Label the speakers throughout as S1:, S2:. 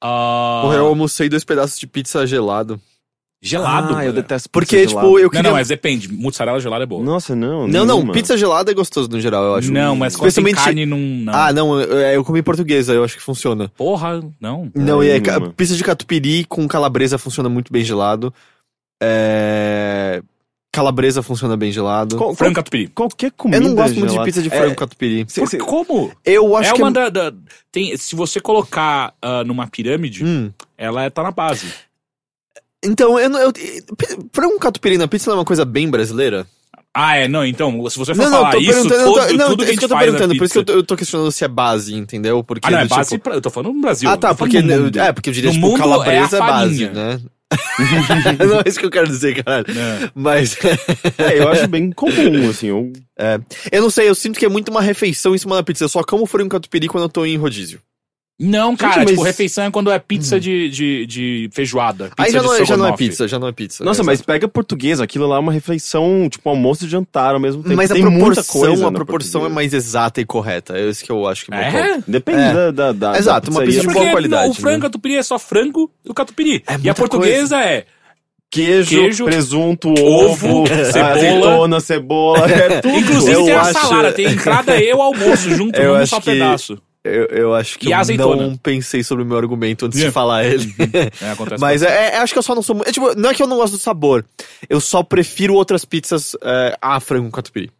S1: Ah,
S2: Porra, eu almocei dois pedaços de pizza gelado.
S1: gelado.
S3: Ah, eu detesto
S2: Porque,
S3: pizza
S2: tipo, eu
S1: Não,
S2: queria...
S1: não, mas depende. Mussarela gelada é boa.
S3: Nossa, não.
S2: Não, não, pizza gelada é gostoso no geral, eu acho.
S1: Não, mas quando
S2: Especialmente...
S1: carne, não. não.
S2: Ah, não, eu, eu comi portuguesa, eu acho que funciona.
S1: Porra, não.
S2: Não, e é, pizza de catupiry com calabresa funciona muito bem gelado. É... Calabresa funciona bem gelado.
S3: Qual-
S1: Frango
S3: qual-
S1: catupiry.
S3: qualquer comida
S2: Eu não gosto muito de pizza de
S3: É,
S2: frango catupiry.
S3: cê-
S1: Por-
S3: cê-
S1: como?
S2: Eu acho
S1: é
S2: que
S1: uma
S2: é...
S1: da, da- tem, se você colocar ah, numa pirâmide,
S2: Hum.
S1: ela é- tá na base.
S2: Então, eu, não- eu, pi- frango catupiry na pizza é uma coisa bem brasileira?
S1: Ah, é, não, então, se você for
S2: Não, não,
S1: falar isso, todo,
S2: não, tô- não,
S1: tudo que a
S2: isso
S1: gente
S2: que eu tô
S1: faz na
S2: perguntando, por isso que eu tô, eu tô questionando se é base, entendeu? Porque
S1: Ah, não, é base,
S2: tipo-
S1: pra- eu tô falando no Brasil.
S2: Ah,
S1: eu
S2: tá, porque.
S1: no mundo.
S2: É, porque eu diria,
S1: No
S2: tipo,
S1: mundo
S2: calabresa
S1: é
S2: é,
S1: a
S2: base,
S1: farinha.
S2: né? Não é isso que eu quero dizer, caralho.
S1: É.
S2: Mas.
S3: É, eu acho bem comum, assim. Eu,
S2: eu não sei, eu sinto que é muito uma refeição em cima da pizza. Eu só como frango catupiry quando eu tô em rodízio.
S1: Não, cara,
S3: mas-
S1: tipo, refeição é quando é pizza de, de, de feijoada. Pizza
S2: Aí já
S1: de
S2: não, é, já não é pizza, já não é pizza.
S3: Nossa,
S2: né?
S3: mas pega português, aquilo lá é uma refeição, tipo, almoço e jantar ao mesmo tempo.
S2: Mas a
S3: Tem muita
S2: proporção,
S3: coisa
S2: a proporção é mais exata e correta. É isso que eu acho que é.
S1: É?
S3: Depende
S2: É.
S3: da, da, da.
S2: Exato,
S3: da
S2: uma pizza de boa qualidade,
S1: não, o frango
S2: né?
S1: catupiry é só frango e o catupiry.
S2: É
S1: e a portuguesa é
S3: Queijo,
S1: Queijo,
S3: presunto,
S1: ovo,
S3: ovo,
S1: cebola.
S3: azeitona, cebola, é tudo.
S1: Inclusive
S2: Eu
S1: tem a
S2: acho-
S1: salada, tem a entrada e o almoço junto
S2: Eu
S1: num só
S2: que-
S1: pedaço.
S2: Eu, eu acho que
S1: E
S2: eu
S1: azeitona.
S2: não pensei sobre o meu argumento antes de
S1: Yeah.
S2: falar ele.
S1: É, acontece
S2: Mas é, é, acho que eu só não sou muito. É, tipo, não é que eu não gosto do sabor. Eu só prefiro outras pizzas é, a frango catupiry.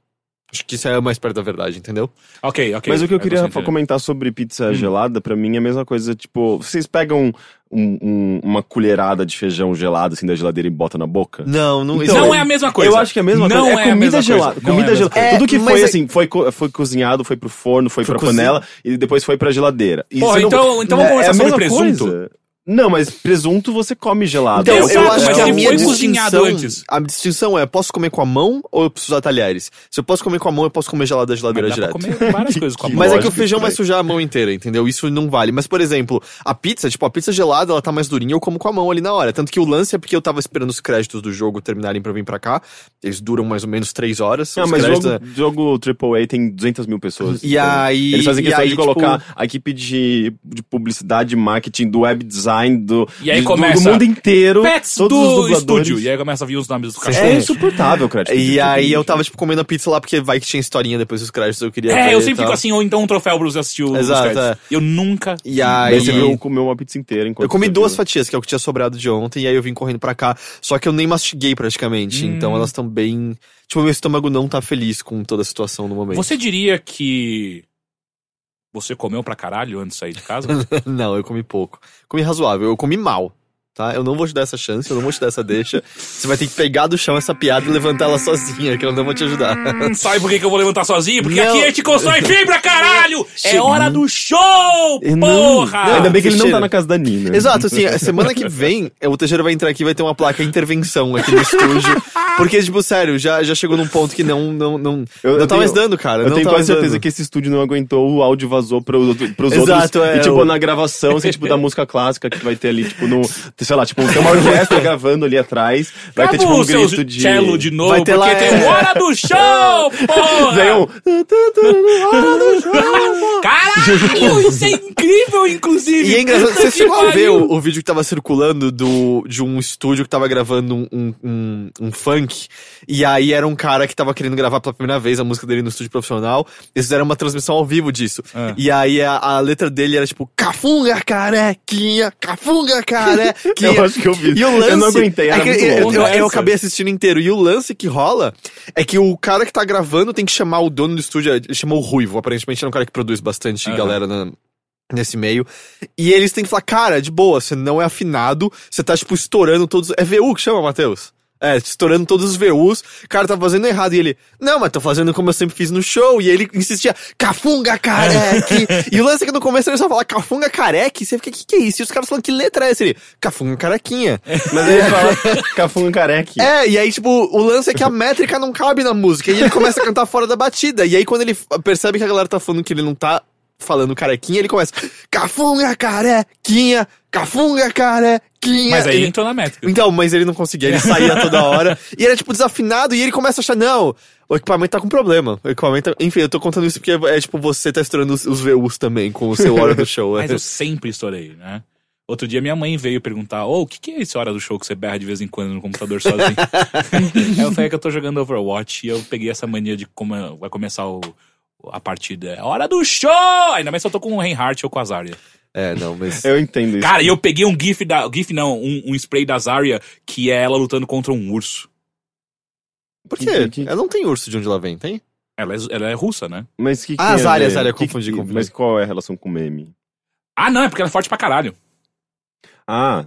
S2: Acho que isso é mais perto da verdade, entendeu?
S1: Ok, ok.
S3: Mas o que eu
S1: É,
S3: queria comentar sobre pizza
S1: Hum.
S3: gelada, pra mim é a mesma coisa, tipo, vocês pegam um- um- uma colherada de feijão gelado assim da geladeira e botam na boca?
S2: Não, não.
S3: Então,
S1: não é a mesma coisa.
S3: Eu acho que é a mesma
S1: não
S3: coisa.
S1: É,
S3: É
S1: a
S3: comida
S1: mesma
S3: gelada. Comida
S1: é
S3: gelada.
S2: É,
S3: Tudo que foi
S2: é-
S3: assim, foi, co- foi cozinhado, foi pro forno, foi,
S2: Foi
S3: pra panela e depois foi pra geladeira. E
S1: Porra,
S3: você não-
S1: então- então vamos
S3: é-
S1: conversar
S3: é a
S1: sobre
S3: mesma
S1: presunto?
S3: coisa. Não, mas presunto você come gelado.
S2: Então,
S1: Exato,
S2: eu acho que a minha distinção,
S1: antes.
S2: a distinção é, posso comer com a mão ou eu preciso usar talheres? Se eu posso comer com a mão, eu posso comer gelado da geladeira
S1: Mas dá pra
S2: direto.
S1: comer várias coisas com a mão.
S2: Mas é que o feijão vai sujar a mão inteira, entendeu? Isso não vale. Mas, por exemplo, a pizza, tipo, a pizza gelada, ela tá mais durinha, eu como com a mão ali na hora. Tanto que o lance é porque eu tava esperando os créditos do jogo terminarem pra vir pra cá. Eles duram mais ou menos três horas.
S3: Ah,
S2: os
S3: mas
S2: créditos,
S3: jogo, jogo AAA tem 200 mil pessoas.
S2: E
S3: Então,
S2: aí-
S3: Eles fazem questão
S2: aí,
S3: de colocar
S2: tipo-
S3: a equipe de, de publicidade, marketing, do web design, do,
S1: E aí
S3: do-
S1: começa-
S3: do mundo inteiro.
S1: Pets
S3: todos os
S1: do estúdio. E aí começa a vir os nomes dos
S3: É
S1: cachorros.
S3: insuportável, cara. tipo,
S2: E aí eu tava, tipo, comendo a pizza lá porque vai que tinha historinha depois dos créditos, eu queria ver
S1: É, eu sempre fico assim, ou então um troféu pra você assistir os
S2: Exato,
S1: créditos.
S2: é.
S1: Eu nunca.
S2: E
S3: Aí você viu comer uma pizza inteira enquanto
S2: Eu comi duas
S3: viu.
S2: fatias, que é o que tinha sobrado de ontem, e aí eu vim correndo pra cá. Só que eu nem mastiguei praticamente,
S1: Hum.
S2: então elas estão bem... Tipo, meu estômago não tá feliz com toda a situação no momento.
S1: Você diria que. Você comeu pra caralho antes de sair de casa?
S2: não, eu comi pouco. Comi razoável, eu comi mal. Tá? Eu não vou te dar essa chance, eu não vou te dar essa deixa. Você vai ter que pegar do chão essa piada e levantar ela sozinha, que eu não vou te ajudar.
S1: Hum, sabe por que, que eu vou levantar sozinho? Porque
S2: Não.
S1: aqui a gente constrói fibra, caralho! É hora do show,
S3: Não,
S1: porra!
S3: Ainda bem que ele não tá na casa da Nina.
S2: Exato, assim, a semana que vem, o Teixeira vai entrar aqui e vai ter uma placa intervenção aqui no estúdio. Porque, tipo, sério, já, já chegou num ponto que não, não, não,
S3: Eu- eu
S2: não tá
S3: tenho-
S2: mais dando, cara.
S3: Eu
S2: não
S3: tenho
S2: tá
S3: quase
S2: mais
S3: certeza
S2: dando.
S3: que esse estúdio não aguentou, o áudio vazou pro, pros
S2: Exato,
S3: outros.
S2: é,
S3: e, tipo,
S2: o-
S3: na gravação, assim, tipo, da música clássica que vai ter ali, tipo, no. Sei lá, tipo, tem uma orquestra gravando ali atrás. Vai ter, tipo, um grito de.
S1: cello de novo,
S2: Vai ter
S1: porque
S2: lá,
S1: tem
S2: é.
S1: hora do show, porra!
S3: Vem um.
S1: Caralho, isso é incrível, inclusive!
S2: E é engraçado, você chegou a ver o, o vídeo que tava circulando do, de um estúdio que tava gravando um, um, um, um funk, e aí era um cara que tava querendo gravar pela primeira vez a música dele no estúdio profissional, eles fizeram uma transmissão ao vivo disso.
S1: Ah.
S2: E aí a, a letra dele era tipo, cafunga carequinha, cafunga carequinha.
S3: Eu acho que eu vi.
S2: E o lance.
S3: Eu não aguentei, era
S2: é que
S3: muito
S2: eu, eu, eu acabei assistindo inteiro. E o lance que rola é que o cara que tá gravando tem que chamar o dono do estúdio. Ele chamou o Ruivo, aparentemente é um cara que produz bastante
S1: Aham.
S2: galera na- nesse meio. E eles têm que falar, cara, de boa, você não é afinado, você tá, tipo, estourando todos. É VU que chama, Matheus? É, estourando todos os VUs, o cara tá fazendo errado. E ele, não, mas tô fazendo como eu sempre fiz no show. E ele insistia, cafunga careque. e o lance é que no começo ele só fala cafunga careque. Você fica, que que é isso? E os caras falam, que letra é essa? Ele, cafunga carequinha.
S3: Mas ele fala cafunga careque.
S2: É, e aí, tipo, o lance é que a métrica não cabe na música. E ele começa a cantar fora da batida. E aí, quando ele percebe que a galera tá falando que ele não tá falando carequinha, ele começa. Cafunga carequinha, cafunga carequinha.
S1: Mas aí
S2: ele...
S1: entrou na métrica.
S2: Então, mas ele não conseguia, ele saía toda hora. E era, tipo, desafinado, e ele começa a achar, não, o equipamento tá com problema. O equipamento. Enfim, eu tô contando isso porque é, tipo, você tá estourando os, os VUs também com o seu hora do show.
S1: Mas
S2: é.
S1: eu sempre estourei, né? Outro dia minha mãe veio perguntar: Ô, o que, que é esse hora do show que você berra de vez em quando no computador sozinho? Aí eu falei que eu tô jogando Overwatch e eu peguei essa mania de como vai começar o, a partida. É hora do show! Ainda mais se eu tô com o Reinhardt ou com a Zarya.
S2: É, não, mas.
S3: Eu entendo isso.
S1: Cara, e eu peguei um GIF da. GIF não, um, um spray da Zarya que é ela lutando contra um urso.
S2: Por
S3: Que-
S2: quê?
S3: que-
S2: Ela não tem urso de onde ela vem, tem?
S1: Ela é, ela é russa, né?
S3: Mas que, que
S2: Ah,
S3: tem a
S2: Zarya? Zarya,
S3: Que-
S2: confundi,
S3: que-
S2: confundi.
S3: Mas qual é a relação com o meme?
S1: Ah, não, é porque ela é forte pra caralho.
S3: Ah,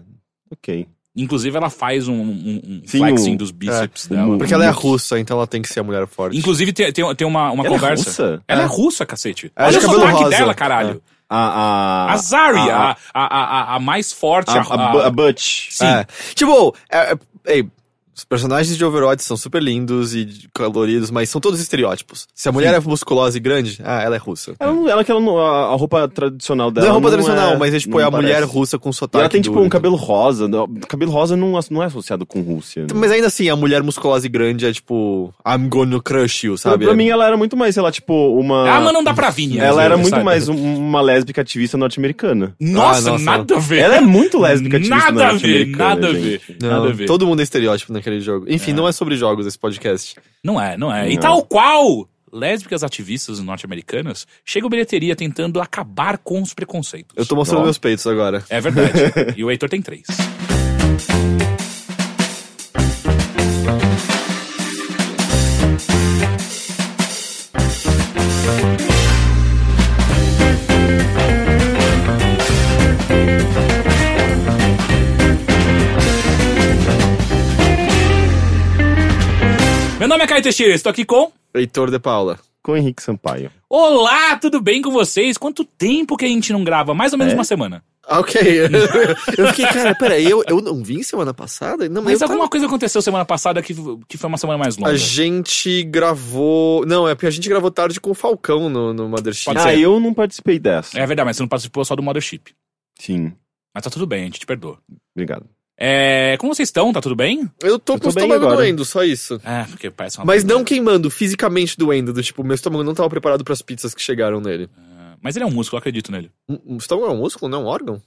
S3: ok.
S1: Inclusive, ela faz um, um, um
S3: Sim,
S1: flexing
S3: o-
S1: dos bíceps
S3: é,
S1: dela.
S2: Porque ela é russa, então ela tem que ser a mulher forte.
S1: Inclusive, tem, tem, tem uma, uma
S3: Ela é
S1: conversa.
S3: russa?
S1: Ela é.
S2: É.
S1: russa, cacete.
S2: É
S1: Olha o sotaque
S2: rosa.
S1: dela, caralho.
S3: A, a,
S1: A Zarya,
S3: a-
S1: a, a, a, a mais forte.
S3: a, a, a Butch.
S1: Sim.
S2: É. Tipo, é, é, os personagens de Overwatch são super lindos e coloridos, mas são todos estereótipos. Se a mulher é musculosa e grande, ah, ela é russa.
S3: Ela, não, ela, que ela não, a, a roupa tradicional dela.
S2: não é roupa
S3: não
S2: tradicional,
S3: é-
S2: mas é tipo,
S3: não
S2: é a mulher
S3: parece.
S2: russa com
S3: E
S2: sotaque.
S3: ela tem tipo
S2: duro.
S3: um cabelo rosa. não- Cabelo rosa não, não é associado com Rússia. né?
S2: Mas ainda assim, a mulher musculosa e grande é tipo, I'm gonna crush you,
S3: Pra,
S2: sabe?
S3: pra mim ela era muito mais, sei lá, tipo, uma.
S1: Ah, mas não dá pra vir. né,
S3: Ela era
S1: vezes,
S3: muito
S1: sabe?
S3: mais um- uma lésbica ativista norte-americana.
S1: Nossa,
S2: Ah, nossa.
S1: nada a ver.
S3: Ela é muito lésbica ativista
S1: Nada a ver,
S3: norte-americana.
S1: nada a ver.
S3: gente.
S2: Não,
S1: Nada a ver.
S2: Todo mundo é estereótipo naquele jogo. Enfim, não é sobre jogos esse podcast.
S1: Não é, não é. E
S3: Não.
S1: tal qual lésbicas ativistas norte-americanas chegam à bilheteria tentando acabar com os preconceitos.
S2: Eu tô mostrando
S3: Ó.
S2: meus peitos agora.
S1: É verdade. e o Heitor tem três. Nome é Caio Teixeira, estou aqui com.
S2: Heitor de Paula.
S3: Com o Henrique Sampaio.
S1: Olá, tudo bem com vocês? Quanto tempo que a gente não grava? Mais ou menos
S3: É?
S1: uma semana.
S2: Ah, Ok. eu fiquei, cara, peraí, eu, eu não vim semana passada? Não,
S1: Mas
S2: eu
S1: alguma
S2: tava-
S1: coisa aconteceu semana passada que, que foi uma semana mais longa.
S2: A gente gravou. Não, é porque a gente gravou tarde com o Falcão no, no Mothership.
S3: Ah,
S1: ser.
S3: eu não participei dessa.
S1: É verdade, mas você não participou só do Mothership.
S3: Sim,
S1: Mas tá tudo bem, a gente te perdoa.
S3: obrigado.
S1: É, como vocês estão? Tá tudo bem?
S2: Eu tô
S3: Eu
S2: com
S3: tô
S2: o
S3: bem
S2: estômago doendo, só isso.
S1: É, porque parece uma.
S2: Mas não queimando, fisicamente doendo. Do tipo, meu estômago não tava preparado pras pizzas que chegaram nele.
S1: Ah, Mas ele é um músculo, eu acredito nele.
S2: Um- O estômago é um músculo, não é um órgão?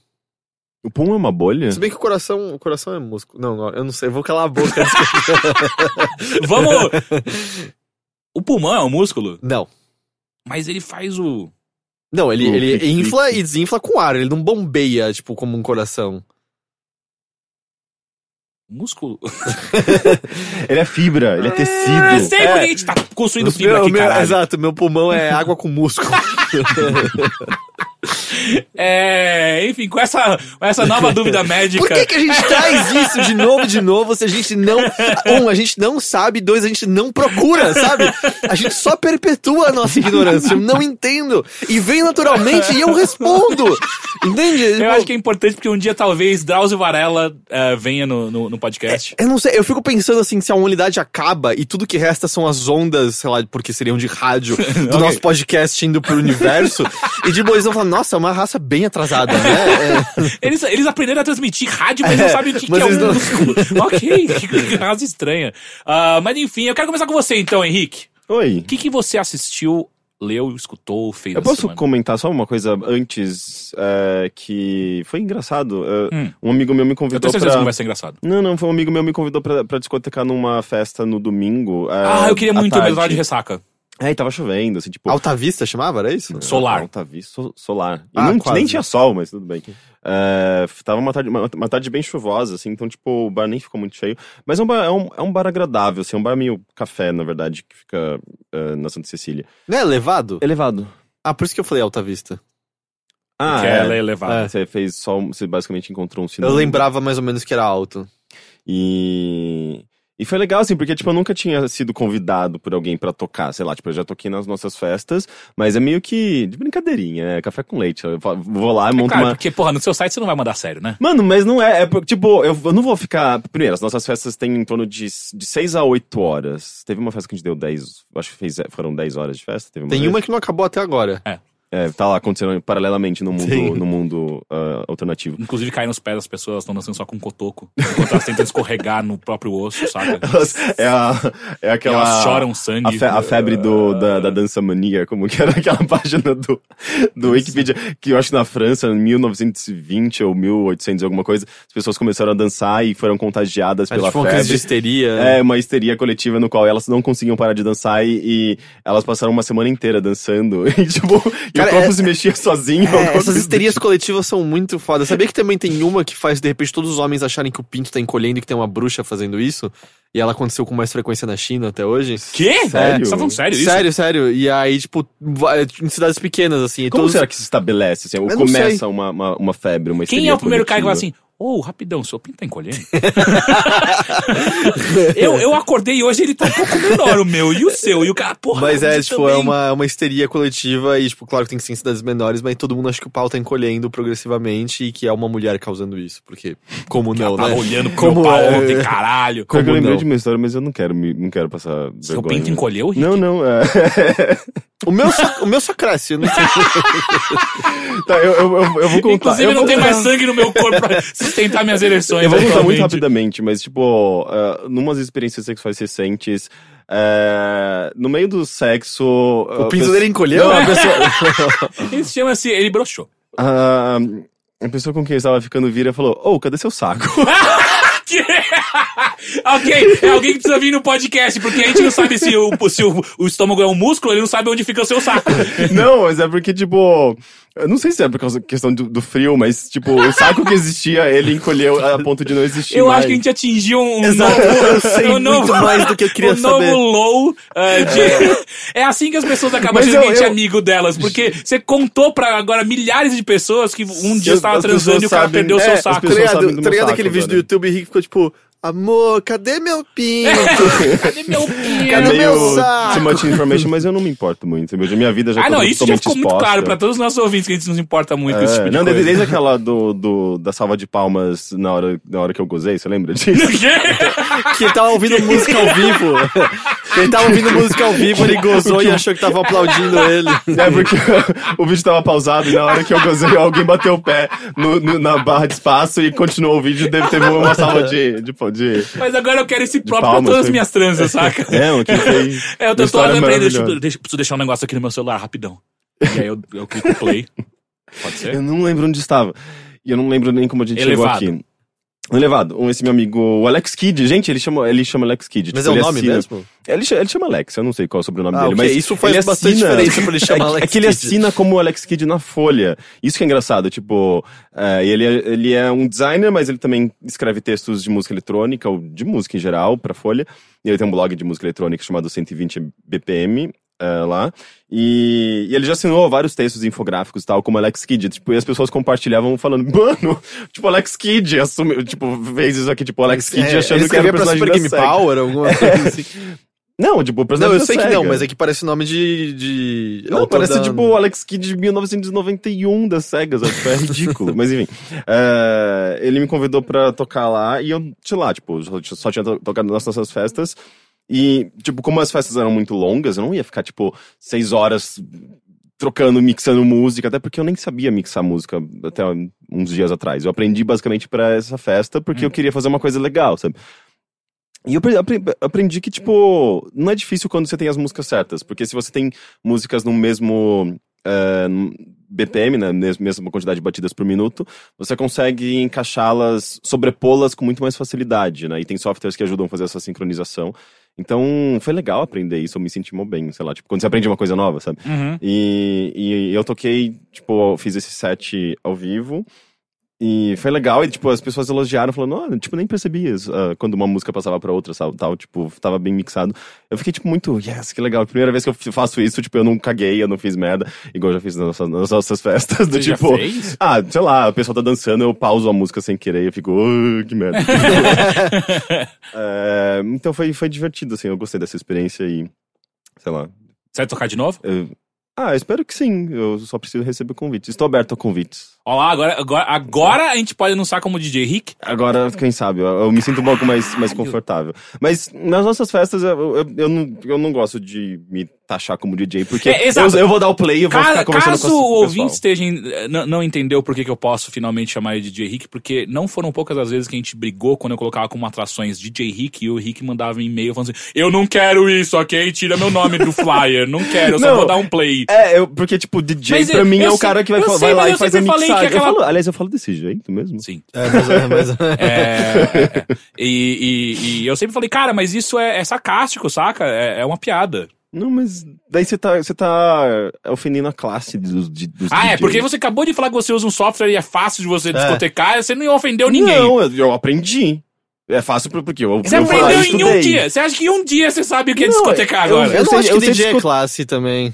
S3: O pum é uma bolha?
S2: Se bem que o coração, o coração é músculo. Não, não, eu não sei, eu vou calar a boca.
S1: Vamos! o pulmão é um músculo,
S2: não.
S1: mas ele faz o.
S2: Não, ele,
S3: O
S2: ele infla e desinfla com ar, ele não bombeia, tipo, como um coração.
S1: Músculo.
S3: Ele é fibra, ele é tecido.
S1: É, sei
S2: É.
S1: porque a gente tá construindo fibra
S2: meu-
S1: aqui,
S2: meu-. Exato, meu pulmão é água com músculo.
S1: É, enfim, com essa, com essa nova dúvida médica.
S2: Por que, que a gente traz isso de novo de novo se a gente não. Um, a gente não sabe, dois, a gente não procura, sabe? A gente só perpetua a nossa ignorância. Eu não entendo. E vem naturalmente e eu respondo. Entende?
S1: Eu acho que é importante porque um dia talvez Drauzio Varela eh, venha no, no, no podcast.
S2: Eu não sei, eu fico pensando assim, se a humanidade acaba e tudo que resta são as ondas, sei lá, porque seriam de rádio, do
S1: Ok.
S2: nosso podcast indo pro universo, e de boa eles vão falar, nossa, é uma raça bem atrasada, né? É,
S1: Eles, eles aprenderam a transmitir rádio, mas não
S2: É,
S1: sabem o que, que é um
S2: não-
S1: músculo. ok, que, que raça estranha. Ah, mas enfim, eu quero começar com você então, Henrique.
S3: Oi.
S1: O que, que você assistiu, leu, escutou, fez
S3: Eu posso
S1: semana?
S3: comentar só uma coisa antes é, que foi engraçado. É,
S1: Hum.
S3: Um amigo meu me
S1: Eu
S3: convidou
S1: tenho certeza que
S3: pra...
S1: não vai ser engraçado.
S3: Não, não, foi um amigo meu me convidou pra, pra discotecar numa festa no domingo. é,
S1: ah, eu queria muito
S3: tarde.
S1: eu tava de ressaca.
S3: É, e tava chovendo, assim, tipo...
S2: Alta Vista chamava, era isso?
S1: Solar.
S3: Alta Vista, so- solar. E
S2: Ah,
S3: não,
S2: quase.
S3: nem tinha sol, mas tudo bem. É, tava uma tarde, uma, uma tarde bem chuvosa, assim, então, tipo, o bar nem ficou muito cheio. Mas é um bar, é um, é um bar agradável, assim, é um bar meio café, na verdade, que fica é, na Santa Cecília.
S2: Não é elevado?
S3: Elevado.
S2: Ah, por isso que eu falei Alta Vista.
S3: Ah,
S1: que ela é elevada.
S3: Você fez só, você basicamente encontrou um sinal.
S2: Eu lembrava mais ou menos que era alto.
S3: E. E foi legal, assim, porque, tipo, eu nunca tinha sido convidado por alguém pra tocar, sei lá, tipo, eu já toquei nas nossas festas, mas é meio que de brincadeirinha, é café com leite. Eu vou lá e monto
S1: Cara,
S3: uma.
S1: porque, porra, no seu site você não vai mandar sério, né?
S3: Mano, mas não é, é tipo, eu, eu não vou ficar. Primeiro, as nossas festas têm em torno de, de 6 a 8 horas. Teve uma festa que a gente deu 10, acho que fez, foram 10 horas de festa. Teve uma
S2: Tem
S3: vez.
S2: uma que não acabou até agora.
S3: É, É, tá lá acontecendo paralelamente no mundo,
S2: Sim.
S3: no mundo ah, alternativo.
S1: Inclusive cai nos pés das pessoas, estão dançando só com cotoco. Enquanto elas tentam escorregar no próprio osso, saca?
S3: Elas- é, a, é
S1: E
S3: aquela.
S1: elas choram sangue.
S3: A, fe- a febre do, da, da dança mania, como que era aquela página do, do Wikipedia, que eu acho que na França, em 1920 ou 1800 alguma coisa, as pessoas começaram a dançar e foram contagiadas
S2: Mas,
S3: pela
S2: tipo, uma crise de
S3: febre.
S2: histeria.
S3: É, uma histeria coletiva no qual elas não conseguiam parar de dançar e, e elas passaram uma semana inteira dançando. E, tipo, e
S2: Cara,
S3: o corpo
S2: é-
S3: se mexia sozinho.
S2: É, essas histerias coletivas são muito foda. Sabia que também tem uma que faz, de repente, todos os homens acharem que o pinto tá encolhendo e que tem uma bruxa fazendo isso? E ela aconteceu com mais frequência na China até hoje?
S1: Quê?
S3: Sério?
S1: Você tá falando sério isso?
S2: Sério, sério. E aí, tipo, em cidades pequenas, assim. e
S3: Como
S2: todos...
S3: será que se estabelece? Assim, começa uma, uma, uma febre, uma
S1: Quem é o primeiro cara que fala assim, ô, rapidão, seu pinto tá encolhendo? eu, eu acordei hoje ele tá um pouco menor o meu, e o seu? E o cara, porra,
S2: Mas é, tipo, é
S1: também.
S2: uma, uma histeria coletiva e, tipo, claro que tem que ser em cidades menores, mas todo mundo acha que o pau tá encolhendo progressivamente e que é uma mulher causando isso. Porque, como não,
S1: Tava
S2: né?
S1: olhando pro
S2: Como
S1: meu pau
S2: é-
S1: ontem, caralho.
S3: Que eu
S2: Como
S3: lembrei
S2: não?
S3: de uma história, mas eu não quero, me, não quero passar
S1: Seu
S3: vergonha.
S1: pinto encolheu, Rick?
S3: Não, não, é...
S2: O meu só, o meu só cresce, eu não sei.
S3: tá, eu, eu, eu, eu vou contar.
S1: Inclusive,
S3: eu
S1: não
S3: vou
S1: tem mais sangue no meu corpo pra sustentar minhas ereções.
S3: Eu vou contar muito rapidamente, mas, tipo, uh, numas experiências sexuais recentes, uh, no meio do sexo...
S2: O pinto dele encolheu?
S3: Não, a pessoa...
S1: Isso chama-se, ele broxou.
S3: Ah, a pessoa com quem eu estava ficando vira e falou, ô, cadê seu saco?
S1: Ok, é alguém que precisa vir no podcast, porque a gente não sabe se o, se o, o estômago é um músculo, ele não sabe onde fica o seu saco.
S3: não, mas é porque, tipo... Eu não sei se é por causa da questão do, do frio, mas, tipo, o saco que existia, ele encolheu a ponto de não existir
S1: Eu
S3: mais.
S1: acho que a gente atingiu um
S2: Exato,
S1: novo.
S2: eu sei
S1: um novo,
S2: muito mais do que eu queria
S1: um novo
S2: saber.
S1: low ah, de. É assim que as pessoas acabam
S3: Mas
S1: sendo
S3: eu-
S1: gente
S3: eu-
S1: amigo delas, porque você contou pra agora milhares de pessoas que um dia estava transando e o cara
S3: sabem-
S1: perdeu o
S3: é,
S1: seu saco.
S2: Tá ligado, tá aquele vídeo do. YouTube e Rick ficou tipo, amor, cadê meu pinto?
S1: Cadê meu
S3: É
S1: pinto?
S2: Cadê
S3: meio
S2: meu saco?
S3: too much information, mas eu não me importo muito. Minha vida já
S1: Ah,
S3: tá
S1: não, isso já
S3: totalmente
S1: ficou muito
S3: exposta.
S1: claro pra todos os nossos ouvintes que a gente não se importa muito com esse
S3: É,
S1: tipo de
S3: não,
S1: coisa.
S3: desde, desde aquela do, do, da salva de palmas na hora, na hora que eu gozei, você lembra disso?
S2: que ele tava ouvindo música ao vivo. Ele tava ouvindo música ao vivo, ele gozou e achou que tava aplaudindo ele.
S3: É porque o vídeo tava pausado e na hora que eu gozei, alguém bateu o pé no, no- na barra de espaço e continuou o vídeo. Deve ter uma salva de. de, de...
S1: Mas agora eu quero esse próprio pra
S3: palmas,
S1: todas as minhas transas, saca?
S3: É, o que foi.
S1: É, eu tô, lembrando, deixa, deixa, preciso deixar um negócio aqui no meu celular, rapidão. E aí eu, eu clico play. Pode ser?
S3: Eu não lembro onde estava. E eu não lembro nem como a gente
S1: Elevado.
S3: chegou aqui. Elevado. Um, esse meu amigo, o Alex Kidd. Gente, ele chama, ele chama Alex Kidd.
S2: Mas
S3: tipo,
S2: é o
S3: ele
S2: nome
S3: assina-
S2: mesmo?
S3: Ele, ele chama Alex, eu não sei qual é o sobrenome
S2: Ah,
S3: dele,
S2: ok,
S3: mas.
S2: isso faz
S3: ele
S2: bastante diferença pra ele chamar
S3: é,
S2: Alex
S3: É que ele
S2: Kidd.
S3: assina como Alex Kidd na Folha. Isso que é engraçado, tipo, é, ele, é, ele é um designer, mas ele também escreve textos de música eletrônica, ou de música em geral, pra Folha. E ele tem um blog de música eletrônica chamado 120 BPM. É, lá, e, e ele já assinou vários textos infográficos tal, como Alex Kidd, tipo, e as pessoas compartilhavam falando, mano, tipo, Alex Kidd assumiu, tipo, fez isso aqui, tipo, Alex Kidd
S2: É,
S3: achando que era o
S2: pra
S3: personagem
S2: Super Game
S3: SEGA.
S2: Power, alguma coisa assim.
S3: Não, tipo, o
S2: Não, eu sei que
S3: SEGA.
S2: não, mas é que parece o nome de. de
S3: Não, parece
S2: da-
S3: tipo o Alex Kidd de 1991 das SEGAs, sabe? Tipo, é ridículo. Mas enfim, é, ele me convidou pra tocar lá e eu, sei lá, tipo, só, só tinha to- tocado nas nossas festas. E, tipo, como as festas eram muito longas, eu não ia ficar, tipo, seis horas trocando, mixando música, até porque eu nem sabia mixar música até uns dias atrás. Eu aprendi basicamente pra essa festa porque eu queria fazer uma coisa legal, sabe? E eu apre- apre- aprendi que, tipo, não é difícil quando você tem as músicas certas, porque se você tem músicas no mesmo eh, no BPM, né, mes- mesma quantidade de batidas por minuto, você consegue encaixá-las, sobrepô-las com muito mais facilidade, né? E tem softwares que ajudam a fazer essa sincronização. Então, foi legal aprender isso, eu me senti bem, sei lá, tipo, quando você aprende uma coisa nova, sabe?
S1: Uhum.
S3: E, e eu toquei, tipo, eu fiz esse set ao vivo. E foi legal, e tipo, as pessoas elogiaram, falando, ah, tipo, nem percebi isso, ah, quando uma música passava pra outra, sabe, tal, tipo, tava bem mixado. Eu fiquei, tipo, muito, yes, que legal. Primeira vez que eu faço isso, tipo, eu não caguei, eu não fiz merda, igual eu já fiz nas nossas, nas nossas festas, do
S1: Você já
S3: tipo,
S1: fez?
S3: ah, sei lá, a pessoa tá dançando, eu pauso a música sem querer e eu fico, "Ah, que merda. É, então foi, foi divertido, assim, eu gostei dessa experiência e, sei lá,
S1: Você vai tocar de novo?
S3: eu- Ah, espero que sim. Eu só preciso receber convites. Estou aberto a convites.
S1: Ó lá, agora, agora, agora a gente pode anunciar como DJ Rick.
S3: Agora, quem sabe, eu, eu me sinto um pouco mais, mais confortável. Mas nas nossas festas, eu, eu, eu não, eu não gosto de me taxar como DJ, porque
S1: É,
S3: eu, eu vou dar o play e eu vou
S1: Ca-
S3: ficar conversando
S1: caso
S3: com
S1: o
S3: o
S1: ouvinte esteja não, não entendeu por que, que eu posso finalmente chamar ele de DJ Rick, porque não foram poucas as vezes que a gente brigou quando eu colocava como atrações DJ Rick e o Rick mandava um e-mail falando assim: Eu não quero isso, ok? Tira meu nome do flyer, não quero, eu só
S3: Não.
S1: vou dar um play.
S3: É, eu, porque, tipo, DJ
S1: Mas
S3: pra mim é o cara que vai,
S1: sei,
S3: vai lá e faz a
S1: sempre que aquela-
S3: Eu falo- aliás, eu falo desse jeito mesmo.
S1: Sim.
S2: É, mas, é, mas
S1: É, é, é. E, e- e eu sempre falei, cara, mas isso é, é sarcástico, saca? É, é uma piada.
S3: Não, mas daí você tá, você tá ofendendo a classe dos, de, dos
S1: Ah, é,
S3: DJs.
S1: porque você acabou de falar que você usa um software e é fácil de você discotecar, você não ofendeu ninguém.
S3: Não, eu, eu aprendi. É fácil por- porque eu,
S1: Você
S3: eu
S1: aprendeu
S3: eu
S1: em um dia. Você acha que em um dia você sabe o que é
S3: Não,
S1: discotecar
S3: eu-
S1: agora?
S2: eu,
S3: eu
S2: não
S3: sei-
S2: acho
S3: eu
S2: que
S3: sei
S2: DJ é
S3: disco-
S2: classe também.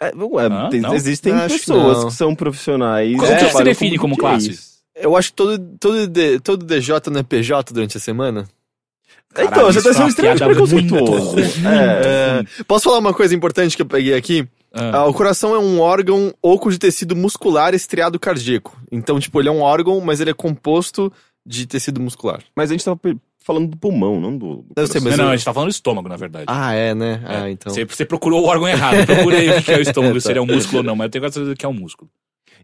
S3: É, ué,
S1: Ah,
S3: tem-
S1: não?
S3: existem
S2: Acho que
S3: pessoas
S2: não.
S3: que, são profissionais.
S1: O que
S3: e
S1: você define como
S3: DJs.
S1: classe?
S2: Eu acho que todo, todo, todo DJ não é PJ durante a semana.
S3: Então,
S1: Caralho,
S3: você
S1: isso
S3: tá
S1: é
S3: sendo extremamente preconceituoso. É,
S2: É, posso falar uma coisa importante que eu peguei aqui?
S1: Ah.
S2: Ah, o coração é um órgão oco de tecido muscular estriado cardíaco. Então, tipo, ele é um órgão, mas ele é composto de tecido muscular.
S3: Mas a gente tava falando do pulmão, não do. do
S2: Eu sei,
S1: Não,
S2: eu-
S1: a gente tá falando do estômago, na verdade.
S2: Ah, é, né?
S1: É.
S2: Ah, então.
S1: Você, você procurou o órgão errado. Procurei o que é o estômago, se ele é um músculo ou não, mas eu tenho quase certeza que é um músculo.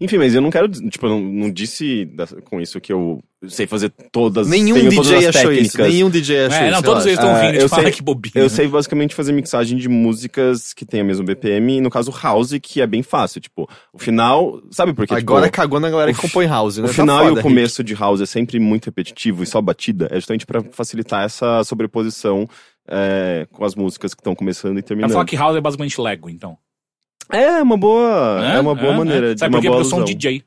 S3: Enfim, mas eu não quero. Tipo, eu não, não disse da- com isso que eu sei fazer todas.
S2: Nenhum
S3: tenho todas
S2: DJ
S3: as
S2: achou isso. Nenhum DJ achou
S1: É,
S2: isso.
S1: não, todos eles estão
S3: Ah,
S1: rindo,
S3: eu sei-
S1: que bobinho.
S3: Eu sei basicamente fazer mixagem de músicas que tem a mesma BPM, no caso House, que é bem fácil. Tipo, o final. Sabe por quê?
S2: Agora
S3: tipo,
S2: cagou na galera que compõe house, né?
S3: O
S2: Tá
S3: final
S2: foda,
S3: e o
S2: Rick.
S3: começo de House é sempre muito repetitivo e só batida, é justamente pra facilitar essa sobreposição é, com as músicas que estão começando e
S1: Pra
S3: terminando.
S1: falar que house é basicamente Lego, então.
S3: É uma boa, é, uma boa
S1: É,
S3: maneira
S1: é.
S3: de
S1: Sabe por quê? Porque eu sou um. DJ.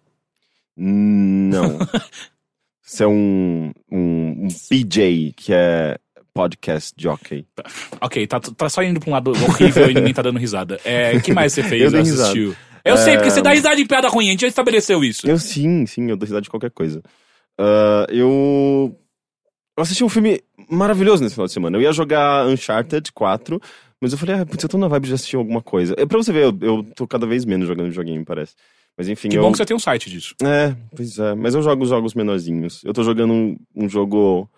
S3: Não. Você é um, um, um PJ, que é podcast jockey.
S1: Ok, tá, tá só indo pra um lado horrível e ninguém tá dando risada. É, o que mais você fez?
S3: Eu
S1: assistiu? Eu sei, porque você dá risada em piada ruim, a gente já estabeleceu isso.
S3: Eu sim, sim, eu dou risada de qualquer coisa. Ah, eu. Eu assisti um filme maravilhoso nesse final de semana. Eu ia jogar Uncharted 4, mas eu falei, ah, putz, eu tô na vibe de assistir alguma coisa. É, pra você ver, eu, eu tô cada vez menos jogando videogame, parece. Mas enfim,
S1: Que
S3: eu.
S1: bom que você tem um site disso.
S3: É, pois é. Mas eu jogo jogos menorzinhos. Eu tô jogando um, um jogo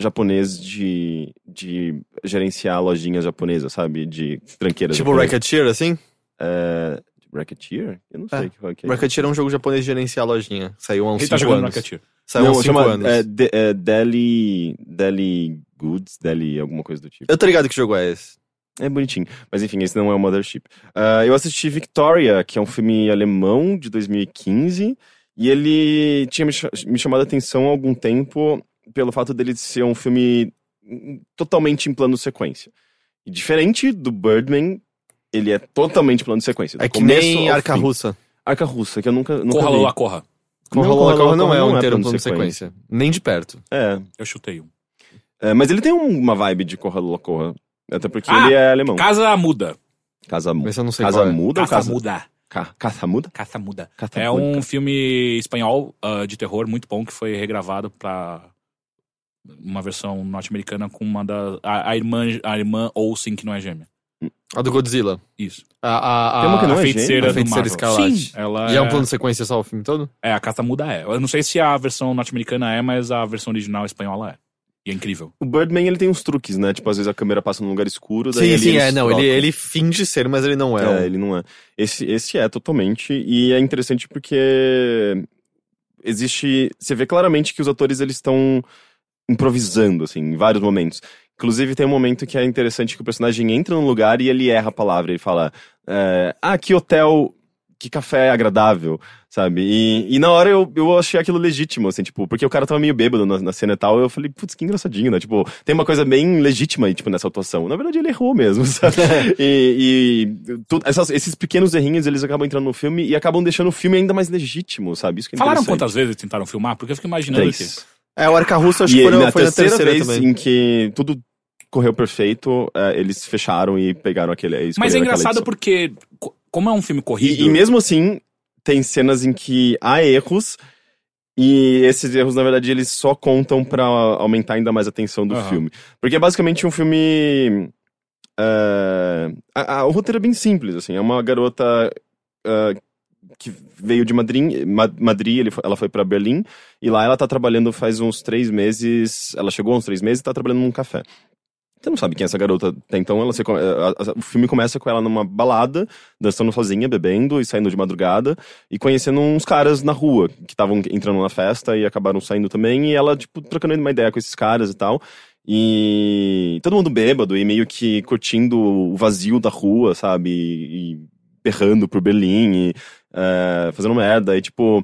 S3: japonês de, de gerenciar lojinhas japonesas, sabe? De tranqueiras.
S2: Tipo. Racketeer, assim?
S3: É, Racketeer? Eu não sei
S2: É.
S3: o que é. que.
S2: Racketeer é um jogo japonês de gerenciar lojinha. Saiu há uns
S1: Ele tá
S2: 5
S1: jogando
S2: anos.
S1: Racketeer.
S2: Saiu há uns 5
S3: chama
S2: anos.
S3: é, de, é, Deli, Deli Goods, Deli alguma coisa do tipo.
S2: Eu tô ligado que jogo é esse.
S3: É bonitinho. Mas enfim, esse não é o Mothership. Ah, eu assisti Victoria, que é um filme alemão de 2015. E ele tinha me, cha- me chamado a atenção há algum tempo pelo fato dele ser um filme hum, totalmente em plano sequência. E diferente do Birdman, ele é totalmente plano sequência.
S2: É que nem Arca
S3: fim.
S2: Russa.
S3: Arca Russa, que eu nunca, nunca
S1: Corra
S3: vi.
S1: Lola, corra.
S2: Corra
S3: Não,
S2: Lola
S3: Corra
S2: Corra não é um
S3: é
S2: inteiro
S3: plano
S2: plano
S3: de
S2: sequência. Nem de perto.
S3: É,
S1: Eu chutei um.
S3: é, mas ele tem uma vibe de Corra Lola Corra. Até porque
S1: Ah,
S3: ele é alemão.
S1: Casa muda.
S3: Casa,
S2: Mas eu não sei
S3: casa
S2: é.
S3: muda ou
S1: Caça
S3: casa...
S1: muda.
S3: Ca... Caça muda?
S1: Caça muda.
S3: Caça
S1: É um filme espanhol ah, de terror muito bom que foi regravado pra uma versão norte-americana com uma da a, a irmã a irmã Olsen que não é gêmea.
S2: A do Godzilla.
S1: Isso.
S2: A, a, a,
S3: Tem uma que não
S1: a
S3: é
S1: feiticeira,
S2: a
S1: do
S2: feiticeira escarlate.
S1: Sim, ela
S2: E é um plano de sequência só o filme todo?
S1: É, a caça muda é. Eu não sei se a versão norte-americana é, mas a versão original espanhola é. E é incrível.
S3: O Birdman, ele tem uns truques, né? Tipo, às vezes a câmera passa num lugar escuro, daí
S2: Sim, sim, é. Não, ele, ele finge ser, mas ele não é.
S3: É,
S2: um-
S3: ele não é. Esse, esse é totalmente, e é interessante porque existe... Você vê claramente que os atores, eles estão improvisando, assim, em vários momentos. Inclusive, tem um momento que é interessante que o personagem entra num lugar e ele erra a palavra. Ele fala, é, ah, que hotel, que café agradável, sabe? E, e na hora eu, eu achei aquilo legítimo, assim, tipo, porque o cara tava meio bêbado na, na cena e tal, eu falei, putz, que engraçadinho, né? Tipo, tem uma coisa bem legítima aí, tipo, nessa atuação. Na verdade, ele errou mesmo, sabe? e e tu- essas- esses pequenos errinhos, eles acabam entrando no filme e acabam deixando o filme ainda mais legítimo, sabe? Isso que é
S1: Falaram quantas vezes tentaram filmar? Porque eu fico imaginando.
S3: Três.
S2: É, o Arca Russa acho
S3: E
S2: que foi,
S3: na
S2: foi
S3: terceira,
S2: terceira
S3: vez
S2: também.
S3: em que tudo correu perfeito, é, eles fecharam e pegaram aquele.
S1: Mas é
S3: escolheram aquela
S1: engraçado porque, como é um filme corrido.
S3: E, e mesmo assim, tem cenas em que há erros. E esses erros, na verdade, eles só contam pra aumentar ainda mais a tensão do
S1: Aham.
S3: filme. Porque é basicamente um filme. é, a- a- o roteiro é bem simples, assim. É uma garota é, que veio de Madrid, Ma- Madrid ela foi pra Berlim. E lá ela tá trabalhando faz uns três meses. Ela chegou há uns três meses e tá trabalhando num café. Você não sabe quem é essa garota então. Ela se, a- a- o filme começa com ela numa balada, dançando sozinha, bebendo e saindo de madrugada, e conhecendo uns caras na rua que estavam entrando na festa e acabaram saindo também, e ela, tipo, trocando uma ideia com esses caras e tal. E todo mundo bêbado e meio que curtindo o vazio da rua, sabe? E, berrando pro Berlim e é, fazendo merda. E tipo.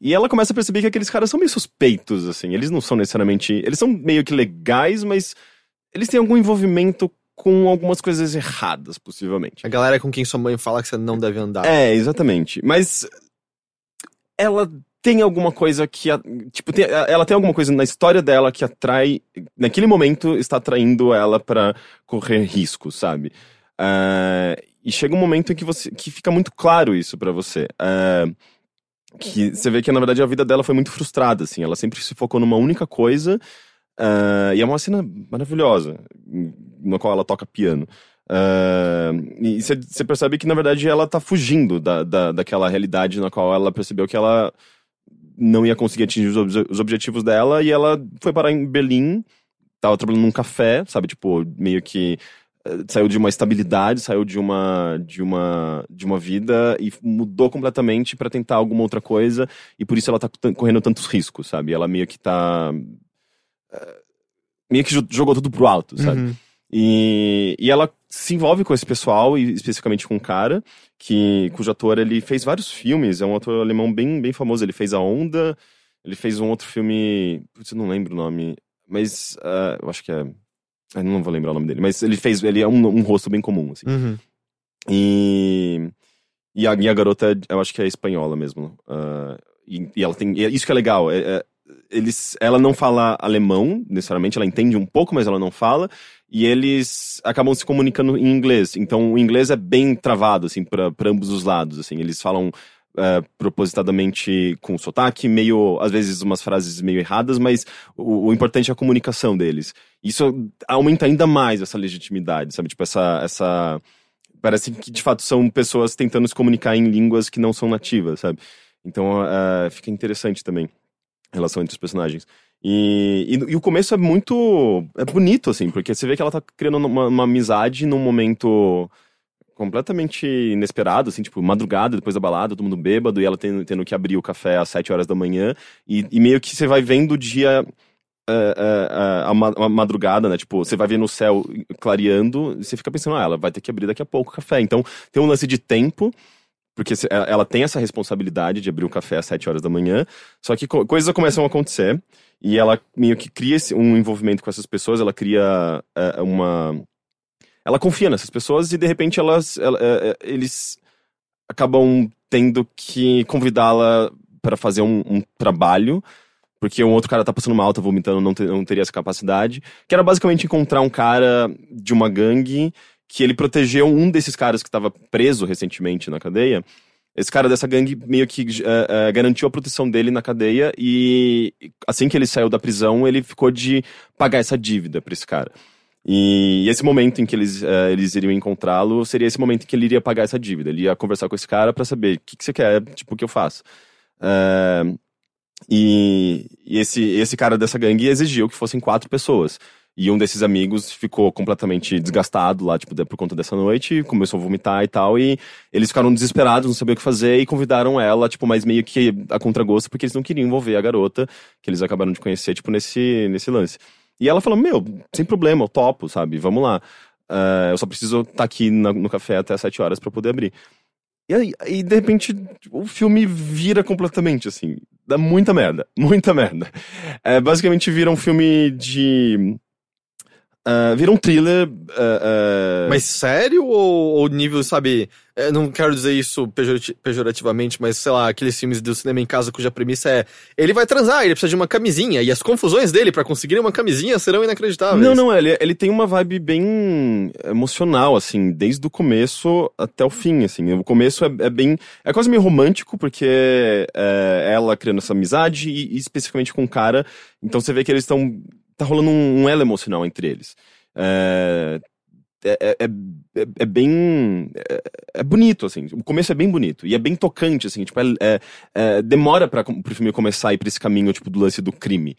S3: E ela começa a perceber que aqueles caras são meio suspeitos, assim. Eles não são necessariamente. Eles são meio que legais, mas eles têm algum envolvimento com algumas coisas erradas, possivelmente.
S2: A galera com quem sua mãe fala que você não deve andar.
S3: É, exatamente. Mas ela tem alguma coisa que. Tipo, tem- ela tem alguma coisa na história dela que atrai. Naquele momento, está atraindo ela pra correr risco, sabe? Ah, e chega um momento em que, você, que fica muito claro isso pra você. Ah, que você vê que, na verdade, a vida dela foi muito frustrada, assim. Ela sempre se focou numa única coisa. Ah, e é uma cena maravilhosa, na qual ela toca piano. Ah, e você percebe que, na verdade, ela tá fugindo da, da, daquela realidade na qual ela percebeu que ela não ia conseguir atingir os, obje- os objetivos dela e ela foi parar em Berlim, tava trabalhando num café, sabe, tipo, meio que eh, saiu de uma estabilidade, saiu de uma de uma de uma vida e mudou completamente pra tentar alguma outra coisa e por isso ela tá correndo tantos riscos, sabe? Ela meio que tá meio que jo- jogou tudo pro alto, sabe?
S2: Uhum.
S3: E, e ela se envolve com esse pessoal, e especificamente com um cara, que, cujo ator ele fez vários filmes, é um ator alemão bem, bem famoso. Ele fez A Onda, ele fez um outro filme. Putz, eu não lembro o nome, mas ah, eu acho que é. Eu não vou lembrar o nome dele, mas ele fez. Ele é um, um rosto bem comum, assim.
S2: Uhum.
S3: E, e, a, e a garota, eu acho que é espanhola mesmo. ah, e, e ela tem. e é isso que é legal. é- é- eles, ela não fala alemão, necessariamente, ela entende um pouco, mas ela não fala. E eles acabam se comunicando em inglês. Então o inglês é bem travado, assim, para ambos os lados. Assim. Eles falam é, propositadamente com sotaque, meio, às vezes, umas frases meio erradas, mas o, o importante é a comunicação deles. Isso aumenta ainda mais essa legitimidade, sabe? Tipo, essa. essa parece que de fato são pessoas tentando se comunicar em línguas que não são nativas, sabe? Então uh, fica interessante também relação entre os personagens. E, e, e o começo é muito. é bonito, assim, porque você vê que ela tá criando uma, uma amizade num momento completamente inesperado, assim, tipo, madrugada, depois da balada, todo mundo bêbado, e ela tendo, tendo que abrir o café às 7 horas da manhã, e, e meio que você vai vendo o dia. eh, eh, eh, a, ma- a madrugada, né? Tipo, você vai ver no céu clareando, e você fica pensando, ah, ela vai ter que abrir daqui a pouco o café. Então, tem um lance de tempo, porque ela tem essa responsabilidade de abrir o café às 7 horas da manhã, só que co- coisas começam a acontecer, e ela meio que cria um envolvimento com essas pessoas, ela cria eh, uma. Ela confia nessas pessoas e de repente elas, ela- eh, eh, eles acabam tendo que convidá-la para fazer um, um trabalho, porque um outro cara tá passando mal, tá vomitando, não, te- não teria essa capacidade, que era basicamente encontrar um cara de uma gangue que ele protegeu um desses caras que estava preso recentemente na cadeia. Esse cara dessa gangue meio que eh, eh, garantiu a proteção dele na cadeia e assim que ele saiu da prisão, ele ficou de pagar essa dívida pra esse cara. E esse momento em que eles, eh, eles iriam encontrá-lo seria esse momento em que ele iria pagar essa dívida. Ele ia conversar com esse cara pra saber o que, que você quer, tipo, o que eu faço. E e esse, esse cara dessa gangue exigiu que fossem quatro pessoas. E um desses amigos ficou completamente desgastado lá, tipo, por conta dessa noite, começou a vomitar e tal, e eles ficaram desesperados, não sabiam o que fazer, e convidaram ela, tipo, mas meio que a contragosto, porque eles não queriam envolver a garota, que eles acabaram de conhecer, tipo, nesse, nesse lance. E ela falou, meu, sem problema, eu topo, sabe, vamos lá. Ah, eu só preciso estar aqui na- no café até as sete horas pra poder abrir. E aí, aí, de repente, o filme vira completamente, assim. Dá muita merda. Muita merda. É, basicamente vira um filme de. Ah, vira um thriller. ah, ah,
S2: Mas sério ou, ou nível, sabe? eu não quero dizer isso pejorati- pejorativamente, mas sei lá, aqueles filmes do cinema em casa cuja premissa é ele vai transar, ele precisa de uma camisinha, e as confusões dele pra conseguir uma camisinha serão inacreditáveis.
S3: Não, não, ele, ele tem uma vibe bem emocional, assim, desde o começo até o fim, assim. O começo é, é bem. É quase meio romântico, porque é ela criando essa amizade e, e especificamente com o cara. Então você vê que eles estão. Tá rolando um, um elo emocional entre eles. É. É, é, é, é bem. É, é bonito, assim. O começo é bem bonito. E é bem tocante, assim. Tipo, é, é- demora para pro filme começar a ir pra esse caminho, tipo, do lance do crime.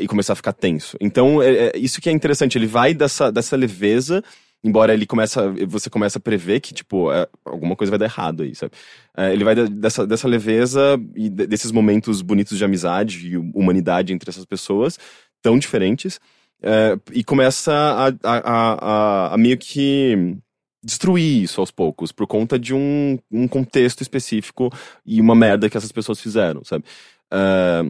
S3: e começar a ficar tenso. Então, é, isso que é interessante, ele vai dessa, dessa leveza, embora ele começa, você começa a prever que, tipo, é, alguma coisa vai dar errado aí, sabe? É, ele vai dessa, dessa leveza e de- desses momentos bonitos de amizade e humanidade entre essas pessoas, tão diferentes, é, e começa a, a, a, a- meio que destruir isso aos poucos, por conta de um, um contexto específico e uma merda que essas pessoas fizeram, sabe? É,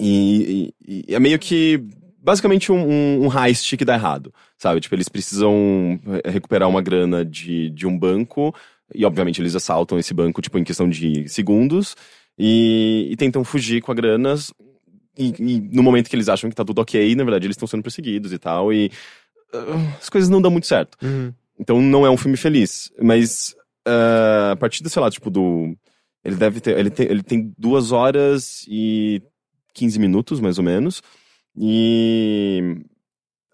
S3: e, e- e é meio que basicamente um, um, um heist que dá errado, sabe? Tipo, eles precisam re- recuperar uma grana de, de um banco e, obviamente, eles assaltam esse banco, tipo, em questão de segundos e, e tentam fugir com a grana e, e no momento que eles acham que tá tudo ok, na verdade, eles estão sendo perseguidos e tal e ah, as coisas não dão muito certo.
S2: Uhum.
S3: Então não é um filme feliz. Mas ah, a partir do, sei lá, tipo, do. Ele deve ter. Ele tem, ele tem duas horas e 15 minutos, mais ou menos. E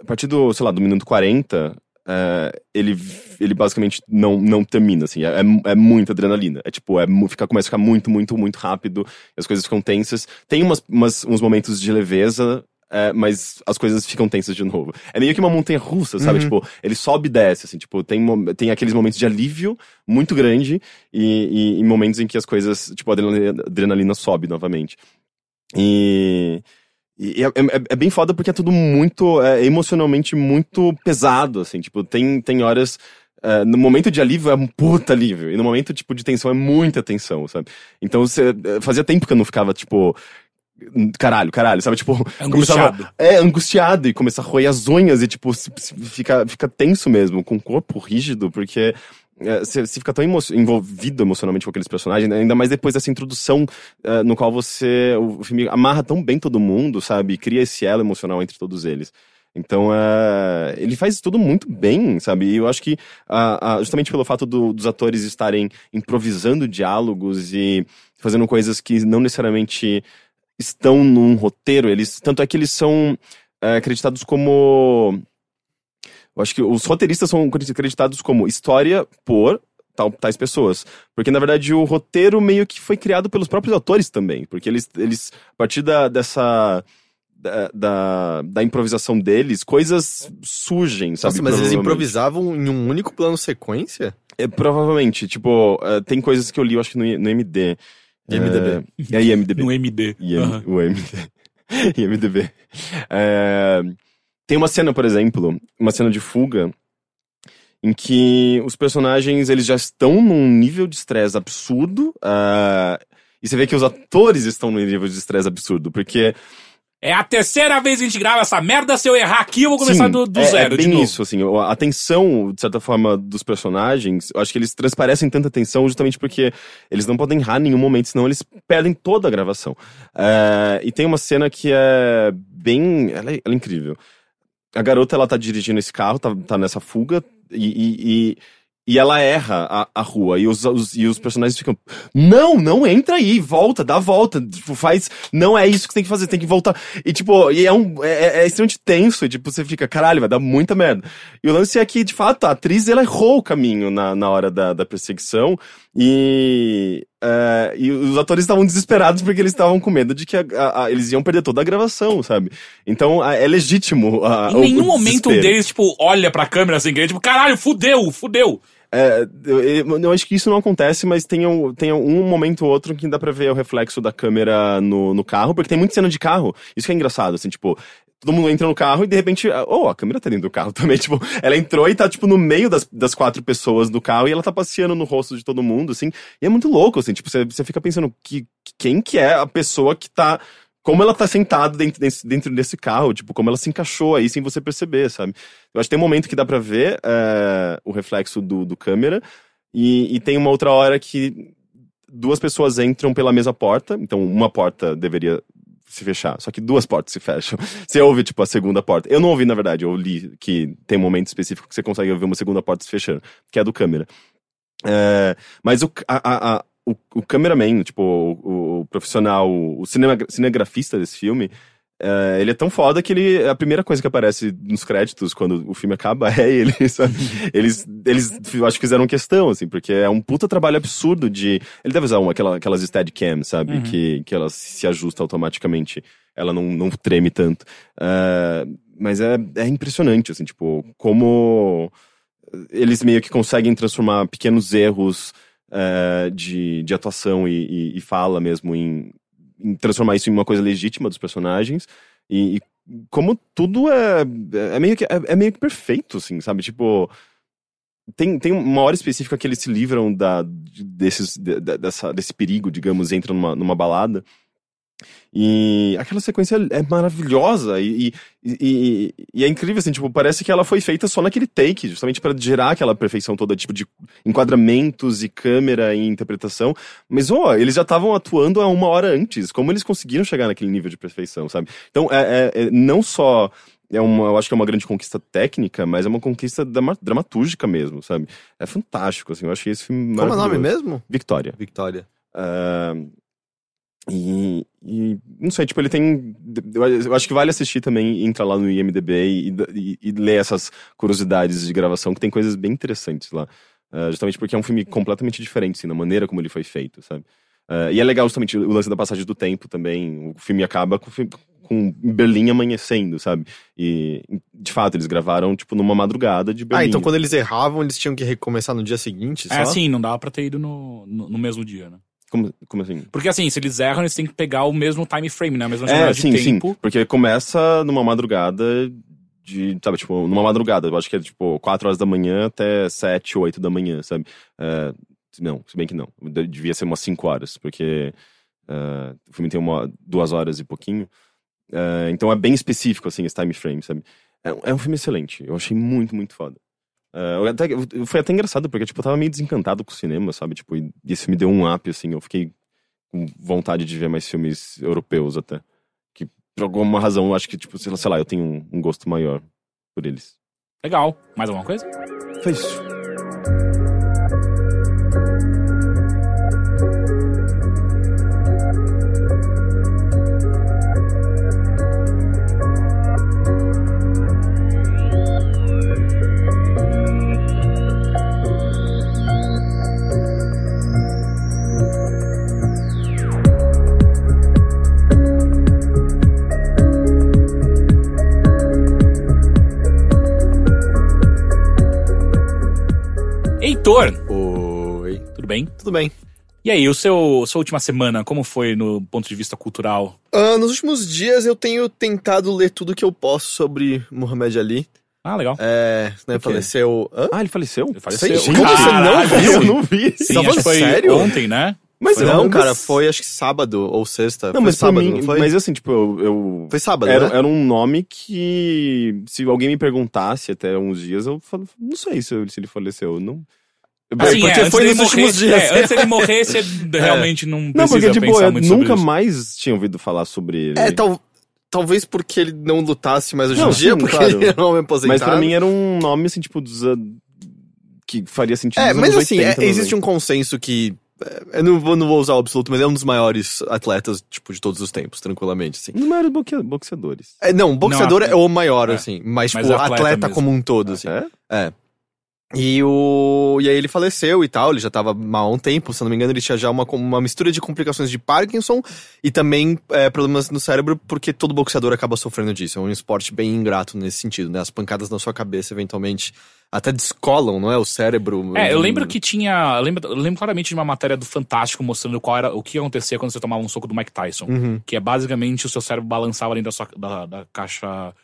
S3: a partir do, sei lá, do minuto 40, eh, ele, ele basicamente não, não termina, assim. É, é, é muita adrenalina. É tipo, é, fica, começa a ficar muito, muito, muito rápido. As coisas ficam tensas. Tem umas, umas- uns momentos de leveza. é, mas as coisas ficam tensas de novo. É meio que uma montanha russa, sabe?
S2: Uhum.
S3: Tipo, ele sobe e desce, assim. Tipo, tem, tem aqueles momentos de alívio muito grande e, e, e momentos em que as coisas, tipo, a adrenalina, adrenalina sobe novamente. E, e é, é- é bem foda porque é tudo muito, é, emocionalmente muito pesado, assim. Tipo, tem, tem horas... é, no momento de alívio é um puta alívio. E no momento, tipo, de tensão é muita tensão, sabe? Então, você, é, fazia tempo que eu não ficava, tipo... Caralho, caralho, sabe? Tipo, começava-
S1: Angustiado.
S3: é, angustiado e começar a roer as unhas e, tipo, se- se- fica, fica tenso mesmo, com o corpo rígido, porque é, você você fica tão emo envolvido emocionalmente com aqueles personagens, né? ainda mais depois dessa introdução é, no qual você. O filme amarra tão bem todo mundo, sabe? Cria esse elo emocional entre todos eles. Então, é, ele faz tudo muito bem, sabe? E eu acho que, ah, justamente pelo fato do- dos atores estarem improvisando diálogos e fazendo coisas que não necessariamente estão num roteiro, eles tanto é que eles são é, acreditados como eu acho que os roteiristas são acreditados como história por tal, tais pessoas. Porque, na verdade, o roteiro meio que foi criado pelos próprios atores também. Porque eles, eles a partir da, dessa. Da, da, da improvisação deles, coisas surgem, sabe?
S2: Nossa, mas eles improvisavam em um único plano sequência?
S3: É, provavelmente, tipo, é, tem coisas que eu li, eu acho que no, no MD.
S2: IMDb.
S3: É, é IMDb.
S1: No MD.
S3: IM,
S1: Aham.
S3: O MD. IMDB. É, tem uma cena, por exemplo, uma cena de fuga, em que os personagens eles já estão num nível de estresse absurdo. ah, e você vê que os atores estão num nível de estresse absurdo, porque
S1: É a terceira vez que a gente grava essa merda. Se eu errar aqui, eu vou começar
S3: Sim,
S1: do, do
S3: é,
S1: zero.
S3: É bem isso, assim, a atenção, de certa forma, dos personagens, eu acho que eles transparecem tanta atenção justamente porque eles não podem errar em nenhum momento, senão eles perdem toda a gravação. É, e tem uma cena que é bem. Ela é, ela é incrível. A garota, ela tá dirigindo esse carro, tá, tá nessa fuga, e. e- e- ela erra a, a rua, e os, os- e os personagens ficam, não, não entra aí, volta, dá volta, tipo, faz, não é isso que tem que fazer, tem que voltar. E tipo, e é um, é, é extremamente tenso, e tipo, você fica, caralho, vai dar muita merda. E o lance é que, de fato, a atriz, ela errou o caminho na, na hora da, da perseguição, e, é, e os atores estavam desesperados porque eles estavam com medo de que a- a- a- eles iam perder toda a gravação, sabe? Então, é legítimo a,
S1: Em nenhum momento um deles, tipo, olha pra câmera sem querer, tipo, caralho, fudeu, fudeu.
S3: É, eu, eu- eu acho que isso não acontece, mas tem, um- tem um momento ou outro que dá pra ver o reflexo da câmera no, no carro, porque tem muita cena de carro. Isso que é engraçado, assim, tipo, todo mundo entra no carro e de repente, oh, a câmera tá dentro do carro também, tipo, ela entrou e tá, tipo, no meio das, das quatro pessoas do carro e ela tá passeando no rosto de todo mundo, assim, e é muito louco, assim, tipo, você, você fica pensando que, quem que é a pessoa que tá como ela tá sentada dentro desse, dentro desse carro, tipo, como ela se encaixou aí sem você perceber, sabe? Eu acho que tem um momento que dá pra ver é, o reflexo do, do câmera, e, e tem uma outra hora que duas pessoas entram pela mesma porta, então uma porta deveria se fechar, só que duas portas se fecham. Você ouve, tipo, a segunda porta. Eu não ouvi, na verdade, eu li que tem um momento específico que você consegue ouvir uma segunda porta se fechando, que é a do câmera. É, mas o, a, a, o, o cameraman, tipo, o, o profissional, o cinema, cinegrafista desse filme, é, ele é tão foda que ele, a primeira coisa que aparece nos créditos quando o filme acaba é ele, sabe? Eles, eles, acho que fizeram questão, assim, porque é um puta trabalho absurdo de... Ele deve usar uma, aquela, aquelas Steadicam, sabe?
S1: Uhum.
S3: Que, que elas se ajustam automaticamente ela não, não treme tanto. Ah, mas é, é impressionante, assim, tipo, como eles meio que conseguem transformar pequenos erros eh, de, de atuação e, e- e fala mesmo em, em transformar isso em uma coisa legítima dos personagens. E, e como tudo é, é, meio que, é, é meio que perfeito, assim, sabe? Tipo. Tem, tem uma hora específica que eles se livram da, desses, de- de- dessa, desse perigo, digamos, entram numa, numa balada. E aquela sequência é maravilhosa e, e, e- e é incrível, assim, tipo, parece que ela foi feita só naquele take, justamente para gerar aquela perfeição toda, tipo, de enquadramentos e câmera e interpretação. Mas, ó, eles já estavam atuando há uma hora antes. Como eles conseguiram chegar naquele nível de perfeição, sabe? Então, é, é- é não só. É uma, eu acho que é uma grande conquista técnica, mas é uma conquista drama- dramatúrgica mesmo, sabe? É fantástico, assim. Eu achei esse filme
S2: Como é o nome mesmo?
S3: Victoria.
S2: Victoria.
S3: Ah, e, e não sei, tipo, ele tem. Eu acho que vale assistir também, entrar lá no IMDB e, e- e ler essas curiosidades de gravação, que tem coisas bem interessantes lá. Ah, justamente porque é um filme completamente diferente, assim, na maneira como ele foi feito, sabe? Ah, e é legal justamente o lance da passagem do tempo também. O filme acaba com, com Berlim amanhecendo, sabe? E, de fato, eles gravaram, tipo, numa madrugada de Berlim.
S2: Ah, então quando eles erravam, eles tinham que recomeçar no dia seguinte? Só?
S1: É assim, não dava pra ter ido no, no, no mesmo dia, né?
S3: Como, como assim?
S1: Porque assim, se eles erram, eles têm que pegar o mesmo time frame, né? A mesma
S3: É,
S1: janela
S3: sim,
S1: de
S3: sim.
S1: tempo.
S3: Porque começa numa madrugada de, sabe, tipo, numa madrugada. Eu acho que é, tipo, 4 horas da manhã até 7, 8 da manhã, sabe? É, não, se bem que não. De- Devia ser umas 5 horas, porque é, o filme tem uma, duas horas e pouquinho. É, então é bem específico, assim, esse time frame, sabe? É, é um filme excelente. Eu achei muito, muito foda. Eu até, eu- foi até engraçado, porque, tipo, eu tava meio desencantado com o cinema, sabe? Tipo, e isso me deu um up, assim. Eu fiquei com vontade de ver mais filmes europeus até. Que, por alguma razão, eu acho que, tipo, sei lá, sei lá, eu tenho um, um gosto maior por eles.
S1: Legal. Mais alguma coisa?
S3: Foi isso.
S1: Heitor,
S2: Oi.
S1: tudo bem?
S2: Tudo bem.
S1: E aí, o seu sua última semana, como foi no ponto de vista cultural?
S2: Ah, nos últimos dias eu tenho tentado ler tudo que eu posso sobre Muhammad Ali.
S1: Ah, legal.
S2: É, né, faleceu... Hã?
S3: Ah, ele faleceu?
S1: Ele faleceu.
S2: Sei, como você não viu?
S3: Eu não vi.
S1: Sim, que foi
S2: sério?
S1: ontem, né?
S3: Mas
S2: não,
S3: eu-
S2: cara, foi acho que sábado ou sexta.
S3: Não,
S2: foi
S3: mas
S2: sábado,
S3: mim,
S2: não foi?
S3: mas assim, tipo, eu... eu-
S2: Foi sábado,
S3: Era,
S2: né?
S3: era um nome que, se alguém me perguntasse até uns dias, eu falo, não sei se, se ele faleceu. Não,
S1: Assim,
S2: porque
S1: antes
S2: foi nos últimos
S1: morrer-
S2: dias.
S1: é, antes dele morrer, você realmente não precisa
S3: não porque, tipo, eu nunca
S1: isso.
S3: mais tinha ouvido falar sobre ele.
S2: É, tal, talvez porque ele não lutasse mais hoje
S3: Não,
S2: em dia,
S3: sim,
S2: porque
S3: claro.
S2: ele era um homem aposentado.
S3: Mas pra mim era um nome, assim, tipo, dos, ah, que faria sentido
S2: É, mas assim,
S3: 80,
S2: é- existe um consenso que. é, Eu não vou, não vou usar o absoluto, mas é um dos maiores atletas, tipo, de todos os tempos, tranquilamente, assim.
S3: Não eram boxe- boxeadores.
S2: É, não, boxeador
S1: Não,
S2: é o maior,
S1: é.
S2: assim. Mas,
S1: Mas
S2: tipo,
S1: atleta
S2: atleta, como um todo, assim.
S3: É?
S2: E o. E aí ele faleceu e tal, ele já tava mal há um tempo, se não me engano, ele tinha já uma, uma mistura de complicações de Parkinson e também é, problemas no cérebro, porque todo boxeador acaba sofrendo disso. É um esporte bem ingrato nesse sentido, né? As pancadas na sua cabeça, eventualmente, até descolam, não é? O cérebro.
S1: É, eu lembro que tinha. Eu lembro, eu lembro claramente de uma matéria do Fantástico mostrando qual era o que acontecia quando você tomava um soco do Mike Tyson.
S2: Uhum.
S1: Que é basicamente o seu cérebro balançava dentro da, sua, da, da caixa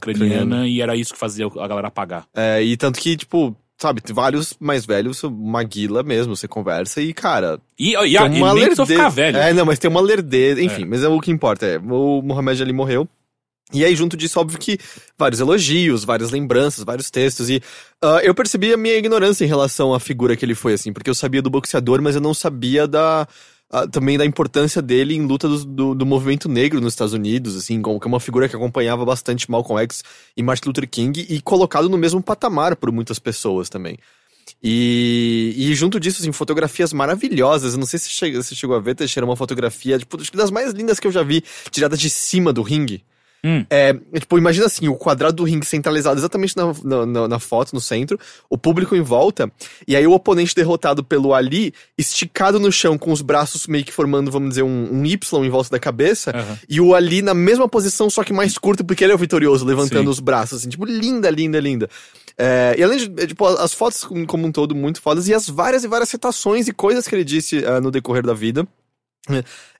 S1: craniana,
S2: Craniana.
S1: e era isso que fazia a galera apagar.
S2: É, e tanto que, tipo, sabe, vários mais velhos, Maguila mesmo, você conversa e, cara.
S1: E, e, e,
S2: tem
S1: e nem precisou ficar velho.
S2: É, não, mas tem uma lerdeza. Enfim, mas é o que importa. É, o Mohamed Ali morreu. E aí, junto disso, óbvio que vários elogios, várias lembranças, vários textos. E ah, eu percebi a minha ignorância em relação à figura que ele foi, assim, porque eu sabia do boxeador, mas eu não sabia da. Ah, também da importância dele em luta do, do, do movimento negro nos Estados Unidos, assim, como que é uma figura que acompanhava bastante Malcolm X e Martin Luther King e colocado no mesmo patamar por muitas pessoas também. E, e junto disso, assim, fotografias maravilhosas. Eu não sei se se chegou a ver, Teixeira, uma fotografia, tipo, das mais lindas que eu já vi, tirada de cima do ringue.
S1: Hum.
S2: É, é, tipo, imagina assim, o quadrado do ringue centralizado exatamente na, na, na- foto, no centro, o público em volta, e aí o oponente derrotado pelo Ali, esticado no chão, com os braços meio que formando, vamos dizer, um, um Y em volta da cabeça,
S1: Aham.
S2: e o Ali na mesma posição, só que mais curto, porque ele é o vitorioso, levantando
S1: Sim.
S2: os braços, assim, tipo, linda, linda, linda. É, e além de, é, tipo, as fotos como um todo muito fodas, e as várias e várias citações e coisas que ele disse ah, no decorrer da vida.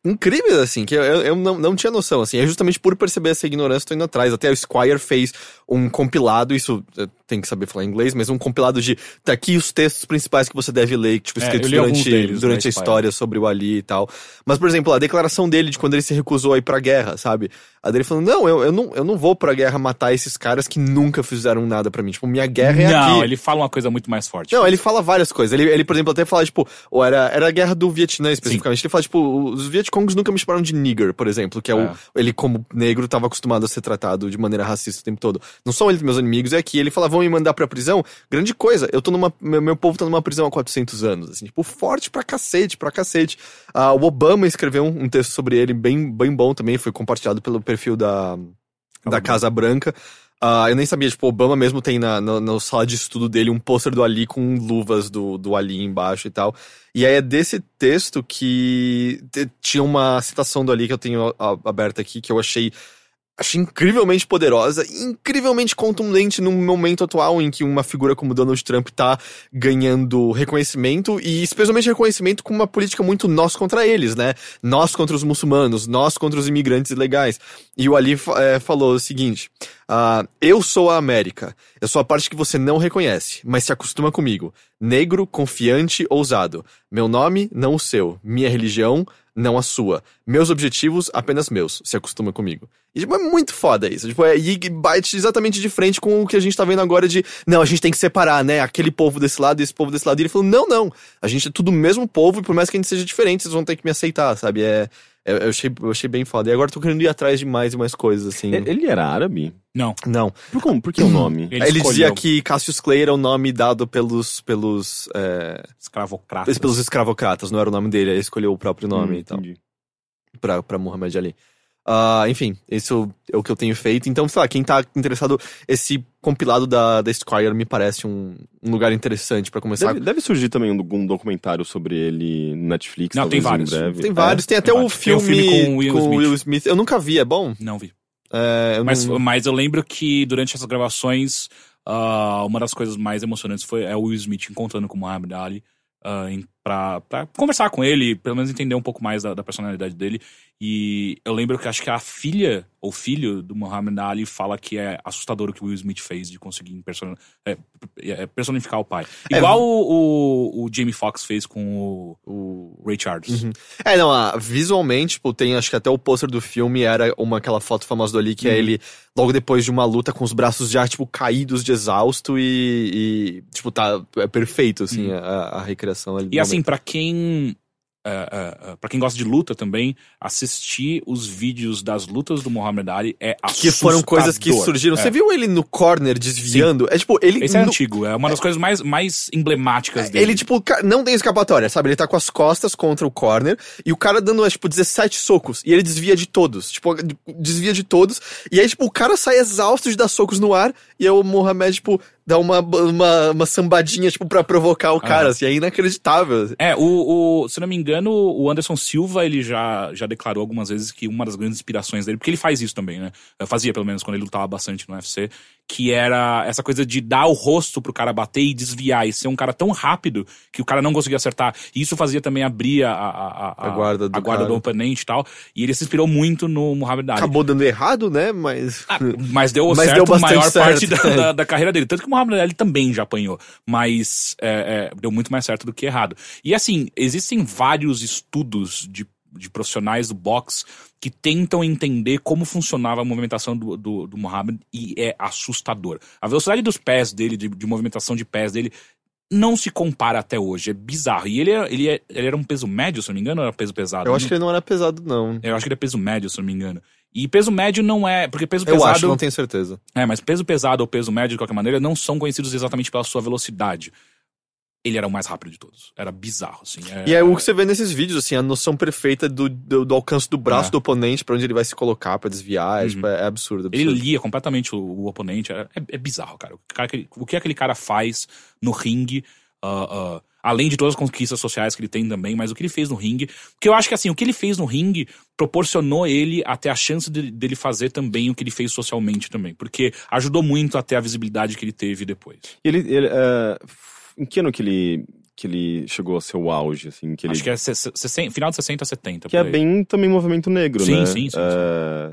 S2: É, incríveis, assim, que eu, eu não, não tinha noção, assim, é justamente por perceber essa ignorância tô indo atrás. Até o Squire fez um compilado, isso eh, tem que saber falar inglês, mas um compilado de tá aqui os textos principais que você deve ler, tipo,
S1: É,
S2: escritos
S1: alguns
S2: durante,
S1: deles,
S2: durante
S1: né,
S2: a história sobre o Ali e tal. Mas, por exemplo, a declaração dele de quando ele se recusou a ir pra guerra, sabe? A dele falando, não, eu, eu não, eu não vou pra guerra matar esses caras que nunca fizeram nada pra mim. Tipo, minha guerra é
S1: Não,
S2: aqui.
S1: ele fala uma coisa muito mais forte.
S2: Não, ele fala várias coisas. Ele, ele por exemplo, até fala, tipo, ou era, era a guerra do Vietnã especificamente. Ele fala, tipo, os Vietcongs nunca me chamaram de nigger, por exemplo, que é,
S1: É.
S2: o. Ele, como negro, tava acostumado a ser tratado de maneira racista o tempo todo. Não são eles meus inimigos, é aqui. Ele fala, vão me mandar pra prisão. Grande coisa, eu tô numa. Meu, meu povo tá numa prisão há 400 anos, assim, tipo, forte pra cacete, pra cacete. Ah, o Obama escreveu um, um texto sobre ele bem, bem bom também, foi compartilhado pelo perfil da, da Casa Branca. Ah, eu nem sabia, tipo, Obama mesmo tem na, na, na sala de estudo dele um pôster do Ali com luvas do, do Ali embaixo e tal. E aí é desse texto que tinha uma citação do Ali que eu tenho aberta aqui, que eu achei, achei incrivelmente poderosa, e incrivelmente contundente num momento atual em que uma figura como Donald Trump tá ganhando reconhecimento, e especialmente reconhecimento com uma política muito nós contra eles, né? Nós contra os muçulmanos, nós contra os imigrantes ilegais. E o Ali eh, falou o seguinte: ah, Eu sou a América. Eu sou a parte que você não reconhece, mas se acostuma comigo. Negro, confiante, ousado. Meu nome, não o seu. Minha religião, não a sua. Meus objetivos, apenas meus. Se acostuma comigo. E tipo, é muito foda isso. Tipo, é, e bate exatamente de frente com o que a gente tá vendo agora de. Não, a gente tem que separar, né? Aquele povo desse lado esse povo desse lado. E ele falou: não, não. A gente é tudo o mesmo povo, e por mais que a gente seja diferente, vocês vão ter que me aceitar, sabe? É. é- Eu achei, eu achei bem foda. E agora eu tô querendo ir atrás de mais e mais coisas, assim.
S3: Ele era árabe?
S1: Não.
S2: Não.
S3: Por, como? Por que o nome?
S1: Ele,
S2: Ele, dizia que Cassius Clay era o nome dado pelos pelos é,
S1: escravocratas.
S2: pelos escravocratas, não era o nome dele, ele escolheu o próprio nome
S3: Hum,
S2: e tal,
S3: entendi.
S2: pra, pra Muhammad Ali. Ah, enfim, isso é o que eu tenho feito. Então, sei lá, quem tá interessado, esse compilado da, da Squire me parece um, um lugar interessante pra começar.
S3: Deve, deve surgir também um, um documentário sobre ele no Netflix,
S1: Não, tem vários.
S3: em breve.
S2: Tem
S3: É?
S2: vários, tem até
S1: tem
S2: o.
S1: Tem
S2: filme,
S1: o filme com o Will
S2: com
S1: Smith.
S2: Will Smith. Eu nunca vi, é bom?
S1: Não vi.
S2: É, eu
S1: Mas,
S2: não...
S1: mas eu lembro que durante essas gravações, ah, uma das coisas mais emocionantes foi é o Will Smith encontrando com o Muhammad Ali em- pra, pra conversar com ele, pelo menos entender um pouco mais da, da personalidade dele. E eu lembro que acho que a filha ou filho do Muhammad Ali fala que é assustador o que o Will Smith fez de conseguir person- é, é, personificar o pai.
S2: É.
S1: Igual o, o, o Jamie Foxx fez com o,
S2: o...
S1: Ray Charles.
S2: Uhum. É, não, ah, visualmente, tipo, tem acho que até o pôster do filme era uma aquela foto famosa do Ali, que é
S1: Uhum.
S2: ele logo depois de uma luta com os braços já, tipo, caídos de exausto e, e, tipo, tá, é perfeito, assim,
S1: Uhum.
S2: a, a recriação ali.
S1: E assim, pra quem. Uh, para quem gosta de luta também, assistir os vídeos das lutas do Muhammad Ali é
S2: Que foram coisas que
S1: assustador.
S2: surgiram.
S1: É.
S2: Você viu ele no corner desviando? É tipo, ele.
S1: Esse é
S2: no-
S1: antigo, é uma das coisas mais, mais emblemáticas dele.
S2: Ele, tipo, não tem escapatória, sabe? Ele tá com as costas contra o corner e o cara dando, é, tipo, 17 socos e ele desvia de todos. Tipo, desvia de todos. E aí, tipo, o cara sai exausto de dar socos no ar e aí o Mohamed, tipo, dá uma, uma, uma sambadinha, tipo, pra provocar o cara,
S1: Ah.
S2: assim. É inacreditável.
S1: É, o, o- se não me engano, o Anderson Silva, ele já, já declarou algumas vezes que uma das grandes inspirações dele, porque ele faz isso também, né? Eu fazia, pelo menos, quando ele lutava bastante no UFC, que era essa coisa de dar o rosto pro cara bater e desviar, e ser um cara tão rápido que o cara não conseguia acertar. E isso fazia também abrir a, a,
S2: A guarda do
S1: a guarda do oponente e tal. E ele se inspirou muito no Muhammad Ali.
S2: Acabou dando errado, né? Mas.
S1: Ah, mas deu
S2: Mas
S1: certo
S2: deu
S1: a maior parte da,
S2: certo.
S1: da, da carreira dele. Tanto que o Ali também já apanhou. Mas é, é, deu muito mais certo do que errado. E assim, existem vários estudos de, de profissionais do boxe que tentam entender como funcionava a movimentação do, do, do Muhammad e é assustador. A velocidade dos pés dele, de, de movimentação de pés dele, não se compara até hoje. É bizarro. E ele, ele, é- ele era um peso médio, se não me engano, ou era peso pesado?
S2: Eu acho que ele não era pesado, não.
S1: eu acho que ele é peso médio, se não me engano. E peso médio não é. Porque peso
S2: Eu
S1: pesado.
S2: acho, não tenho certeza.
S1: É, mas peso pesado ou peso médio, de qualquer maneira, não são conhecidos exatamente pela sua velocidade. ele era o mais rápido de todos. Era bizarro, assim.
S2: E é o que você vê nesses vídeos, assim, a noção perfeita do, do, do alcance do braço
S1: É.
S2: do oponente, pra onde ele vai se colocar, pra desviar. É, tipo, é absurdo,
S1: Ele
S2: absurdo.
S1: lia completamente o, o oponente. É, é- é bizarro, cara. O, cara que- o que aquele cara faz no ringue, ah, ah, além de todas as conquistas sociais que ele tem também, mas o que ele fez no ringue. Porque eu acho que assim, o que ele fez no ringue proporcionou ele a ter a chance de- dele fazer também o que ele fez socialmente também. Porque ajudou muito a ter a visibilidade que ele teve depois.
S3: E ele, ele, é, em que ano que ele, que ele chegou ao seu auge, assim? Que ele,
S1: Acho que é final de 60, 70.
S3: que é bem também movimento negro,
S1: Sim,
S3: né?
S1: sim, sim, sim.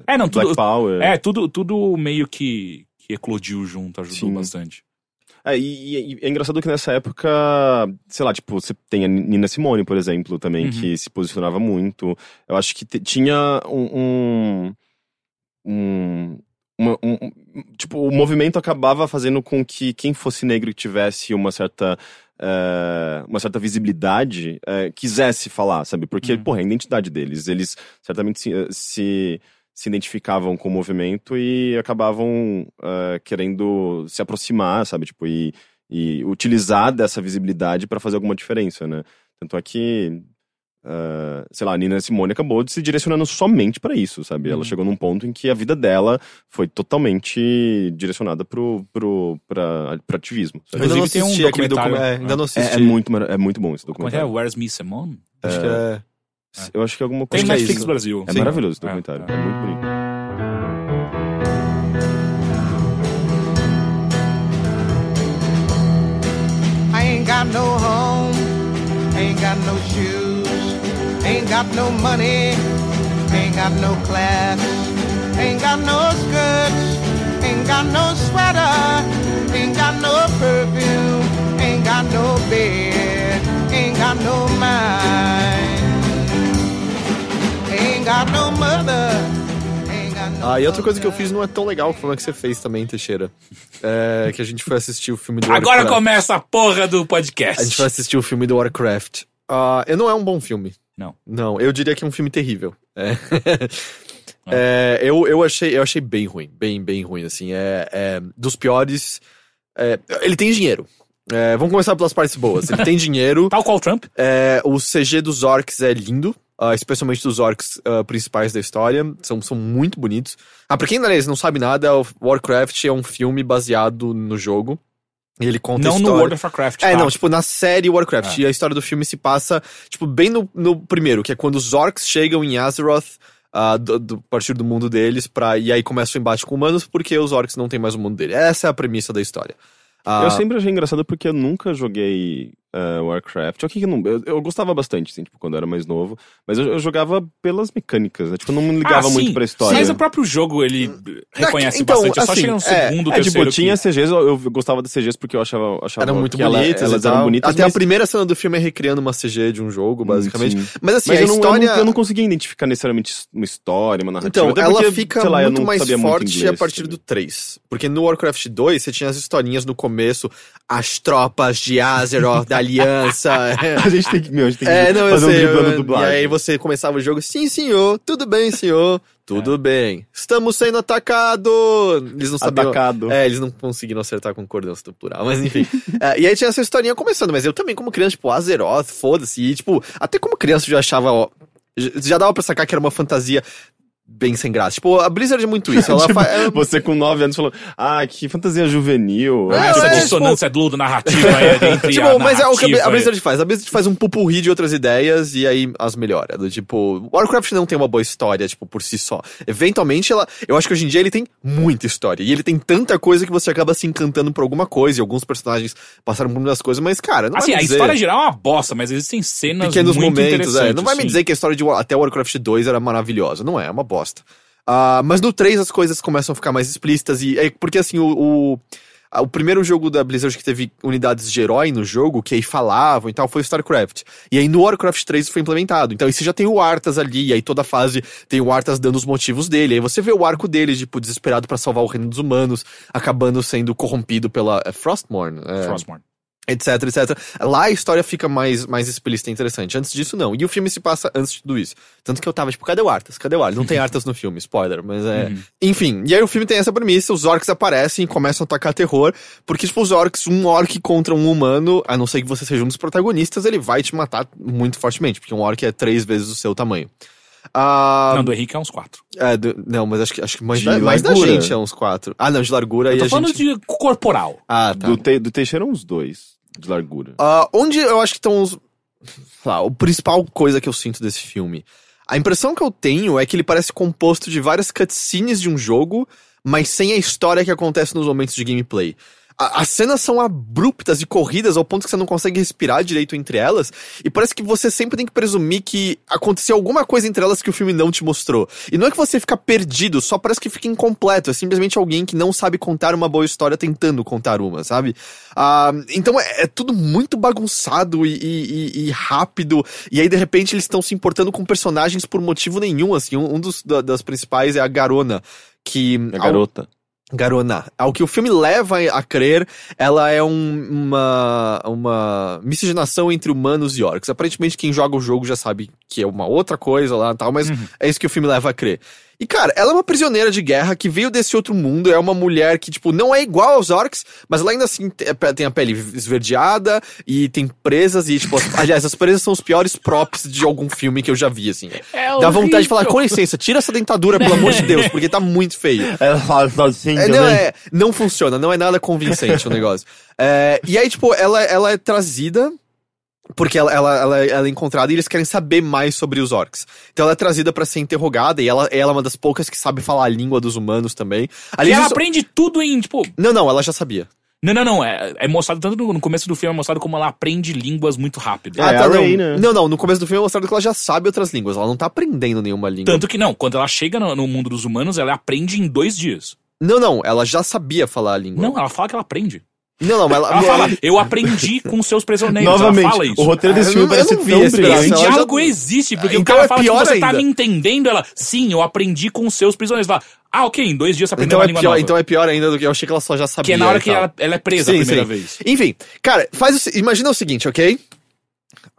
S3: É,
S1: É, não,
S3: Black
S1: tudo.
S3: Power.
S1: É, tudo, tudo meio que, que eclodiu junto, ajudou
S3: Sim.
S1: bastante.
S3: É, e, e é engraçado que nessa época, sei lá, tipo, você tem a Nina Simone, por exemplo, também,
S1: Uhum.
S3: que se posicionava muito. Eu acho que te- tinha um. um, um- uma- um- tipo, o movimento acabava fazendo com que quem fosse negro e tivesse uma certa. eh, uma certa visibilidade eh, quisesse falar, sabe? Porque,
S1: Uhum.
S3: porra, é a identidade deles. Eles certamente se, eh, se, se identificavam com o movimento e acabavam eh, querendo se aproximar, sabe? Tipo, e, e utilizar dessa visibilidade para fazer alguma diferença, né? Tanto é que, eh, sei lá, a Nina Simone acabou de se direcionando somente para isso, sabe? Ela
S1: Uhum.
S3: chegou num ponto em que a vida dela foi totalmente direcionada pro, pro, pra, pra ativismo.
S2: Eu
S3: sabe?
S2: ainda não
S1: um
S2: assisti aquele
S1: documentário-
S2: documentário. É, ainda não
S3: É,
S2: assisti.
S3: é muito, mara- é muito bom esse
S1: Como é que é?
S3: documentário.
S1: Where's Me Simone?
S2: Acho que é...
S3: Eu acho que é alguma
S1: Tem
S3: coisa.
S2: é
S1: Netflix
S2: isso.
S1: Brasil.
S3: É
S1: Sim.
S3: maravilhoso esse
S1: É,
S3: documentário.
S1: é.
S3: É, muito bonito.
S4: I ain't got no home, ain't got no shoes, ain't got no money, ain't got no class, ain't got no skirts, ain't got no sweater, ain't got no perfume, ain't got no bed, ain't got no mind,
S2: Ah, e outra coisa que eu fiz não é tão legal como é que você fez também, Teixeira. É que a gente foi assistir o filme do
S1: Agora
S2: Warcraft.
S1: começa a porra do podcast.
S2: A gente foi assistir o filme do Warcraft. Ah, e não é um bom filme.
S1: Não.
S2: Não, eu diria que é um filme terrível. É. É, eu, eu, achei, eu achei bem ruim. Bem, bem ruim, assim. É, é dos piores. é, ele tem dinheiro. É, vamos começar pelas partes boas. Ele tem dinheiro.
S1: Tal qual Trump.
S2: É, o CG dos orcs é lindo. Ah, especialmente dos orcs ah, principais da história. São, são muito bonitos. Ah, pra quem, aliás, não sabe nada, o Warcraft é um filme baseado no jogo. E ele conta a
S1: Não
S2: história...
S1: no World of Warcraft.
S2: É,
S1: tá?
S2: não, tipo, na série Warcraft.
S1: É.
S2: E a história do filme se passa, tipo, bem no, no primeiro, que é quando os orcs chegam em Azeroth, ah, do, do- a partir do mundo deles, pra, e aí começa o embate com humanos, porque os orcs não têm mais o mundo dele. Essa é a premissa da história.
S3: Eu sempre achei engraçado porque eu nunca joguei eh, Warcraft. O que que eu, não, eu, eu gostava bastante, assim, tipo, quando eu era mais novo. Mas eu, eu jogava pelas mecânicas, né? Tipo, eu não me ligava
S1: Ah,
S3: muito pra história.
S1: Mas o próprio jogo, ele reconhece
S2: então,
S1: bastante. É só
S2: assim,
S1: chegar no
S2: é,
S1: segundo,
S3: É,
S1: terceiro.
S3: tipo, tinha
S1: que-
S3: CGs, eu, eu gostava das CGs porque eu achava, achava
S2: eram muito
S3: que ela-
S2: bonitas
S3: elas
S2: e tal.
S3: eram bonitas,
S2: Até
S3: mas,
S2: a primeira cena do filme é recriando uma CG de um jogo, basicamente.
S3: sim.
S2: Mas assim,
S3: Mas
S2: a
S3: eu, não, eu
S2: história...
S3: não- eu não conseguia identificar necessariamente uma história, uma narrativa.
S2: Então, ela
S3: porque,
S2: fica
S3: sei lá, eu
S2: muito
S3: não
S2: mais
S3: sabia
S2: forte
S3: muito inglês,
S2: a partir do 3. Porque no Warcraft 2, você tinha as historinhas no começo, as tropas de Azeroth, da Aliança.
S3: A gente tem que, meu, a gente tem que
S2: É, não,
S3: fazer
S2: sei.
S3: um driblando dublagem.
S2: e aí você começava o jogo, sim, senhor, tudo bem, senhor, tudo bem. Estamos sendo atacados! Eles não sabiam...
S3: Atacado.
S2: É, eles não conseguiram acertar a concordância do plural, mas enfim. É, e aí tinha essa historinha começando, mas eu também, como criança, tipo, Azeroth, foda-se. E, tipo, até como criança eu já achava, ó, já- já dava pra sacar que era uma fantasia bem sem graça. Tipo, a Blizzard é muito isso. Ela
S3: Tipo,
S2: fa- é-
S3: Você com 9 anos falou, ah, que fantasia juvenil.
S2: É,
S1: Essa
S2: é,
S1: dissonância do narrativa aí, entre
S2: Tipo,
S1: a
S2: mas é o que a Blizzard faz. A Blizzard faz um pupurri de outras ideias e aí as melhora. Do tipo, Warcraft não tem uma boa história, tipo, por si só. Eventualmente, ela. Eu acho que hoje em dia ele tem muita história. E ele tem tanta coisa que você acaba se encantando por alguma coisa. E alguns personagens passaram por muitas coisas, mas, cara, não
S1: Assim, a
S2: me dizer...
S1: história geral é uma bosta, mas existem cenas
S2: pequenos
S1: muito
S2: momentos,
S1: interessantes.
S2: é. Não vai me
S1: sim.
S2: dizer que a história de até Warcraft 2 era maravilhosa. Não é, é uma bosta. Ah, mas no 3 as coisas começam a ficar mais explícitas e é porque assim, o, o, o primeiro jogo da Blizzard que teve unidades de herói no jogo, que aí falavam e tal, foi o StarCraft. E aí no Warcraft 3 isso foi implementado. Então aí você já tem o Arthas ali, e aí toda fase tem o Arthas dando os motivos dele. Aí você vê o arco dele, tipo, desesperado pra salvar o reino dos humanos, acabando sendo corrompido pela é Frostmourne. É,
S1: Frostmourne.
S2: Etc, etc. Lá a história fica mais, mais explícita e interessante. Antes disso, não. E o filme se passa antes de tudo isso. Tanto que eu tava, tipo, cadê o Arthas? Cadê o Arthas? Não tem Arthas no filme, spoiler, mas é... Enfim, e aí o filme tem essa premissa, os orcs aparecem e começam a atacar terror, porque, tipo, os orcs, um orc contra um humano, a não ser que você seja um dos protagonistas, ele vai te matar muito fortemente, porque um orc é três vezes o seu tamanho. Ah,
S1: Não, do Henrique é uns quatro.
S2: é, do- não, mas acho que, acho que mais,
S3: De
S2: da, mais da
S3: largura.
S2: gente é uns quatro. Ah, não, de largura
S1: Eu
S2: e
S1: tô
S2: a
S1: falando
S2: gente...
S1: de corporal.
S2: Ah, tá.
S3: Do, te, do Teixeira, uns dois de largura.
S2: Ah, onde eu acho que estão os. lá, o principal coisa que eu sinto desse filme. A impressão que eu tenho é que ele parece composto de várias cutscenes de um jogo, mas sem a história que acontece nos momentos de gameplay. A- As cenas são abruptas e corridas ao ponto que você não consegue respirar direito entre elas, e parece que você sempre tem que presumir que aconteceu alguma coisa entre elas que o filme não te mostrou. E não é que você fica perdido, só parece que fica incompleto, é simplesmente alguém que não sabe contar uma boa história tentando contar uma, sabe? Ah, então é, é tudo muito bagunçado e, e- e- rápido, e aí de repente eles estão se importando com personagens por motivo nenhum, assim, um, um dos da- das principais é a Garona, que...
S3: A
S2: ao-
S3: garota.
S2: Garona. Ao que o filme leva a crer, ela é um- uma, uma miscigenação entre humanos e orcs. Aparentemente, quem joga o jogo já sabe que é uma outra coisa lá e tal, mas é isso que o filme leva a crer. E, cara, ela é uma prisioneira de guerra que veio desse outro mundo, é uma mulher que, tipo, não é igual aos orcs, mas ela ainda assim te- tem a pele esverdeada e tem presas e, tipo, as- aliás, as presas são os piores props de algum filme que eu já vi, assim.
S1: É
S2: Dá vontade de falar, com licença, tira essa dentadura, pelo amor de Deus, porque tá muito feio.
S3: Ela fala assim
S2: É, não, é, não funciona, não é nada convincente o negócio. É, e aí, tipo, ela, ela é trazida. Porque ela, ela, ela, ela é encontrada e eles querem saber mais sobre os orcs. Então ela é trazida pra ser interrogada e ela, ela é uma das poucas que sabe falar a língua dos humanos também.
S1: E
S2: Aliás,
S1: ela
S2: isso-
S1: aprende tudo em, tipo.
S2: Não, não, ela já sabia.
S1: Não, não, não. É, é mostrado tanto no, no começo do filme, é mostrado como ela aprende línguas muito rápido.
S3: É, a
S2: não.
S3: Rey, né?
S2: não, não, no começo do filme é mostrado que ela já sabe outras línguas. Ela não tá aprendendo nenhuma língua.
S1: Tanto que não, quando ela chega no, no mundo dos humanos, ela aprende em dois dias.
S2: Não, não, ela já sabia falar a língua.
S1: Não, ela fala que ela aprende.
S2: Não, não, mas ela,
S1: Ela fala, eu aprendi com seus prisioneiros.
S3: Novamente,
S1: ela fala isso.
S3: o roteiro desse
S2: Ah, eu
S3: filme parece
S2: não
S3: tão brilhante.
S1: Esse
S2: ela já-
S1: diálogo existe, porque o
S2: Então
S1: cara
S2: é
S1: fala que você tá
S2: ainda.
S1: me entendendo. Ela, sim, eu aprendi com seus prisioneiros. Fala, ah, ok, em dois dias você aprendeu
S2: então,
S1: uma
S2: é
S1: língua
S2: pior,
S1: nova.
S2: então é pior ainda do que eu achei que ela só já sabia.
S1: que é na hora que ela, ela é presa
S2: Sim,
S1: a primeira
S2: sim.
S1: vez.
S2: Enfim, cara, faz o, imagina o seguinte, ok?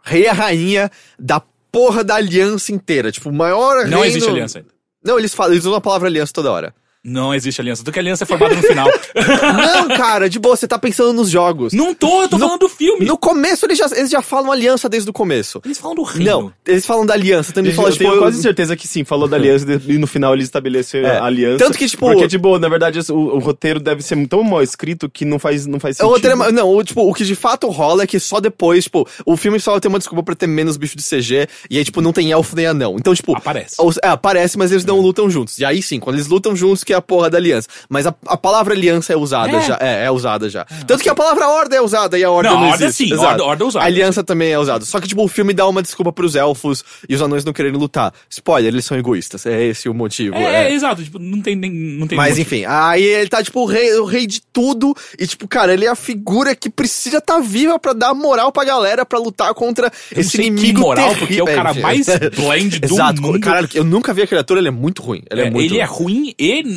S2: Rei e a rainha da porra da aliança inteira. Tipo, o maior
S1: Não
S2: reino...
S1: existe aliança ainda.
S2: Não, eles falam, eles usam a palavra aliança toda hora.
S1: Não existe aliança. Tanto que a aliança é formada no final.
S2: Não, cara, de boa, você tá pensando nos jogos.
S1: não tô, eu tô
S2: No-
S1: falando do filme.
S2: No começo, eles já, eles já falam aliança desde o começo.
S1: Eles falam do reino.
S2: Não, eles falam da aliança. Também
S3: Eu
S2: falam,
S3: tenho
S2: tipo...
S3: quase certeza que sim, falou da aliança e no final ele estabeleceu
S2: É.
S3: a aliança.
S2: Tanto que, tipo-
S3: Porque, tipo, na verdade, o, o roteiro deve ser tão mal escrito que não faz, não faz
S2: O
S3: sentido.
S2: roteiro é- não, o, tipo, o que de fato rola é que só depois, tipo, o filme só tem uma desculpa pra ter menos bicho de CG, e aí, tipo, não tem elfo nem anão. Então, tipo.
S1: Aparece.
S2: os- é, aparece, mas eles não lutam juntos. E aí sim, quando eles lutam juntos, que é a porra da aliança. Mas a, a palavra aliança é usada
S1: É.
S2: já. É, é usada já. Tanto que a palavra horda é usada e a horda
S1: Não,
S2: não,
S1: a horda
S2: existe.
S1: sim,
S2: Exato.
S1: horda- horda é usada.
S2: A aliança também é usada. Só que, tipo, o filme dá uma desculpa pros elfos e os anões não quererem lutar. Spoiler, eles são egoístas. É esse o motivo.
S1: É,
S2: é.
S1: é, exato. Tipo, não tem nem. Não tem
S2: Mas
S1: motivo.
S2: enfim, aí ele tá, tipo, o rei, o rei de tudo. E, tipo, cara, ele é a figura que precisa estar tá viva pra dar moral pra galera pra lutar contra
S1: Eu
S2: esse
S1: sei que
S2: inimigo
S1: moral,
S2: terrível.
S1: porque é o cara mais blend do
S2: Exato,
S1: mundo.
S2: caralho, eu nunca vi aquele ator, ele é muito ruim. Ele é,
S1: É,
S2: muito
S1: ele é
S2: ruim.
S1: ruim e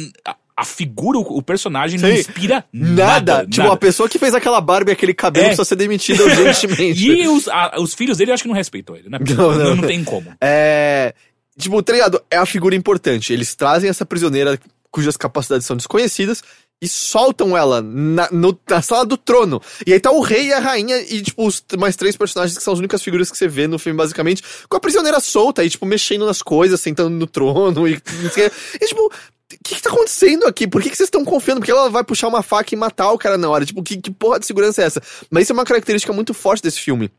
S1: a, figura, o, o personagem não
S2: Sim.
S1: inspira
S2: Nada.
S1: nada.
S2: Tipo,
S1: nada.
S2: a pessoa que fez aquela barba e aquele cabelo
S1: É.
S2: precisa ser demitida urgentemente.
S1: E os, a- os filhos dele, eu acho que não respeitam ele, né?
S2: Não, não.
S1: não tem como.
S2: É. Tipo, tá ligado? É a figura importante. Eles trazem essa prisioneira cujas capacidades são desconhecidas e soltam ela na, no- na sala do trono. E aí tá o rei e a rainha e, tipo, os mais três personagens que são as únicas figuras que você vê no filme, basicamente, com a prisioneira solta e, tipo, mexendo nas coisas, sentando no trono e. E, tipo. O que, que tá acontecendo aqui? Por que, que vocês estão confiando? Porque ela vai puxar uma faca e matar o cara na hora. Tipo, que, que porra de segurança é essa? Mas isso é uma característica muito forte desse filme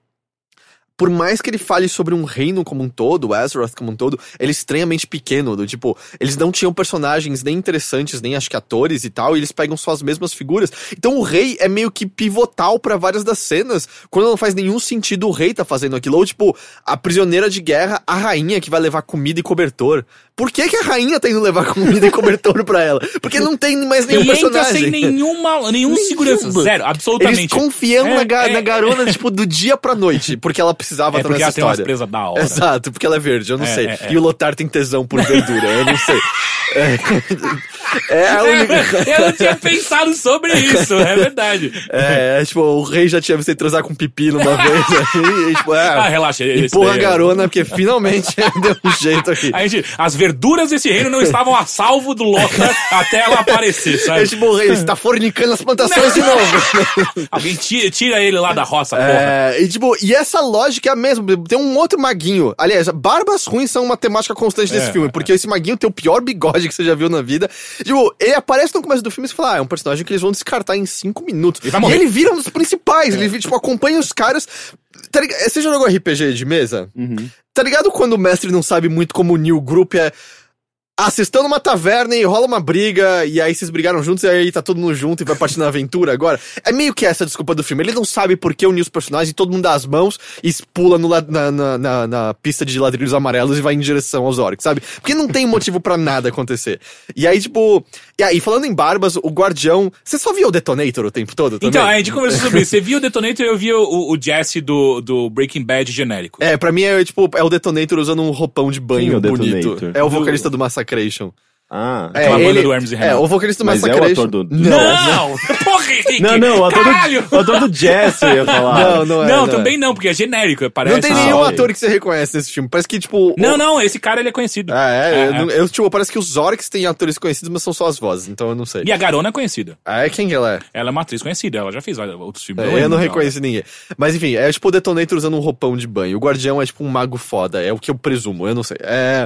S2: por mais que ele fale sobre um reino como um todo, o Azeroth como um todo, ele é extremamente pequeno, do tipo, eles não tinham personagens nem interessantes, nem acho que atores e tal, e eles pegam só as mesmas figuras. Então o rei é meio que pivotal pra várias das cenas, quando não faz nenhum sentido o rei tá fazendo aquilo, ou tipo, a prisioneira de guerra, a rainha que vai levar comida e cobertor. Por que que a rainha tá indo levar comida e cobertor pra ela? Porque não tem mais nenhum
S1: e entra
S2: personagem.
S1: sem nenhuma, nenhum segurança. Zero,
S2: Eles
S1: absolutamente.
S2: confiando
S1: É,
S2: na, ga-
S1: é,
S2: na garona, tipo, do dia pra noite, porque ela precisava
S1: É
S2: estar nessa
S1: ela tem umas
S2: história.
S1: presas da hora.
S2: Exato, porque ela é verde, eu não
S1: É,
S2: sei.
S1: é, é.
S2: E o Lotar tem tesão por verdura, eu não sei. É. É a única.
S1: É, eu não tinha pensado sobre isso, é verdade.
S2: É, é, tipo, o rei já tinha visto ele transar com pipi numa vez. Aí, e, tipo, é,
S1: Ah, relaxa.
S2: empurra a
S1: daí é-
S2: garona, porque finalmente deu um jeito aqui.
S1: A gente, as verduras desse reino não estavam a salvo do Lothar até ela aparecer,
S2: É
S1: sabe?
S2: tipo, o rei está fornicando as plantações de novo.
S1: Alguém tira, tira ele lá da roça, porra.
S2: É, e tipo, e essa lógica é a mesma. Tem um outro maguinho. Aliás, barbas ruins são uma temática constante desse
S1: É,
S2: filme, porque esse maguinho tem o pior bigode que você já viu na vida. Tipo, ele aparece no começo do filme e você fala, ah, é um personagem que eles vão descartar em cinco minutos.
S1: Ele vai
S2: e
S1: morrer.
S2: ele vira um dos principais. Ele, tipo, acompanha os caras. Tá ligado? Você já jogou RPG de mesa? Tá ligado quando o mestre não sabe muito como unir o grupo e é. Ah, vocês estão numa taverna e rola uma briga, e aí vocês brigaram juntos, e aí tá todo mundo junto e vai partir na aventura agora. É meio que essa a desculpa do filme. Ele não sabe por que unir os personagens e todo mundo dá as mãos e pula no na, na, na- na pista de ladrilhos amarelos e vai em direção aos orcs, sabe? Porque não tem motivo pra nada acontecer. E aí, tipo. E aí, falando em barbas, o guardião. Você só via o Detonator o tempo todo também?
S1: Então, a gente conversou sobre isso. Você viu o Detonator e eu vi o, o Jesse do, do Breaking Bad genérico.
S2: É, pra mim é tipo, é o Detonator usando um roupão de
S3: é
S2: banho
S3: o
S2: bonito.
S3: Detonator?
S2: É o vocalista do Massacration.
S3: Ah.
S2: É,
S1: Aquela banda
S2: ele-
S1: do Hermes e
S2: É,
S1: Renato.
S2: o vocalista do
S3: Mas é o
S2: Massacration.
S3: ator do-
S2: Não,
S1: Porra, Henrique!
S3: Não, não, o ator,
S1: Caralho!
S3: do, o ator do Jesse eu ia falar.
S2: Não, não é.
S1: Não,
S2: é.
S1: também não, porque é genérico, parece.
S2: Não tem
S3: Ah,
S2: nenhum
S3: ok.
S2: ator que você reconhece nesse filme. Parece que, tipo.
S1: Não,
S2: o-
S1: não, esse cara ele é conhecido.
S2: Ah, é?
S1: É,
S2: eu, não- eu, tipo, parece que os Orcs têm atores conhecidos, mas são só as vozes, então eu não sei.
S1: E a Garona é conhecida.
S2: Ah, é quem que ela é?
S1: Ela é uma atriz conhecida, ela já fez outros filmes.
S2: É, eu não
S1: dela.
S2: reconheci ninguém. Mas enfim, é tipo o Detonator usando um roupão de banho. O Guardião é tipo um mago foda, é o que eu presumo, eu não sei. É.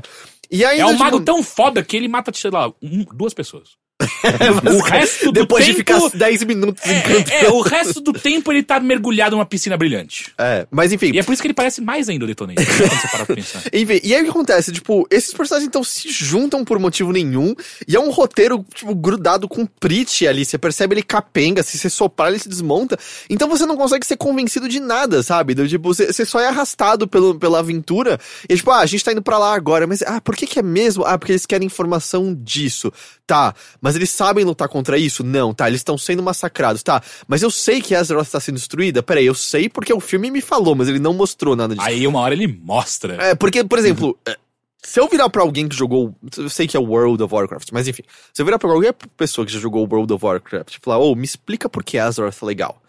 S2: E aí.
S1: É um mago tão foda que ele mata, sei lá, um- duas pessoas.
S2: o
S1: resto do
S2: Depois de
S1: tempo-
S2: ficar 10 minutos
S1: É,
S2: encantando.
S1: é, é, o resto do tempo ele tá mergulhado numa piscina brilhante.
S2: É, mas enfim.
S1: E é por isso que ele parece mais ainda o Detonator, né, quando você pra pensar.
S2: Enfim, e aí o que acontece? Tipo, esses personagens então se juntam por motivo nenhum, e é um roteiro, tipo, grudado com Prit ali. Você percebe ele capenga, se você soprar, ele se desmonta. Então você não consegue ser convencido de nada, sabe? Tipo, você, você só é arrastado pelo, pela aventura. E tipo, ah, a gente tá indo pra lá agora, mas ah, por que que é mesmo? Ah, porque eles querem informação disso. Tá, mas eles sabem lutar contra isso? Não, tá, eles estão sendo massacrados, tá. Mas eu sei que Azeroth tá sendo destruída? Peraí, eu sei porque o filme me falou, mas ele não mostrou nada disso.
S1: Aí uma hora ele mostra.
S2: É, porque, por exemplo, é, se eu virar pra alguém que jogou. Eu sei que é World of Warcraft, mas enfim. Se eu virar pra qualquer pessoa que já jogou World of Warcraft e falar, ô, me explica por que Azeroth é legal.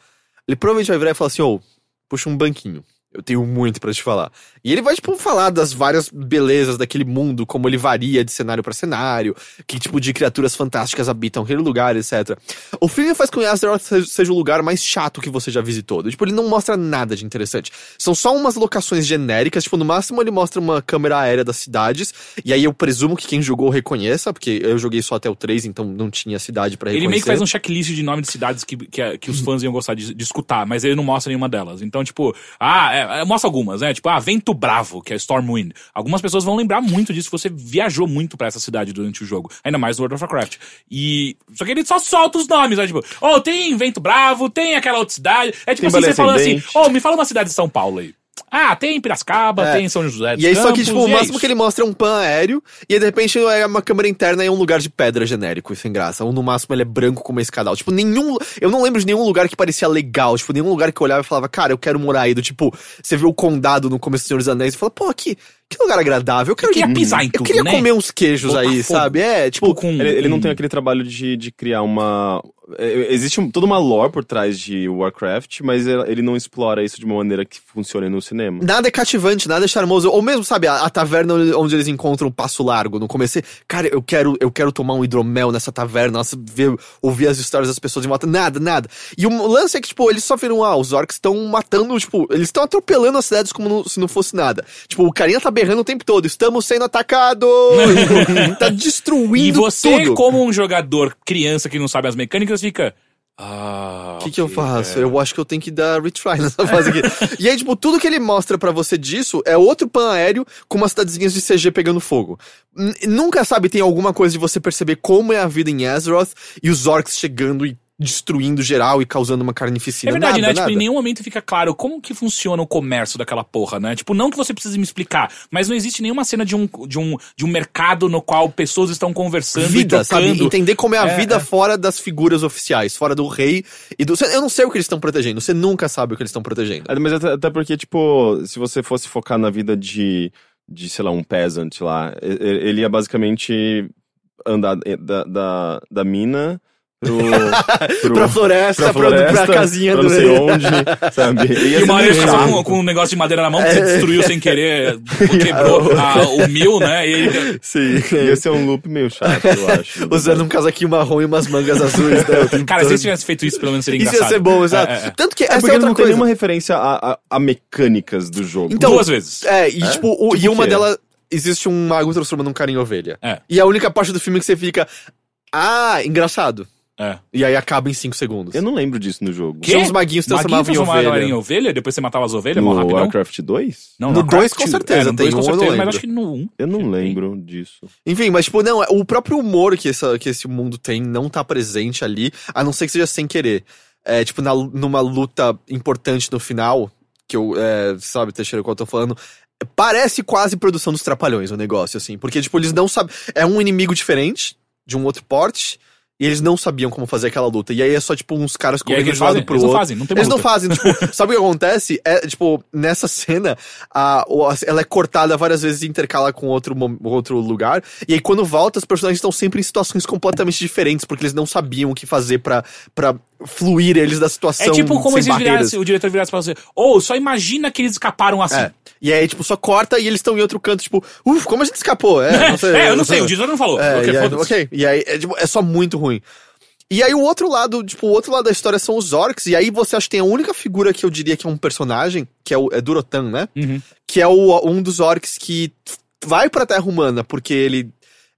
S2: Ele provavelmente vai virar e falar assim, ô, puxa um banquinho. Eu tenho muito pra te falar. E ele vai, tipo, falar das várias belezas daquele mundo, como ele varia de cenário pra cenário, que tipo de criaturas fantásticas habitam aquele lugar, etc. O filme faz com que Azeroth seja- seja o lugar mais chato que você já visitou. Tipo, ele não mostra nada de interessante. São só umas locações genéricas, tipo, no máximo ele mostra uma câmera aérea das cidades, e aí eu presumo que quem jogou reconheça, porque eu joguei só até o 3, então não tinha cidade pra reconhecer.
S1: Ele meio que faz um checklist de nome de cidades que, que, que os fãs iam gostar de, de escutar, mas ele não mostra nenhuma delas. Então, tipo, ah, é, é, mostra algumas, né? Tipo, ah, Vento Bravo, que é Stormwind. Algumas pessoas vão lembrar muito disso, você viajou muito pra essa cidade durante o jogo. Ainda mais no World of Warcraft. E. Só que ele só solta os nomes, né? Tipo, oh, tem Vento Bravo, tem aquela outra cidade. É tipo
S3: Tem
S1: assim, você falando assim, oh, me fala uma cidade de São Paulo aí. Ah, tem Piracicaba,
S2: É.
S1: tem São José dos
S2: E aí, só que,
S1: Campos,
S2: tipo, o
S1: é
S2: máximo
S1: isso.
S2: que ele mostra é um pan aéreo, e aí, de repente é uma câmera interna e é um lugar de pedra genérico, sem graça. Ou no máximo ele é branco com uma escada. alta. Tipo, nenhum. Eu não lembro de nenhum lugar que parecia legal. Tipo, nenhum lugar que eu olhava e falava, cara, eu quero morar aí. Do tipo, você vê o condado no começo do Senhor dos Anéis e fala, pô, que, que lugar agradável. Eu quero
S1: Eu queria pisar em
S2: Eu
S1: tudo,
S2: queria
S1: né?
S2: comer uns queijos
S1: Botar
S2: aí,
S1: fogo.
S2: sabe? É, tipo.
S1: Tipo, com.
S3: Ele, ele não tem aquele trabalho de, de criar uma. é, Existe um- toda uma lore por trás de Warcraft, mas ele ele não explora isso de uma maneira que funcione no cinema.
S2: Nada é cativante, nada é charmoso. Ou mesmo, sabe, a, a taverna onde eles encontram o Passo Largo no começo. Cara, eu quero, eu quero tomar um hidromel nessa taverna, nossa, ver, ouvir as histórias das pessoas em volta. Nada, nada. E o lance é que, tipo, eles só viram, ah, os orcs estão matando, tipo, eles estão atropelando as cidades como no- se não fosse nada. Tipo, o carinha tá berrando o tempo todo, estamos sendo atacados! Tá destruindo
S1: E você,
S2: tudo.
S1: como um jogador criança que não sabe as mecânicas, fica. Ah.
S2: O que, que eu faço?
S1: é.
S2: Eu acho que eu tenho que dar retry nessa fase aqui. e aí, tipo, tudo que ele mostra pra você disso é outro pan aéreo com umas cidadezinhas de CG pegando fogo. N- nunca, sabe, tem alguma coisa de você perceber como é a vida em Azeroth e os orcs chegando e destruindo geral e causando uma carnificina.
S1: É verdade,
S2: nada,
S1: né? Tipo,
S2: nada.
S1: em nenhum momento fica claro como que funciona o comércio daquela porra, né? Tipo, não que você precise me explicar, mas não existe nenhuma cena de um, de um, de um mercado no qual pessoas estão conversando
S2: Vida,
S1: e
S2: sabe? Entender como é a
S1: É,
S2: vida
S1: é.
S2: fora das figuras oficiais, fora do rei e do. Eu não sei o que eles estão protegendo, você nunca sabe o que eles estão protegendo.
S3: É, Mas até, até porque, tipo, se você fosse focar na vida de, de sei lá, um peasant lá, ele ia basicamente andar eh, da, da, da mina pro, pro,
S2: pra floresta, pra,
S3: floresta,
S2: pra casinha
S3: pra
S2: do...
S3: não sei onde, sabe?
S1: E ele
S3: meio
S1: passou
S3: chato.
S1: com, com um negócio de madeira na mão, que
S2: É.
S1: você destruiu sem querer, quebrou a- o mil, né? E ele,
S2: Sim.
S3: Ia ser um loop meio chato, eu acho.
S2: Usando um casaquinho marrom e umas mangas azuis, né? o
S1: cara, se
S2: todo.
S1: eles tivessem feito isso, pelo menos seria
S2: Isso
S1: engraçado.
S2: ia ser bom, exato.
S1: É, é, é.
S2: Tanto que
S3: É
S2: essa
S3: porque
S2: é outra
S3: não tem
S2: coisa.
S3: nenhuma referência a, a, a mecânicas do jogo.
S2: Então,
S1: Duas vezes.
S2: É, e tipo, o-
S3: Tipo
S2: e uma
S3: o
S2: delas existe um mago transformando um cara em ovelha.
S1: É.
S2: E a única parte do filme que você fica. Ah, engraçado.
S1: É.
S2: E aí acaba em 5 segundos.
S3: Eu não lembro disso no jogo.
S1: Que?
S2: São os maguinhos que transformavam em ovelha.
S1: em ovelha, depois você matava as ovelhas,
S3: No
S1: mó rapidão.
S3: Warcraft 2?
S1: Não,
S2: No dois,
S1: Warcraft,
S2: com certeza,
S1: É, no
S2: tem
S1: dois, com
S2: um, eu não
S1: certeza, mas
S2: lembro.
S1: acho que no 1.
S3: Eu não lembro disso.
S2: Enfim, mas tipo, não, o próprio humor que, essa, que esse mundo tem não tá presente ali, a não ser que seja sem querer. É, tipo, na, numa luta importante no final, que eu, é, sabe, Teixeira, qual eu tô falando, parece quase produção dos Trapalhões o negócio, assim, porque, tipo, eles não sabem, é um inimigo diferente, de um outro porte, e eles não sabiam como fazer aquela luta, e aí é só, tipo, uns caras
S1: o
S2: correndo
S1: eles
S2: de um lado pro
S1: Eles não
S2: outro.
S1: fazem, não tem
S2: Eles não
S1: luta.
S2: fazem, tipo, sabe o que acontece? É, tipo, nessa cena, a, ela é cortada várias vezes e intercala com outro, outro lugar. E aí, quando volta, os personagens estão sempre em situações completamente diferentes, porque eles não sabiam o que fazer pra fluir eles da situação.
S1: É tipo como
S2: sem
S1: se
S2: barreiras.
S1: virasse, o diretor virasse pra você, ou só imagina que eles escaparam assim.
S2: É. E aí, tipo, só corta e eles estão em outro canto, tipo, uff, como a gente escapou? É, não sei.
S1: É, eu não sei, o diretor não falou.
S2: É,
S1: Ok,
S2: e aí. E aí, é, tipo, é só muito ruim. E aí o outro lado, tipo, o outro lado da história são os orcs, e aí você acha que tem a única figura que eu diria que é um personagem, que é o é Durotan, né?
S1: Uhum.
S2: Que é o, um dos orcs que vai pra Terra Humana, porque ele,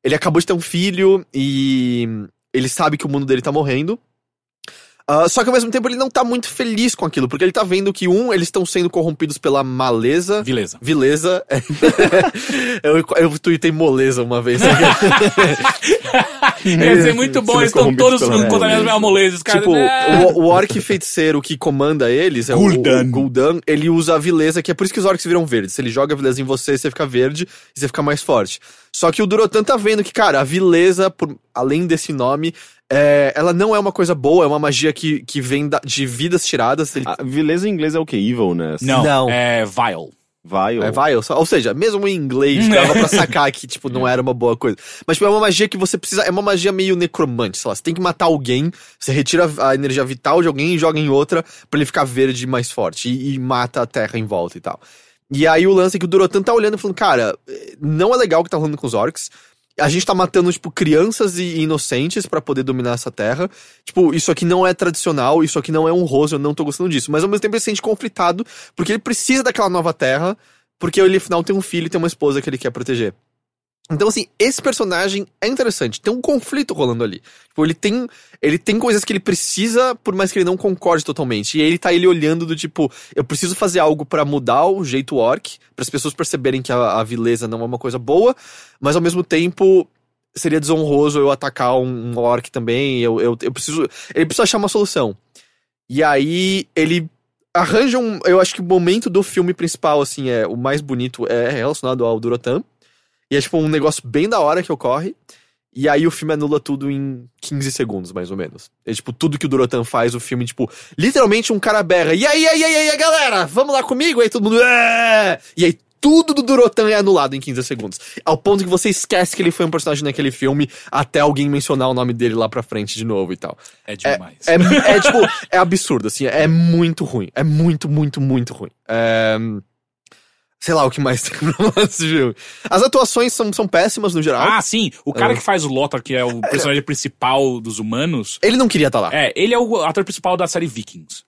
S2: ele acabou de ter um filho e ele sabe que o mundo dele tá morrendo. Ah, só que ao mesmo tempo ele não tá muito feliz com aquilo, porque ele tá vendo que, um, eles estão sendo corrompidos pela maleza.
S1: Beleza.
S2: Vileza. eu, eu tuitei moleza uma vez.
S1: Ia ser muito bom, eles estão todos contaminados pela moleza. Os caras,
S2: tipo,
S1: é.
S2: o, o orc feiticeiro que comanda eles, é o-
S1: Gul'dan.
S2: o Gul'dan, ele usa a vileza, que é por isso que os orcs viram verdes. Se ele joga a vileza em você, você fica verde e você fica mais forte. Só que o Durotan tá vendo que, cara, a vileza, por, além desse nome, é, ela não é uma coisa boa, é uma magia que, que vem da- de vidas tiradas. Ele,
S3: A vileza em inglês é o que? Evilness?
S1: Não,
S2: Não.
S1: é vile.
S3: Vile?
S2: É vile, ou seja, mesmo em inglês dava
S1: é.
S2: pra sacar que, tipo, não era uma boa coisa. Mas, tipo, é uma magia que você precisa, é uma magia meio necromante, sei lá, você tem que matar alguém, você retira a energia vital de alguém e joga em outra pra ele ficar verde e mais forte, e, e mata a terra em volta e tal. E aí o lance é que o Durotan tá olhando e falando, cara, eh, não é legal o que tá rolando com os orcs, a gente tá matando, tipo, crianças e inocentes pra poder dominar essa terra. Tipo, isso aqui não é tradicional, isso aqui não é honroso, eu não tô gostando disso. Mas ao mesmo tempo ele se sente conflitado, porque ele precisa daquela nova terra, porque ele afinal tem um filho e tem uma esposa que ele quer proteger. Então, assim, esse personagem é interessante. Tem um conflito rolando ali. Tipo, ele tem, ele tem coisas que ele precisa, por mais que ele não concorde totalmente. E ele tá ele olhando do tipo, eu preciso fazer algo pra mudar o jeito orc, para as pessoas perceberem que a, a vileza não é uma coisa boa, mas ao mesmo tempo seria desonroso eu atacar um, um orc também. Eu, eu, eu preciso. Ele precisa achar uma solução. E aí ele arranja um. Eu acho que o momento do filme principal, assim, é o mais bonito é relacionado ao Durotan. E é tipo um negócio bem da hora que ocorre. E aí o filme anula tudo em 15 segundos, mais ou menos. É tipo, tudo que o Durotan faz, o filme, tipo, literalmente um cara berra. E aí, e aí, e aí, aí, galera, vamos lá comigo? Aí todo mundo. "É!" E aí tudo do Durotan é anulado em 15 segundos. Ao ponto que você esquece que ele foi um personagem naquele filme até alguém mencionar o nome dele lá pra frente de novo e tal.
S1: É demais.
S2: É, é tipo, é absurdo, assim, é muito ruim. É muito, muito, muito ruim. É, Sei lá o que mais tem do filme. As atuações são, são péssimas no geral.
S1: Ah, sim. O cara
S2: É.
S1: que faz o Lothar, que é o personagem principal dos humanos,
S2: Ele não queria estar lá.
S1: é, ele é o ator principal da série Vikings.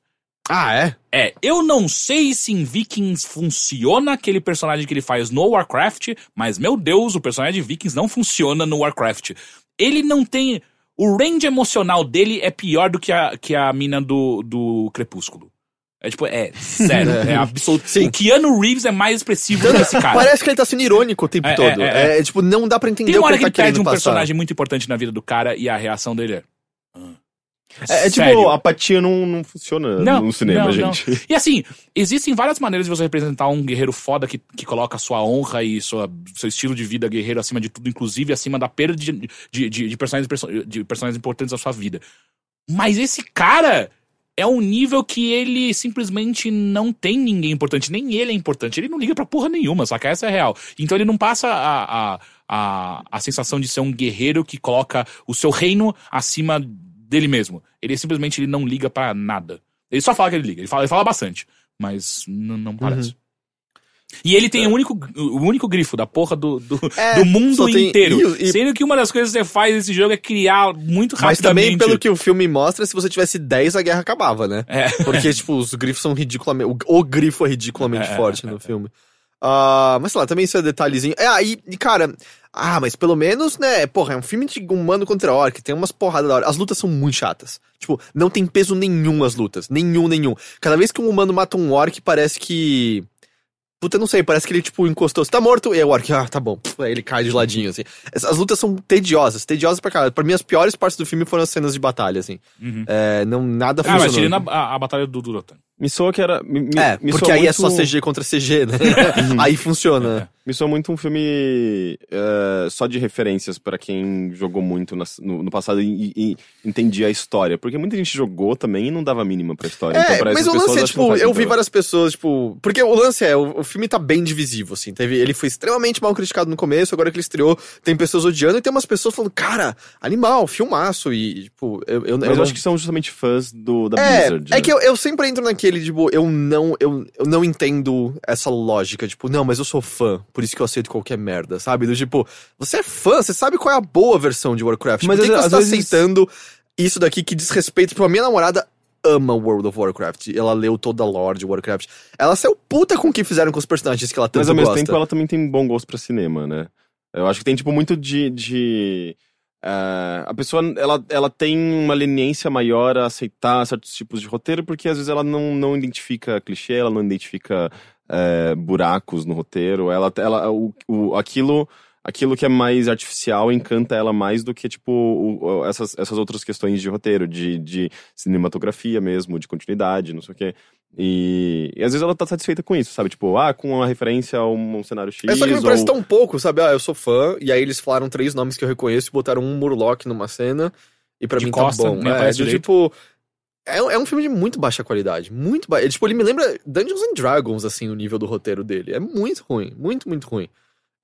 S2: Ah, é?
S1: É, eu não sei se em Vikings funciona aquele personagem que ele faz no Warcraft, mas meu Deus, o personagem de Vikings não funciona no Warcraft. Ele não tem. O range emocional dele é pior do que a, que a mina do, do Crepúsculo. É tipo, é sério, é absoluto.
S2: Sim.
S1: O Keanu Reeves é mais expressivo que esse cara.
S2: Parece que ele tá sendo irônico o tempo
S1: É,
S2: todo.
S1: é,
S2: É,
S1: é,
S2: tipo, não dá pra entender
S1: Tem
S2: o
S1: uma
S2: que
S1: hora
S2: ele
S1: que
S2: tá
S1: ele perde um
S2: passar.
S1: personagem muito importante na vida do cara e a reação dele é. "Ah."
S3: É, é tipo, a apatia não, não funciona
S1: Não,
S3: no cinema,
S1: não, não.
S3: gente.
S1: E assim, existem várias maneiras de você representar um guerreiro foda que, que coloca sua honra e sua, seu estilo de vida guerreiro acima de tudo, inclusive acima da perda de, de, de, de personagens, perso- de personagens importantes da sua vida. Mas esse cara é um nível que ele simplesmente não tem ninguém importante, nem ele é importante. Ele não liga pra porra nenhuma, saca? Essa é real. Então ele não passa a, a, a, a sensação de ser um guerreiro que coloca o seu reino acima dele mesmo. Ele simplesmente ele não liga pra nada. Ele só fala que ele liga. Ele fala, ele fala bastante, mas não parece. E ele tem o único, o único grifo da porra do, do,
S2: É,
S1: do mundo inteiro.
S2: e- e-
S1: Sendo que uma das coisas que você faz nesse jogo é criar muito
S2: Mas também,
S1: rapidamente.
S2: pelo que o filme mostra, se você tivesse 10, a guerra acabava, né?
S1: É.
S2: Porque, tipo, os grifos são ridiculamente. O, o grifo é ridiculamente
S1: É,
S2: forte
S1: é,
S2: no
S1: é.
S2: filme. Ah, mas sei lá, também isso é detalhezinho. É, aí, e, cara. Ah, mas pelo menos, né? Porra, é um filme de humano contra orc, tem umas porradas da hora. As lutas são muito chatas. Tipo, não tem peso nenhum as lutas. Nenhum, nenhum. Cada vez que um humano mata um orc, parece que. Puta, não sei, parece que ele, tipo, encostou. Você tá morto? E aí o orc, ah, tá bom. Aí ele cai de ladinho, assim. As, as lutas são tediosas, tediosas pra caralho. Pra mim, as piores partes do filme foram as cenas de batalha, assim.
S1: Uhum.
S2: É, não, nada
S1: Ah,
S2: funcionou.
S1: mas tirando a, a, a batalha do Durotan.
S3: Me soa que era. Me,
S2: É,
S3: me
S2: porque aí é
S3: muito-
S2: só CG contra CG, né? aí funciona.
S3: Me soa muito um filme eh, só de referências pra quem jogou muito nas- no, no passado e, e entendia a história. Porque muita gente jogou também e não dava mínima pra história. então,
S2: É,
S3: pra
S2: mas o lance é,
S3: não
S2: tipo, eu vi várias pessoas, tipo. Porque o lance é, o, o filme tá bem divisivo, assim. Teve, ele foi extremamente mal criticado no começo, agora que ele estreou, tem pessoas odiando e tem umas pessoas falando, cara, animal, filmaço. E, tipo, eu, eu,
S3: Mas
S2: eu
S3: eu
S2: não-
S3: acho que são justamente fãs do, da
S2: É,
S3: Blizzard.
S2: é
S3: né?
S2: que eu, eu sempre entro naquele, tipo, eu não, eu, eu não entendo essa lógica, tipo, não, mas eu sou fã, por isso que eu aceito qualquer merda, sabe? Do tipo, você é fã, você sabe qual é a boa versão de Warcraft,
S3: Mas
S2: por que,
S3: às-
S2: que você tá
S3: vezes-
S2: aceitando isso daqui que diz respeito, tipo, a minha namorada ama World of Warcraft, ela leu toda a lore de Warcraft, ela saiu puta com o que fizeram com os personagens que ela tanto
S3: Mas ao mesmo
S2: gosta.
S3: tempo ela também tem bom gosto pra cinema, né? Eu acho que tem, tipo, muito de. de eh, a pessoa, ela, ela tem uma leniência maior a aceitar certos tipos de roteiro, porque às vezes ela não, não identifica clichê, ela não identifica eh, buracos no roteiro. Ela, ela, o, o, aquilo, aquilo que é mais artificial encanta ela mais do que, tipo, o- essas, essas outras questões de roteiro, de, de cinematografia mesmo, de continuidade, não sei o quê. E, e às vezes ela tá satisfeita com isso, sabe? Tipo, ah, com uma referência a um, cenário X.
S2: É só que me
S3: ou-
S2: parece tão pouco, sabe? Ah, eu sou fã, e aí eles falaram três nomes que eu reconheço e botaram um Murloc numa cena, e pra
S1: De
S2: mim
S1: costa,
S2: tá bom.
S1: nem
S2: É,
S1: direito.
S2: tipo. É, um- é um filme de muito baixa qualidade. Muito baixo. Tipo, ele me lembra Dungeons and Dragons, assim, no nível do roteiro dele. É muito ruim. Muito, muito ruim.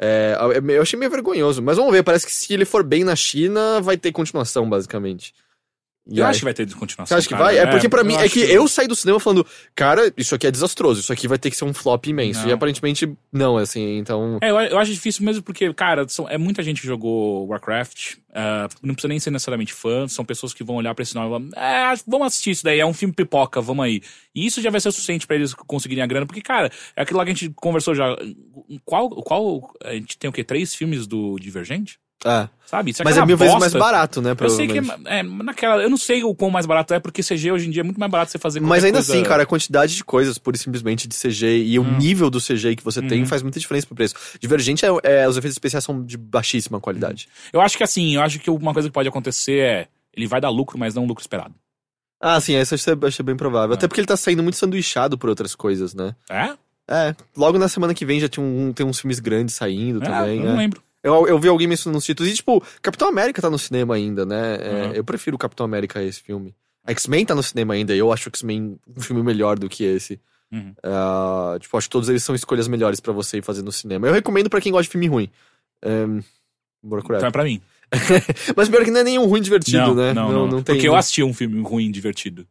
S2: É, eu achei meio vergonhoso. Mas vamos ver, parece que se ele for bem na China, vai ter continuação, basicamente. E
S1: Eu
S2: aí-
S1: acho que vai ter continuação.
S2: Você acha que vai? É porque pra mim, é
S1: acho
S2: que eu saí do cinema falando, cara, isso aqui é desastroso, isso aqui vai ter que ser um flop imenso.
S1: Não.
S2: E aparentemente não, assim, então.
S1: É, eu, eu acho difícil mesmo porque, cara, são, é muita gente que jogou Warcraft. ah, não precisa nem ser necessariamente fã. São pessoas que vão olhar pra esse nome e vão, é, vamos assistir isso daí. É um filme pipoca, vamos aí. E isso já vai ser o suficiente pra eles conseguirem a grana. Porque, cara, é aquilo lá que a gente conversou já. Qual. qual a gente tem o quê? Três filmes do Divergente?
S2: É.
S1: Sabe? Isso
S2: Mas é mil vezes mais
S1: bosta-
S2: barato, né?
S1: Eu sei que é, é, naquela. Eu não sei o quão mais barato é, porque CG hoje em dia é muito mais barato você fazer
S2: Mas ainda
S1: coisa-
S2: assim, cara, a quantidade de coisas, pura e simplesmente, de CG e o nível do CG que você tem
S1: Uhum.
S2: faz muita diferença pro preço. Divergente, é, é- os efeitos especiais são de baixíssima qualidade.
S1: Eu acho que assim, eu acho que uma coisa que pode acontecer é. Ele vai dar lucro, mas não um lucro esperado.
S2: Ah, sim, essa eu achei bem provável.
S1: É.
S2: Até porque ele tá saindo muito sanduichado por outras coisas, né?
S1: É?
S2: É, logo na semana que vem já tem, um, tem uns filmes grandes saindo
S1: É,
S2: também.
S1: eu
S2: é.
S1: não lembro.
S2: Eu, eu vi alguém mencionando nos títulos. E, tipo, Capitão América tá no cinema ainda, né? É,
S1: Uhum.
S2: Eu prefiro Capitão América a esse filme. X-Men tá no cinema ainda, e eu acho X-Men um filme melhor do que esse.
S1: Uhum.
S2: Ah, tipo, acho que todos eles são escolhas melhores pra você ir fazer no cinema. Eu recomendo pra quem gosta de filme ruim. Um, Warcraft.
S1: Então é pra mim.
S2: Mas pior que não é nenhum ruim divertido,
S1: não,
S2: né?
S1: não, não,
S2: tem.
S1: Porque eu assisti um filme ruim, divertido.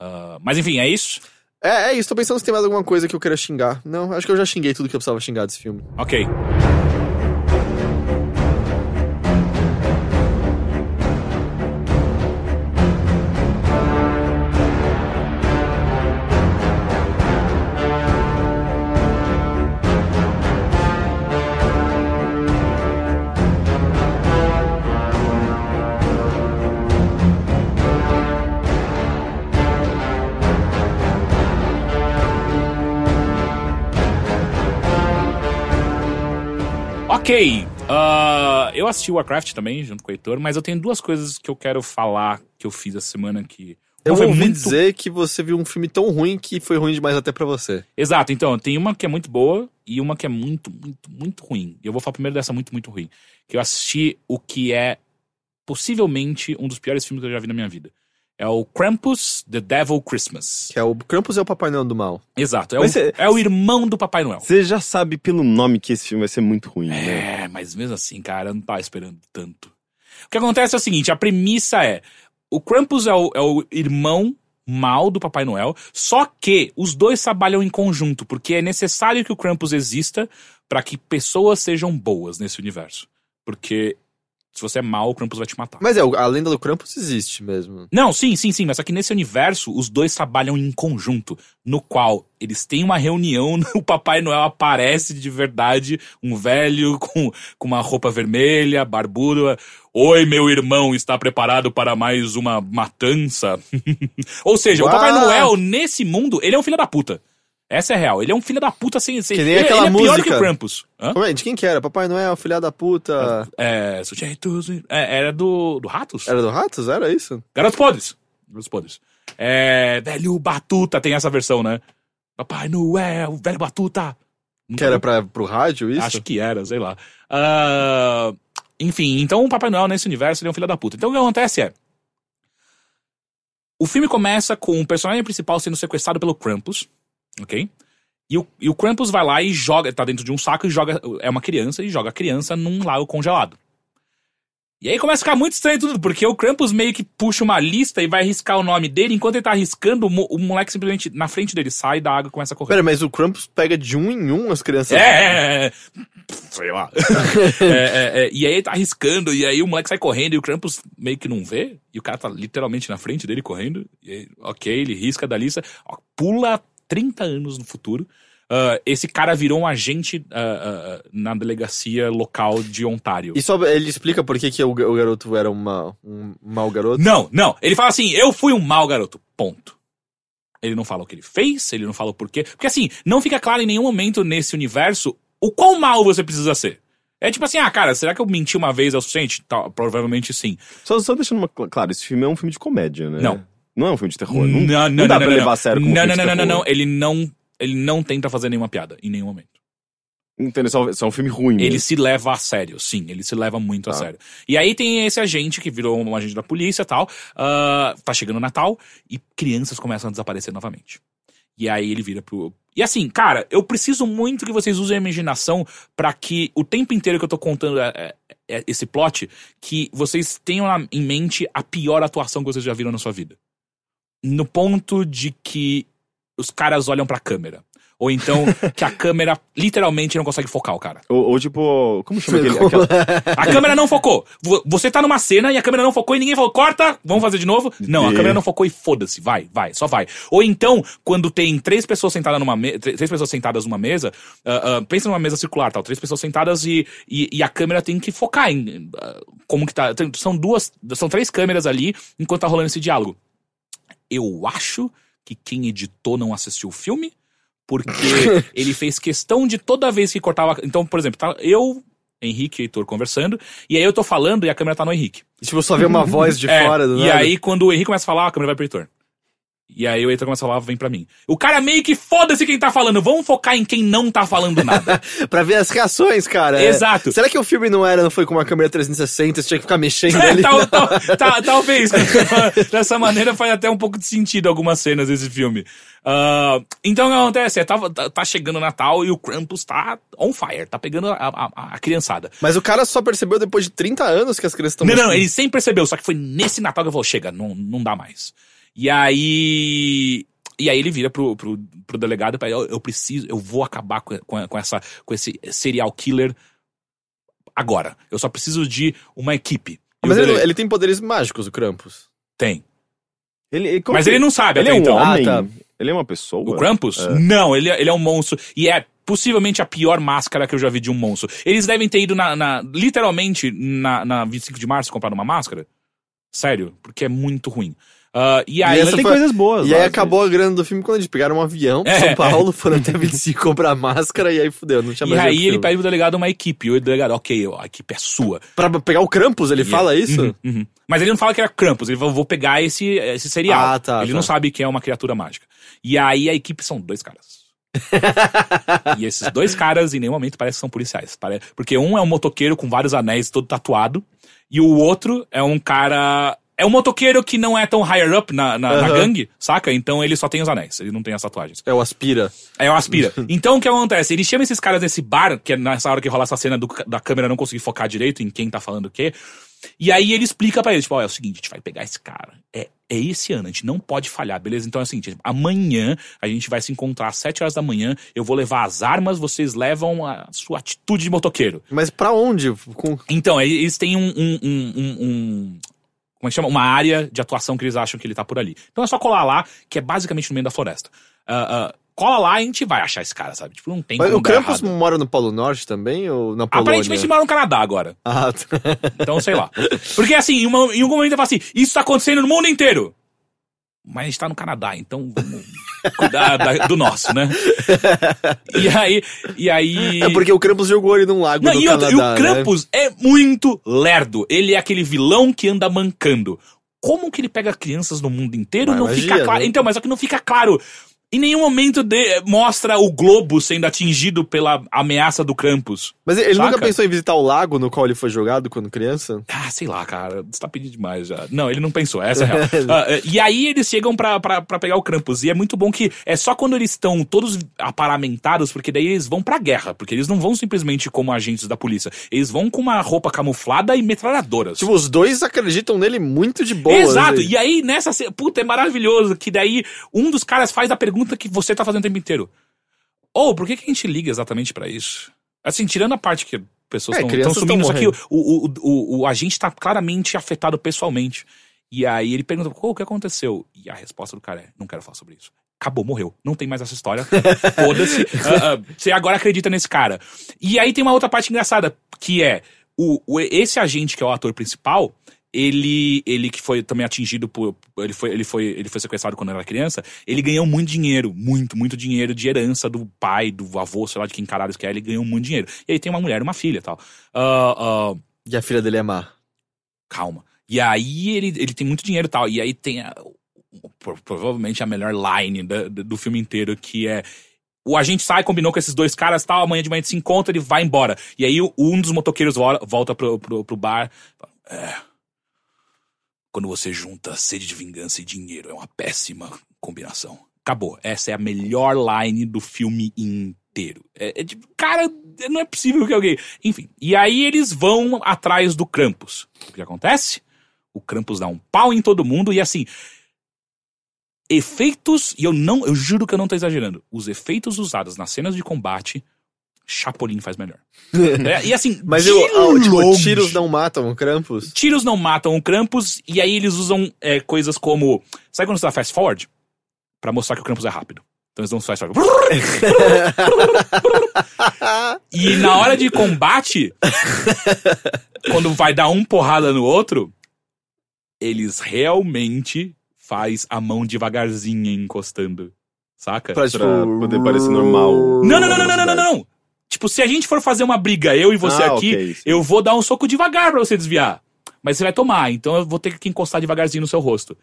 S1: Ah, mas enfim, é isso?
S2: É, é isso, tô pensando se tem mais alguma coisa que eu queira xingar. Não, acho que eu já xinguei tudo que eu precisava xingar desse filme.
S1: Ok. Ok. ah, eu assisti Warcraft também, junto com o Heitor, mas eu tenho duas coisas que eu quero falar que eu fiz essa semana que.
S2: Eu ouvi
S1: muito-
S2: dizer que você viu um filme tão ruim que foi ruim demais até pra você.
S1: Exato, então, tem uma que é muito boa e uma que é muito, muito, muito ruim. E eu vou falar primeiro dessa muito, muito ruim. Que eu assisti o que é possivelmente um dos piores filmes que eu já vi na minha vida. É o Krampus The Devil Christmas.
S2: Que é o Krampus é o Papai Noel do mal.
S1: Exato. É, o,
S3: cê-
S1: é o irmão do Papai Noel.
S3: Você já sabe pelo nome que esse filme vai ser muito ruim, né?
S1: É, mas mesmo assim, cara, eu não tava esperando tanto. O que acontece é o seguinte: a premissa é: o Krampus é o, é o irmão mal do Papai Noel, só que os dois trabalham em conjunto, porque é necessário que o Krampus exista para que pessoas sejam boas nesse universo. Porque se você é mal, o Krampus vai te matar.
S2: Mas é, o- a lenda do Krampus existe mesmo.
S1: Não, sim, sim, sim, mas só que nesse universo os dois trabalham em conjunto, no qual eles têm uma reunião, o Papai Noel aparece de verdade, um velho com, com uma roupa vermelha, barbudo. Oi, meu irmão, está preparado para mais uma matança? Ou seja, o
S2: Uau!
S1: Papai Noel, nesse mundo, ele é um filho da puta. Essa é real. Ele é um filho da puta sem. sem
S2: Que nem
S1: ele,
S2: aquela
S1: ele é pior
S2: música.
S1: que o Krampus. Hã?
S2: É? De quem que era? Papai Noel, filha da puta.
S1: É. É, era do, do Ratos?
S2: Era do Ratos? Era isso?
S1: Garotos Podres. Garotos Podres. É. Velho Batuta tem essa versão, né? Papai Noel, velho Batuta.
S2: Que era pra, pro rádio, isso?
S1: Acho que era, sei lá. Ah, enfim, então o Papai Noel nesse universo ele é um filho da puta. Então o que acontece é. O filme começa com o personagem principal sendo sequestrado pelo Krampus, ok? E o, e o Krampus vai lá e joga, tá dentro de um saco e joga. É uma criança e joga a criança num lago congelado. E aí começa a ficar muito estranho tudo, porque o Krampus meio que puxa uma lista e vai riscar o nome dele, enquanto ele tá riscando, o, mo- o moleque simplesmente na frente dele sai da água e começa a correr.
S2: Pera, mas o Krampus pega de um em um as crianças.
S1: É, é, é, sei lá. É, é, é, e aí ele tá arriscando, e aí o moleque sai correndo e o Krampus meio que não vê, e o cara tá literalmente na frente dele correndo. Aí, ok, ele risca da lista, ó, pula 30 anos no futuro. Ah, esse cara virou um agente ah, ah, na delegacia local de Ontário.
S2: E só ele explica por que, que o, o garoto era uma, um mau garoto?
S1: Não, não. Ele fala assim: eu fui um mau garoto. Ponto. Ele não fala o que ele fez, ele não fala o porquê. Porque assim, não fica claro em nenhum momento nesse universo o quão mal você precisa ser. É tipo assim, ah, cara, será que eu menti uma vez é o suficiente? Tá, provavelmente sim.
S3: Só, só deixando uma, cl- claro, esse filme é um filme de comédia, né?
S1: Não.
S3: Não é um filme de terror. Não,
S1: não,
S3: não dá pra levar a sério como
S1: não,
S3: filme
S1: não, não, não, não, Ele não, ele não tenta fazer nenhuma piada em nenhum momento.
S3: Entendeu? Só, só é um filme ruim.
S1: Ele
S3: mesmo.
S1: se leva a sério, sim, ele se leva muito a
S3: Tá.
S1: sério. E aí tem esse agente que virou um agente da polícia e tal. ah, tá chegando o Natal e crianças começam a desaparecer novamente. E aí ele vira pro. E assim, cara, eu preciso muito que vocês usem a imaginação pra que o tempo inteiro que eu tô contando é- é- é esse plot, que vocês tenham em mente a pior atuação que vocês já viram na sua vida. No ponto de que os caras olham pra câmera. Ou então que a câmera literalmente não consegue focar o cara.
S3: Ou, ou tipo, como chama aquele. aquela-
S1: A câmera não focou. Vo- Você tá numa cena e a câmera não focou e ninguém falou, corta, vamos fazer de novo. Não, a câmera não focou e foda-se, vai, vai, só vai. Ou então, quando tem três pessoas sentadas numa mesa, três pessoas sentadas numa mesa, ah, ah, pensa numa mesa circular, tal, três pessoas sentadas e, e, e a câmera tem que focar em ah, como que tá. tem- São duas, são três câmeras ali enquanto tá rolando esse diálogo. Eu acho que quem editou não assistiu o filme, porque ele fez questão de toda vez que cortava. Então, por exemplo, tá eu, Henrique e Heitor conversando, e aí eu tô falando e a câmera tá no Henrique.
S2: Tipo, só vê uma voz de
S1: É,
S2: fora do
S1: e
S2: nada.
S1: aí, quando o Henrique começa a falar, a câmera vai pro Heitor. E aí o Heitor começa a falar, vem pra mim. O cara meio que foda-se quem tá falando, vamos focar em quem não tá falando nada.
S2: Pra ver as reações, cara. É-
S1: Exato.
S2: Será que o filme não era, não foi com uma câmera 360, você tinha que ficar mexendo
S1: É,
S2: ali?
S1: tal- tal- tal- talvez. Dessa maneira faz até um pouco de sentido algumas cenas desse filme. Ah, então o que acontece? É, tá, tá- tá chegando o Natal e o Krampus tá on fire, tá pegando a, a- a criançada.
S2: Mas o cara só percebeu depois de 30 anos que as crianças estão
S1: Não, não, ele sempre percebeu, só que foi nesse Natal que ele falou: chega, não, não dá mais. E aí. E aí ele vira pro, pro, pro delegado e fala, eu, eu preciso, eu vou acabar com, com, com essa, com esse serial killer agora. Eu só preciso de uma equipe. E o
S2: Mas ele,
S1: dele-
S2: ele tem poderes mágicos, o Krampus.
S1: tem.
S3: Ele, ele- como
S1: Mas
S3: que-
S1: ele não sabe
S3: Ele
S1: até
S3: é um
S1: então.
S3: homem?
S2: Ah, tá.
S3: Ele é uma pessoa?
S1: O Krampus? Não, ele, é- ele é um monstro. E é possivelmente a pior máscara que eu já vi de um monstro. Eles devem ter ido na. na- literalmente na, na 25 de março comprar uma máscara. Sério, porque é muito ruim. Ah, e aí.
S2: essa
S3: Mas tem
S2: foi-
S3: coisas boas.
S2: E aí
S3: lá,
S2: acabou a grana do filme quando eles pegaram um avião pra
S1: É.
S2: São Paulo, foram até 25 comprar máscara e aí fudeu, não tinha
S1: E
S2: mais
S1: aí
S2: jeito
S1: ele
S2: filme.
S1: pede pro delegado uma equipe. E o delegado, ok, a equipe é sua.
S2: Pra pegar o Krampus, ele fala
S1: Yeah.
S2: isso?
S1: Uhum, uhum. Mas ele não fala que era Krampus, ele falou, vou pegar esse, esse serial.
S2: Ah, tá,
S1: ele
S2: tá.
S1: não sabe que é uma criatura mágica. E aí a equipe são dois caras. e esses dois caras em nenhum momento parecem que são policiais. Porque um é um motoqueiro com vários anéis todo tatuado, e o outro é um cara É um motoqueiro que não é tão higher up na, na, na
S2: Aham.
S1: gangue, saca? Então ele só tem os anéis, ele não tem as tatuagens.
S2: É o Aspira.
S1: É o Aspira. Então o que acontece? Ele chama esses caras nesse bar, que é nessa hora que rola essa cena do- da câmera não conseguir focar direito em quem tá falando o quê. E aí ele explica pra eles, tipo, ó, é o seguinte, a gente vai pegar esse cara. É, é esse ano, a gente não pode falhar, beleza? Então é o seguinte, amanhã a gente vai se encontrar às 7 horas da manhã, eu vou levar as armas, vocês levam a sua atitude de motoqueiro.
S2: Mas pra onde? Com...
S1: Então, aí eles têm um, um, um- um- Como é que chama? Uma área de atuação que eles acham que ele tá por ali. Então é só colar lá, que é basicamente no meio da floresta. Ah, ah, cola lá e a gente vai achar esse cara, sabe? Tipo, não tem
S2: Mas o Krampus
S1: errado.
S2: mora no Polo Norte também ou na Polônia?
S1: Aparentemente mora no Canadá agora.
S2: Ah, tá.
S1: Então, sei lá. Porque assim, em, uma, em algum momento ele fala assim: isso tá acontecendo no mundo inteiro. Mas a gente tá no Canadá, então vamos cuidar da- do nosso, né? E aí. E aí.
S2: É porque o Krampus jogou ele num lago
S1: Não,
S2: do
S1: e,
S2: Canadá,
S1: e o
S2: né?
S1: Krampus é muito lerdo. Ele é aquele vilão que anda mancando. Como que ele pega crianças no mundo inteiro?
S2: Mas
S1: não
S2: magia,
S1: fica claro.
S2: né?
S1: Então, mas só que não fica claro. Em nenhum momento de- mostra o globo sendo atingido pela ameaça do Krampus.
S2: Mas ele nunca
S1: Saca?
S2: pensou em visitar o lago no qual ele foi jogado quando criança?
S1: Ah, sei lá, cara. Você tá pedindo demais já. Não, ele não pensou, essa é a real. Eh, e aí eles chegam pra, pra, pra pegar o Krampus. E é muito bom que é só quando eles estão todos aparamentados, porque daí eles vão pra guerra. Porque eles não vão simplesmente como agentes da polícia. Eles vão com uma roupa camuflada e metralhadoras.
S2: Tipo, os dois acreditam nele muito de boa.
S1: Exato,
S2: assim.
S1: e aí nessa. Puta, é maravilhoso que daí um dos caras faz a pergunta que você tá fazendo o tempo inteiro. Ou, por que, que a gente liga exatamente pra isso? Assim, tirando a parte que pessoas
S2: É,
S1: estão
S2: crianças
S1: sumindo,
S2: tão
S1: só que o, o, o, o agente tá claramente afetado pessoalmente. E aí ele pergunta, "Pô, o que aconteceu? E a resposta do cara é, não quero falar sobre isso. Acabou, morreu. Não tem mais essa história. Foda-se. Ah, ah, você agora acredita nesse cara. E aí tem uma outra parte engraçada, que é o, o- esse agente que é o ator principal, ele, ele que foi também atingido por. Ele foi, ele, foi, ele foi sequestrado quando era criança. Ele ganhou muito dinheiro, muito, muito dinheiro de herança do pai, do avô, sei lá de quem caralho que é. Ele ganhou muito dinheiro. E aí tem uma mulher e uma filha e tal. Ah, ah,
S2: E a filha dele é má.
S1: calma. E aí ele, ele tem muito dinheiro e tal. E aí tem a- pro- provavelmente a melhor line da- do filme inteiro, que é. O agente sai, combinou com esses dois caras tal, amanhã de manhã se encontra, ele vai embora. E aí um dos motoqueiros vol- volta pro, pro, pro bar. É. Quando você junta sede de vingança e dinheiro, é uma péssima combinação. Acabou. Essa é a melhor line do filme inteiro. É, é tipo, cara, não é possível que alguém. Enfim. E aí eles vão atrás do Krampus. O que acontece? O Krampus dá um pau em todo mundo e assim. Efeitos, e eu não, eu juro que eu não tô exagerando. Os efeitos usados nas cenas de combate, Chapolin faz melhor. É, e assim,
S2: Mas
S1: de
S2: eu, ah, tipo, tiros não matam o Krampus?
S1: Tiros não matam o Krampus, e aí eles usam é, coisas como. Sabe quando você dá fast forward? Pra mostrar que o Krampus é rápido. Então eles dão fast forward. e na hora de combate, quando vai dar um porrada no outro, eles realmente faz a mão devagarzinha encostando. Saca?
S2: Pra, tipo,
S3: Pra poder parecer normal.
S1: Não, não, não, não, não, não, não, não. Tipo, se a gente for fazer uma briga, eu e você
S3: Ah,
S1: aqui,
S3: ok, sim.
S1: eu vou dar um soco devagar pra você desviar. Mas você vai tomar, então eu vou ter que encostar devagarzinho no seu rosto.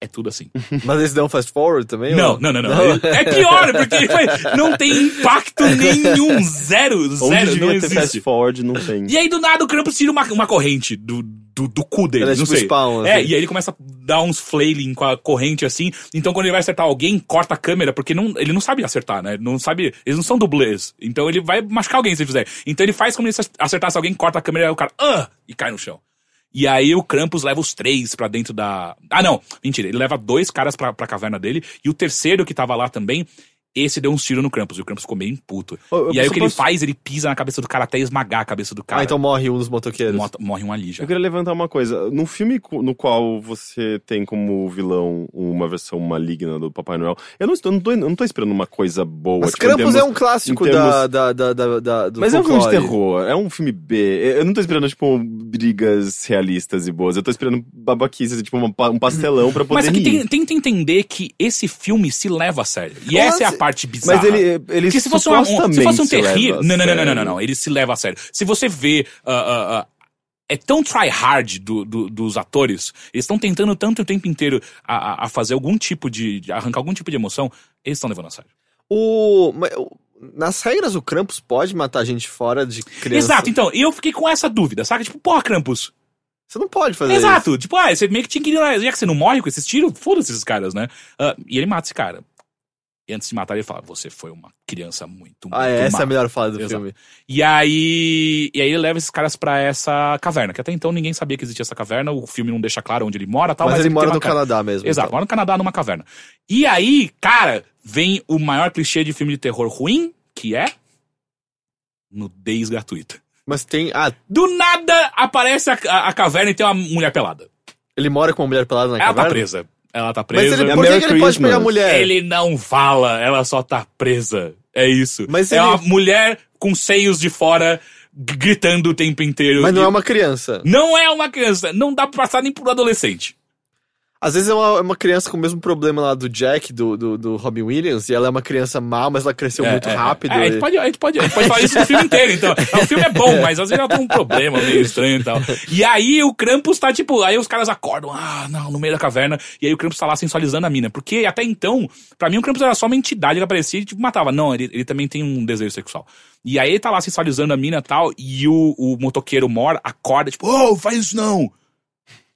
S1: É tudo assim.
S2: Mas eles dão fast forward também?
S1: Não,
S2: ou-
S1: não, não, não. É pior, porque não tem impacto nenhum. Zero,
S3: Onde
S1: zero, não
S3: devia ter fast
S1: existe.
S3: forward, não tem.
S1: E aí, do nada, o Krampus tira uma, uma corrente do, do, do cu dele,
S2: Ela é
S1: não
S2: tipo
S1: sei.
S2: spawn,
S1: É,
S2: assim.
S1: e aí ele começa a dar uns flailing com a corrente assim. Então, quando ele vai acertar alguém, corta a câmera, porque não, ele não sabe acertar, né? Não sabe. Eles não são dublês. Então ele vai machucar alguém se ele fizer. Então ele faz como se acertasse alguém, corta a câmera e o cara. Ah! E cai no chão. E aí o Krampus leva os três pra dentro da. Ah, não. Mentira. Ele leva dois caras pra, pra caverna dele. E o terceiro que tava lá também. Esse deu uns tiros no Krampus. E o Krampus ficou meio puto.
S3: Ô, eu
S1: e aí o que ele
S3: posso-
S1: faz? Ele pisa na cabeça do cara até esmagar a cabeça do cara.
S2: Ah, então morre um dos motoqueiros.
S1: Mo- morre um ali já.
S3: Eu queria levantar uma coisa. No filme no qual você tem como vilão uma versão maligna do Papai Noel, eu não, estou, eu não, tô, eu não tô esperando uma coisa boa.
S2: Mas
S3: tipo,
S2: Krampus
S3: termos-
S2: é um clássico
S3: termos-
S2: da, da, da, da, da- do
S3: Mas é um filme de
S2: folclore.
S3: terror, é um filme B. Eu não tô esperando, tipo, brigas realistas e boas. Eu tô esperando babaquices, tipo, um pastelão pra poder
S1: Mas aqui
S3: rir.
S1: tem, tenta entender que esse filme se leva a sério. E
S2: Mas-
S1: essa é a parte bizarra.
S3: Mas ele, ele
S1: Porque se fosse, um, se fosse um terrir. Não, não, não, não, não, não. Ele se leva a sério. Se você vê. ah, ah, ah, é tão try-hard do, do- dos atores. Eles estão tentando tanto o tempo inteiro a, a- fazer algum tipo de. arrancar algum tipo de emoção. Eles estão levando a sério.
S2: O, mas nas regras, o Krampus pode matar gente fora de criança.
S1: Exato, então, eu fiquei com essa dúvida, saca? Tipo, porra, Krampus.
S2: Você não pode fazer isso.
S1: Exato. Tipo, ah, você meio que tinha que ir. Já que você não morre com esses tiros, foda-se esses caras, né? Ah, e ele mata esse cara. E antes de matar, ele fala: Você foi uma criança muito, muito
S2: Ah, é, essa
S1: má."
S2: é a melhor fala do
S1: Exato.
S2: filme.
S1: E aí. E aí ele leva esses caras pra essa caverna, que até então ninguém sabia que existia essa caverna, o filme não deixa claro onde ele mora tal,
S2: mas,
S1: mas,
S2: ele mora no
S1: ca-
S2: Canadá mesmo.
S1: Exato,
S2: então.
S1: mora no Canadá numa caverna. E aí, cara, vem o maior clichê de filme de terror ruim, que é. Nudez gratuita.
S2: Mas tem. Ah,
S1: Do nada aparece a, a- a caverna e tem uma mulher pelada.
S2: ele mora com uma mulher pelada na
S1: Ela tá
S2: caverna?
S1: presa. Ela tá
S2: Mas
S1: presa.
S2: ele,
S3: É
S2: por que, que ele pode pegar a mulher?
S1: Ele não fala, ela só tá presa. É isso.
S2: Mas
S1: é
S2: ele-
S1: uma mulher com seios de fora gritando o tempo inteiro.
S2: Mas não
S1: E-
S2: é uma criança.
S1: Não é uma criança. Não dá pra passar nem por um adolescente.
S2: Às vezes é uma, é uma criança com o mesmo problema lá do Jack, do, do, do Robin Williams, e ela é uma criança má, mas ela cresceu
S1: É,
S2: muito
S1: é, é.
S2: rápido.
S1: É, a, gente
S2: e-
S1: pode, a, gente pode, a gente pode falar isso no filme inteiro, então. O filme é bom, mas às vezes ela tem um problema meio estranho e tal. E aí o Krampus tá tipo. Aí os caras acordam, ah, não, no meio da caverna. E aí o Krampus tá lá sensualizando a mina. Porque até então, pra mim o Krampus era só uma entidade que aparecia e tipo, matava. Não, ele, ele também tem um desejo sexual. E aí ele tá lá sensualizando a mina e tal. E o, o motoqueiro mor acorda, tipo, ô, faz isso não!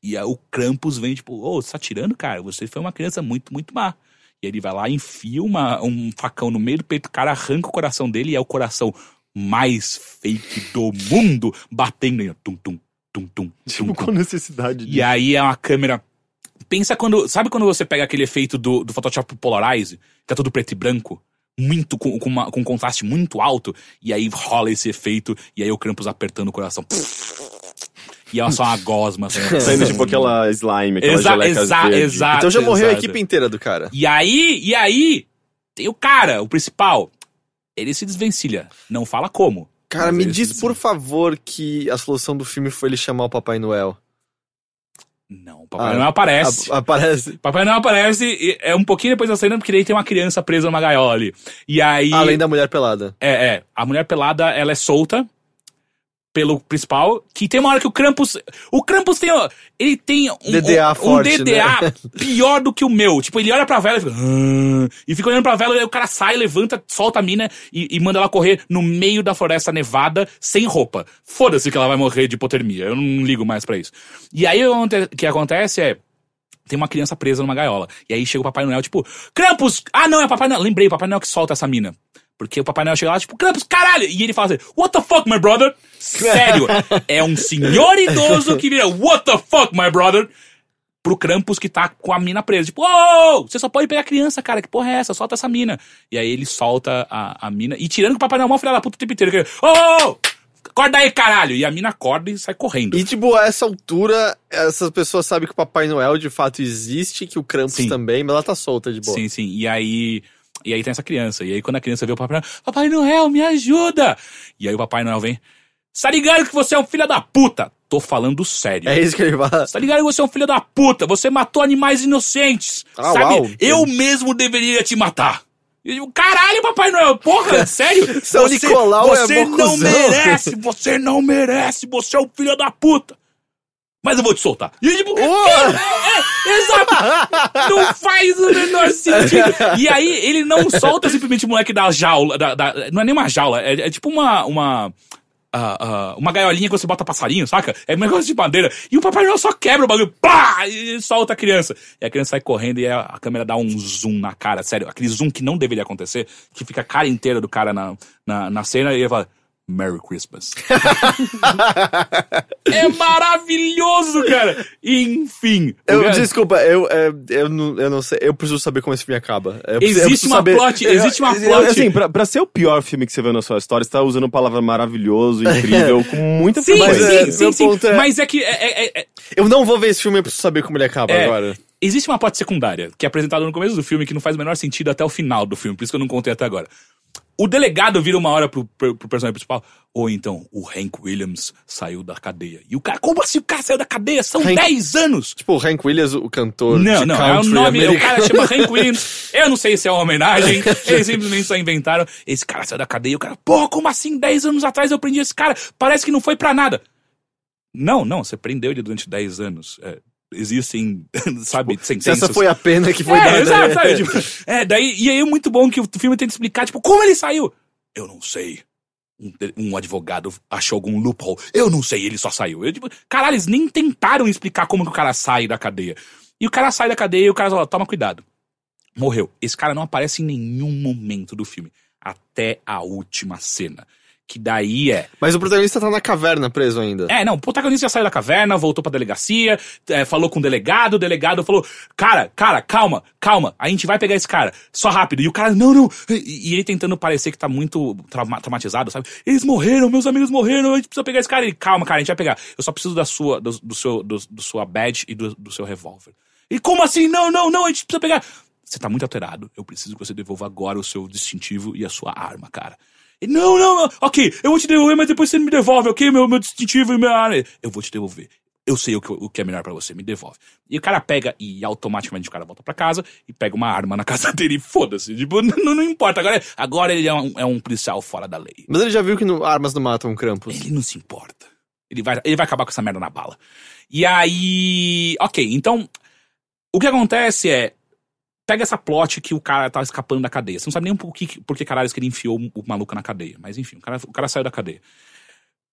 S1: E aí o Krampus vem, tipo, ô, você tá tirando, cara? Você foi uma criança muito, muito má. E ele vai lá, enfia uma, um facão no meio do peito do cara, arranca o coração dele e é o coração mais fake do mundo, batendo em tum, tum, tum, tum, tum,
S3: Tipo,
S1: tum.
S3: com necessidade
S1: E aí é uma câmera. Pensa quando. Sabe quando você pega aquele efeito do, do Photoshop Polarize, que é tudo preto e branco? Muito, com, com, uma- com um contraste muito alto, e aí rola esse efeito, e aí o Krampus apertando o coração. E é só uma gosma. assim.
S3: Saindo tipo aquela slime, aquela
S1: Exa,
S3: geleca
S1: exa,
S3: verde.
S1: exato.
S2: Então já morreu a equipe inteira do cara.
S1: E aí, e aí, tem o cara, o principal. Ele se desvencilha. Não fala como.
S2: Cara, me diz por favor que a solução do filme foi ele chamar o Papai Noel.
S1: Não, o Papai
S2: Ah,
S1: Noel aparece.
S2: A- aparece.
S1: Papai Noel aparece, e é um pouquinho depois da cena, porque daí tem uma criança presa numa gaiola ali. E aí.
S2: Além da mulher pelada.
S1: É, é. A mulher pelada, ela é solta pelo principal, que tem uma hora que o Krampus... O Krampus tem... ó, Ele tem um,
S2: DDA
S1: um, um
S2: forte,
S1: DDA
S2: né?
S1: pior do que o meu. Tipo, ele olha pra vela e fica... "Ah", E fica olhando pra vela, e aí o cara sai, levanta, solta a mina e, e manda ela correr no meio da floresta nevada, sem roupa. Foda-se que ela vai morrer de hipotermia. Eu não ligo mais pra isso. E aí o que- que acontece é... Tem uma criança presa numa gaiola. E aí chega o Papai Noel, tipo, Krampus! Ah, não, é o Papai Noel. Lembrei, o Papai Noel que solta essa mina. Porque o Papai Noel chega lá, tipo, Krampus, caralho! E ele fala assim, What the fuck, my brother? Sério, é um senhor idoso que vira, What the fuck, my brother? Pro Krampus que tá com a mina presa. Tipo, ô, você só pode pegar a criança, cara, que porra é essa? Solta essa mina. E aí ele solta a, a mina, e tirando que o Papai Noel é uma filha da puta o tempo inteiro. que, Ô, acorda aí, caralho! E a mina acorda e sai correndo.
S2: E, tipo, a essa altura, essas pessoas sabem que o Papai Noel de fato existe, que o Krampus
S1: Sim.
S2: também, mas ela tá solta de boa.
S1: Sim, sim. E aí. E aí tem essa criança. E aí quando a criança vê o Papai Noel, Papai Noel, me ajuda! E aí o Papai Noel vem. Você tá ligado que você é um filho da puta? Tô falando sério.
S2: É isso que ele fala.
S1: Você tá ligado que você é um filho da puta? Você matou animais inocentes.
S2: Ah,
S1: sabe?
S2: uau.
S1: Eu mesmo deveria te matar. E digo, Caralho, Papai Noel, porra, sério?
S2: São Nicolau é
S1: você não merece, você não merece, você é um filho da puta. Mas eu vou te soltar. E tipo,
S2: Uou!
S1: é, é, exato. Não faz o menor sentido. E aí, ele não solta simplesmente o moleque da jaula. Da, da- não é nem uma jaula, é, é tipo uma. uma ah, ah, uma gaiolinha que você bota passarinho, saca? É um negócio de madeira. E o Papai Noel só quebra o bagulho, pá! E solta a criança. E a criança sai correndo e a, a câmera dá um zoom na cara, sério. Aquele zoom que não deveria acontecer, que fica a cara inteira do cara na, na, na cena e ele fala. Merry Christmas. é maravilhoso, cara! Enfim.
S2: Eu,
S1: cara-
S2: desculpa, eu, é, eu, não, eu não sei. Eu preciso saber como esse filme acaba. Eu preciso- eu
S1: Existe
S2: preciso
S1: uma
S2: saber-
S1: plot, existe uma
S3: Eu-
S1: plot.
S3: Assim, pra, pra ser o pior filme que você viu na sua história, você tá usando palavra maravilhoso, incrível, com muita
S1: Sim,
S2: Mas,
S3: frequência.
S2: é,
S1: sim, sim, sim.
S2: é-
S1: Mas é que é- é- é-
S2: Eu não vou ver esse filme, eu preciso saber como ele acaba
S1: É,
S2: agora.
S1: Existe uma plot secundária, que é apresentada no começo do filme, que não faz o menor sentido até o final do filme, por isso que eu não contei até agora. O delegado vira uma hora pro, pro, pro personagem principal, ou então, o Hank Williams saiu da cadeia. E o cara, como assim o cara saiu da cadeia? São
S2: Hank-
S1: 10 anos!
S2: Tipo, o Hank Williams, o cantor
S1: Não, não, é o nome, o
S2: americano.
S1: cara chama Hank Williams. Eu não sei se é uma homenagem, eles simplesmente só inventaram. Esse cara saiu da cadeia, e o cara, porra, como assim? 10 anos atrás eu prendi esse cara, parece que não foi pra nada. Não, não, você prendeu ele durante 10 anos. É, existem, sabe,
S2: Se
S1: sentenças.
S2: essa foi a pena que foi
S1: é,
S2: dada.
S1: exato, sabe? Tipo, é, daí, e aí é muito bom que o filme tenta explicar, tipo, como ele saiu? Eu não sei. um, um advogado achou algum loophole. Eu não sei, ele só saiu. Eu, tipo, caralho, eles nem tentaram explicar como que o cara sai da cadeia. E o cara sai da cadeia e o cara fala, toma cuidado. Morreu. Esse cara não aparece em nenhum momento do filme. Até a última cena. Que daí é.
S2: Mas o protagonista tá na caverna preso ainda.
S1: É, não, o protagonista já saiu da caverna, voltou pra delegacia, é, falou com o delegado, o delegado falou: Cara, cara, calma, calma, a gente vai pegar esse cara, só rápido. E o cara, não, não. E, e ele tentando parecer que tá muito trauma- traumatizado, sabe? Eles morreram, meus amigos morreram, a gente precisa pegar esse cara. Ele, calma, cara, a gente vai pegar. Eu só preciso da sua, do, do seu, do, do sua badge e do, do seu revólver. E como assim? Não, não, não, a gente precisa pegar. Você tá muito alterado. Eu preciso que você devolva agora o seu distintivo e a sua arma, cara. Ele, não, não, não. Ok, eu vou te devolver, mas depois você me devolve, ok? Meu, meu distintivo e minha arma. Eu vou te devolver. Eu sei o que, o que é melhor pra você, me devolve. E o cara pega e automaticamente o cara volta pra casa e pega uma arma na casa dele e foda-se. Tipo, não, não importa. Agora, agora ele é um, é um policial fora da lei.
S2: Mas ele já viu que no- armas não matam Krampus.
S1: Ele não se importa. Ele vai, ele vai acabar com essa merda na bala. E aí. Ok, então. O que acontece é. Pega essa plot que o cara tá escapando da cadeia. Você não sabe nem por que, por que caralho que ele enfiou o, maluco na cadeia. Mas enfim, o cara, o cara saiu da cadeia.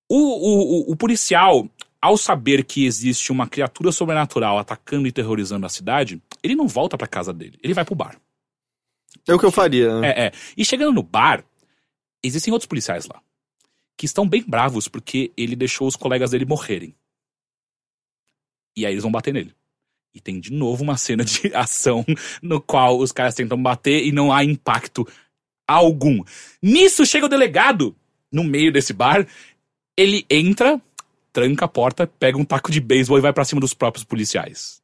S1: O, o, o, o policial, ao saber que existe uma criatura sobrenatural atacando e terrorizando a cidade, ele não volta pra casa dele. Ele vai pro bar.
S2: É o que eu faria. né?
S1: É, é. E chegando no bar, existem outros policiais lá. Que estão bem bravos porque ele deixou os colegas dele morrerem. E aí eles vão bater nele. E tem de novo uma cena de ação no qual os caras tentam bater e não há impacto algum. Nisso chega o delegado no meio desse bar. Ele entra, tranca a porta, pega um taco de beisebol e vai pra cima dos próprios policiais.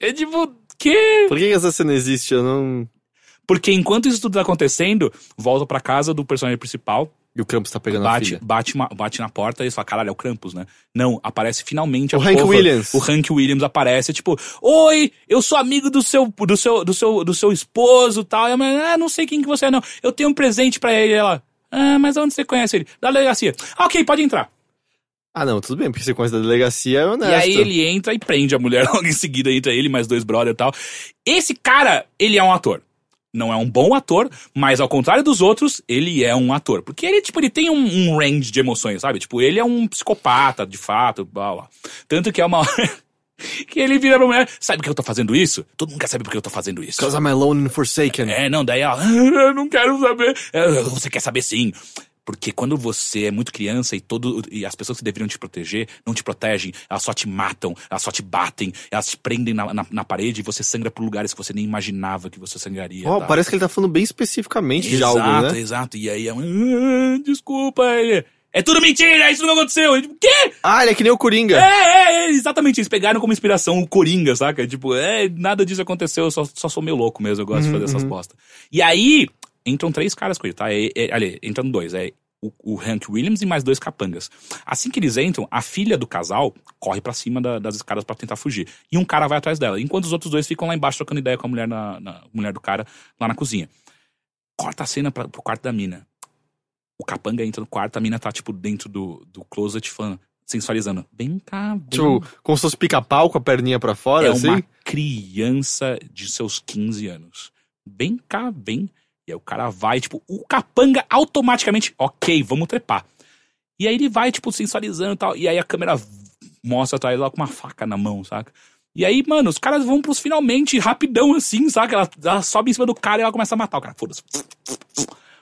S1: É tipo, que?
S2: Por que que essa cena existe? Eu não.
S1: Porque enquanto isso tudo tá acontecendo, volta pra casa do personagem principal,
S2: E o Krampus tá pegando a
S1: bate,
S2: filha.
S1: bate, uma- bate na porta e eles falam, caralho, é o Krampus, né? Não, aparece finalmente a
S2: O Hank
S1: porra-
S2: Williams.
S1: O Hank Williams aparece, tipo, oi, eu sou amigo do seu, do seu, do seu, do seu esposo e tal. E a mulher, ah, não sei quem que você é, não. Eu tenho um presente pra ele. Ela, ah, mas onde você conhece ele? Da delegacia. Ah, ok, pode entrar.
S2: Ah, não, tudo bem, porque sequência da delegacia é honesto.
S1: E aí ele entra e prende a mulher logo em seguida, entra ele, mais dois brother e tal. Esse cara, ele é um ator. Não é um bom ator, mas ao contrário dos outros, ele é um ator. Porque ele, tipo, ele tem um, um range de emoções, sabe? Tipo, ele é um psicopata, de fato, blá, blá. Tanto que é uma hora que ele vira pra mulher, sabe por que eu tô fazendo isso? Todo mundo quer saber por que eu tô fazendo isso.
S2: Because I'm alone and forsaken.
S1: É, não, daí ela, "Ah, eu não quero saber. É, Você quer saber sim. Porque quando você é muito criança e todo e as pessoas que deveriam te proteger não te protegem, elas só te matam, elas só te batem, elas te prendem na, na, na parede e você sangra por lugares que você nem imaginava que você sangraria.
S2: Ó,
S1: tá?
S2: parece que ele tá falando bem especificamente de
S1: exato,
S2: algo, né?
S1: exato. E aí, ela, "Ah, desculpa, ele. É tudo mentira, isso não aconteceu. Eu, tipo, quê?
S2: Ah, ele é que nem o Coringa.
S1: É, é, é, exatamente. Eles pegaram como inspiração o Coringa, saca? Tipo, é, nada disso aconteceu, eu só, só sou meio louco mesmo, eu gosto de fazer essas postas. E aí, entram três caras com ele, tá? É, é, ali, entram dois, é o, o Hank Williams e mais dois capangas. Assim que eles entram, a filha do casal corre pra cima da- das escadas pra tentar fugir. E um cara vai atrás dela, enquanto os outros dois ficam lá embaixo trocando ideia com a mulher, na, na- mulher do cara lá na cozinha. Corta a cena pra, pro quarto da mina. O capanga entra no quarto, a mina tá, tipo, dentro do, do closet fã, sensualizando. Vem cá, vem
S2: Tipo, como se fosse pica-pau com a perninha pra fora,
S1: é
S2: assim.
S1: uma criança de seus 15 anos. Vem cá, vem. E aí o cara vai, tipo, o capanga automaticamente, ok, vamos trepar. E aí ele vai, tipo, sensualizando e tal. E aí a câmera mostra atrás lá com uma faca na mão, saca? E aí, mano, os caras vão pros finalmente, rapidão assim, saca? Ela, ela sobe em cima do cara e ela começa a matar o cara. Foda-se.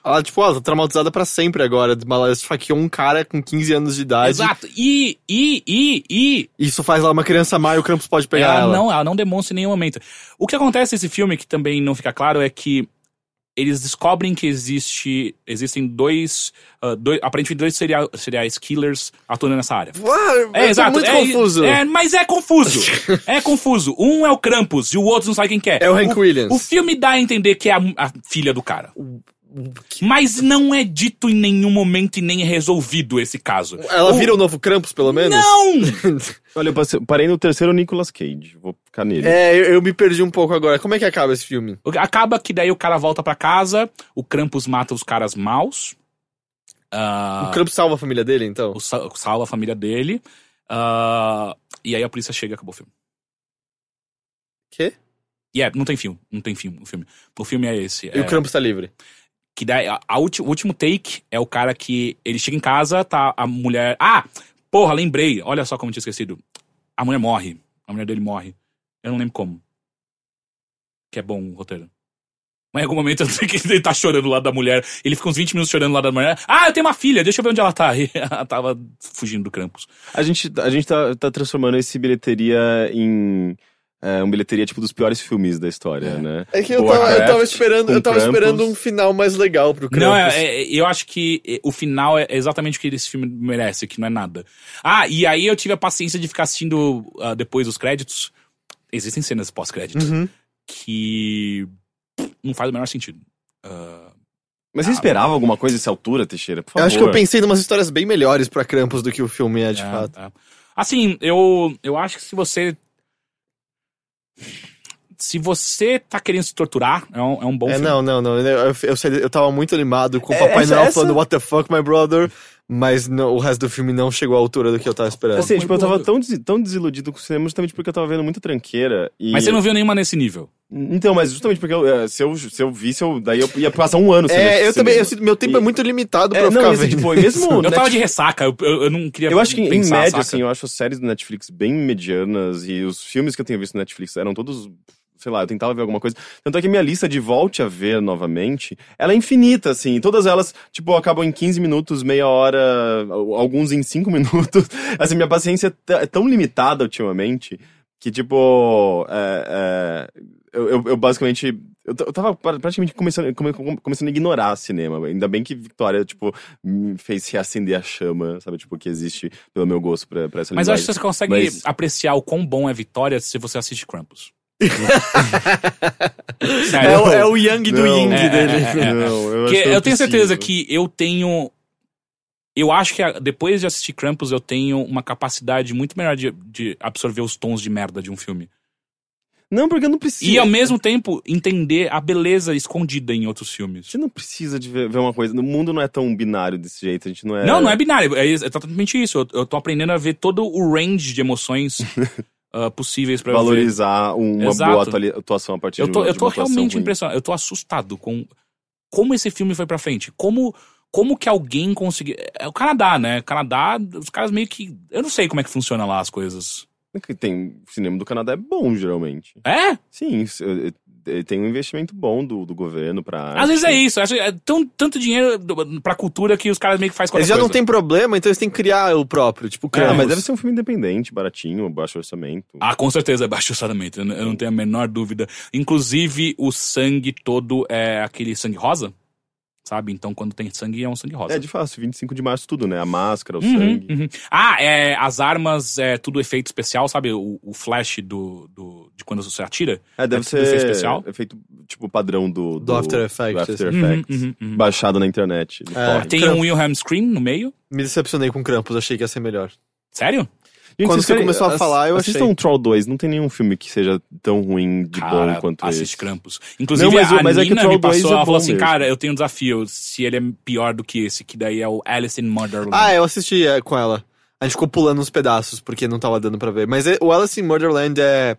S2: Ela, tipo, ela tá traumatizada pra sempre agora. Ela esfaqueou um cara com 15 anos de idade.
S1: Exato. E, e, e, e,
S2: Isso faz ela uma criança má e o Krampus pode pegar
S1: ela,
S2: ela.
S1: não, ela não demonstra em nenhum momento. O que acontece nesse filme, que também não fica claro, é que eles descobrem que existe, existem dois, ah, dois aparentemente dois serial, serial killers atuando nessa área.
S2: Ué,
S1: É, exato.
S2: muito
S1: é,
S2: confuso.
S1: É, mas é confuso. é confuso. Um é o Krampus e o outro não sabe quem que é.
S2: É o Hank Williams.
S1: O filme dá a entender que é a, a filha do cara. Mas não é dito em nenhum momento e nem é resolvido esse caso.
S2: Ela
S1: O-
S2: vira o novo Krampus, pelo menos?
S1: Não!
S3: Olha, eu parei no terceiro Nicolas Cage. Vou
S2: É, eu, eu me perdi um pouco agora. Como é que acaba esse filme?
S1: Acaba que daí o cara volta pra casa, o Krampus mata os caras maus. Ah,
S2: O Krampus salva a família dele, então?
S1: o sa- salva a família dele. ah, e aí a polícia chega e acabou o filme.
S2: Quê?
S1: E é, não tem filme, não tem filme o filme. O filme é esse.
S2: E
S1: é,
S2: o Krampus tá livre.
S1: Que daí, a, a ulti- o último take é o cara que ele chega em casa, tá a mulher. Ah! Porra, lembrei. Olha só como eu tinha esquecido. A mulher morre. A mulher dele morre. Eu não lembro como. Que é bom o roteiro. Mas em algum momento eu sei que ele tá chorando lá da mulher. Ele fica uns 20 minutos chorando lá da mulher. Ah, eu tenho uma filha, deixa eu ver onde ela tá. E ela tava fugindo do Krampus.
S3: A gente, a gente tá, tá transformando esse bilheteria em. É, um bilheteria tipo dos piores filmes da história, né?
S2: É que eu
S3: Boa
S2: tava, eu tava
S3: Craft,
S2: esperando, eu tava
S3: Krampus.
S2: esperando um final mais legal pro Krampus.
S1: Não, é, é- eu acho que é, o final é exatamente o que esse filme merece, que não é nada. Ah, e aí eu tive a paciência de ficar assistindo ah, depois dos créditos. Existem cenas pós-crédito
S2: Uhum.
S1: que não faz o menor sentido. Ah,
S3: Mas você esperava alguma coisa dessa altura, Teixeira? Por favor.
S2: Eu acho que eu pensei em umas histórias bem melhores pra Krampus do que o filme é, de
S1: é,
S2: fato.
S1: é. Assim, eu, eu acho que se você. Se você tá querendo se torturar, é um, é um bom
S2: É,
S1: filme.
S2: não, não, não. Eu, eu, eu, eu tava muito animado com o
S3: É,
S2: Papai
S3: essa-
S2: Noel
S3: essa-
S2: falando What the fuck, my brother. Mas não- o resto do filme não chegou à altura do que eu tava esperando.
S3: Assim,
S1: Foi
S3: tipo, eu tava tão, des- tão desiludido com o cinema justamente porque eu tava vendo muita tranqueira. E...
S1: Mas você não viu nenhuma nesse nível.
S3: Então, mas justamente porque eu, eh, se, eu, se eu visse, eu, daí eu ia passar um ano sem ver
S2: é, eu também. eu meu tempo
S3: E-
S2: é muito limitado pra
S3: É,
S2: eu
S3: não,
S2: ficar
S3: e assim,
S2: vendo.
S3: tipo, mesmo
S1: Eu tava
S3: Netflix-
S1: de ressaca, eu, eu, eu não queria
S3: Eu acho que, em média,
S1: saca?
S3: assim, eu acho as séries do Netflix bem medianas e os filmes que eu tenho visto no Netflix eram todos, sei lá, eu tentava ver alguma coisa. Tanto é que a minha lista de volte a ver novamente, ela é infinita, assim. Todas elas, tipo, acabam em 15 minutos, meia hora, alguns em 5 minutos. Assim, minha paciência é é tão limitada ultimamente que, tipo, é, é, eu, eu- eu basicamente. Eu, eu tava pra- praticamente começando, come- come- começando a ignorar cinema. Ainda bem que Victoria, tipo, me fez reacender a chama, sabe? Tipo, que existe pelo meu gosto pra, pra essa
S1: Mas eu acho que
S3: linguagem.
S1: você consegue
S3: Mas-
S1: apreciar o quão bom é Vitória se você assiste Krampus.
S2: É o, é o Yang do
S3: Não.
S2: Ying
S1: É,
S2: dele.
S1: é, é, é.
S3: Não, eu, acho
S1: Porque
S3: que
S1: eu tenho certeza que eu tenho. Eu acho que a- depois de assistir Krampus, eu tenho uma capacidade muito melhor de, de absorver os tons de merda de um filme.
S3: Não, porque eu não preciso.
S1: E ao mesmo tempo entender a beleza escondida em outros filmes.
S3: A gente não precisa de ver, ver uma coisa. O mundo não é tão binário desse jeito. A gente não é.
S1: Não, não é binário. É exatamente isso. Eu, eu tô aprendendo a ver todo o range de emoções ah, possíveis ver.
S3: valorizar uma
S1: Exato.
S3: boa atuação a partir
S1: Eu
S3: de
S1: tô,
S3: uma,
S1: eu
S3: de
S1: tô
S3: uma
S1: realmente
S3: ruim.
S1: impressionado. Eu tô assustado com como esse filme foi pra frente. Como, como que alguém conseguiu. É o Canadá, né? O Canadá, os caras meio que. Eu não sei como é que funciona lá as coisas.
S3: É que Tem cinema do Canadá é bom, geralmente.
S1: É?
S3: Sim, tem um investimento bom do, do governo pra.
S1: Às vezes é isso. Acho É tão, tanto dinheiro pra cultura que os caras meio que fazem qualquer
S2: Eles já
S1: coisa.
S2: não têm problema, então eles têm que criar o próprio, tipo
S3: Ah,
S2: Krampus.
S3: mas deve ser um filme independente, baratinho, baixo orçamento.
S1: Ah, com certeza é baixo orçamento. Eu não tenho a menor dúvida. Inclusive, o sangue todo é aquele sangue rosa. Sabe? Então, quando tem sangue, é um sangue rosa.
S3: É de fácil, 25 de março, tudo, né? A máscara, o
S1: Uhum,
S3: sangue.
S1: uhum. Ah, é, as armas é tudo efeito especial, sabe? O, o flash do, do, de quando você atira.
S3: É, deve
S1: É tudo efeito
S3: ser
S1: especial?
S3: efeito, tipo, padrão do,
S2: Do After Effects,
S3: do After
S2: assim.
S3: Effects.
S1: Uhum, uhum, uhum.
S3: Baixado na internet.
S2: É.
S1: Tem
S2: Krampus.
S1: um Wilhelm Scream no meio.
S2: Me decepcionei com Krampus, achei que ia ser melhor.
S1: Sério?
S3: Gente,
S2: Quando você
S3: querem-
S2: começou a falar, eu
S3: Assistam
S2: achei.
S3: Troll 2, não tem nenhum filme que seja tão ruim de
S1: Cara,
S3: bom quanto
S1: assiste
S3: esse.
S1: Krampus. Inclusive,
S3: Não, mas o-
S1: a
S3: mas é que
S1: Nina
S3: Troll
S1: me
S3: 2
S1: passou,
S3: é
S1: ela falou assim,
S3: mesmo.
S1: cara, eu tenho um desafio se ele é pior do que esse, que daí é o Alice in Murderland.
S2: Ah, eu assisti é, com ela. A gente ficou pulando uns pedaços, porque não tava dando pra ver. Mas é- o Alice in Murderland é.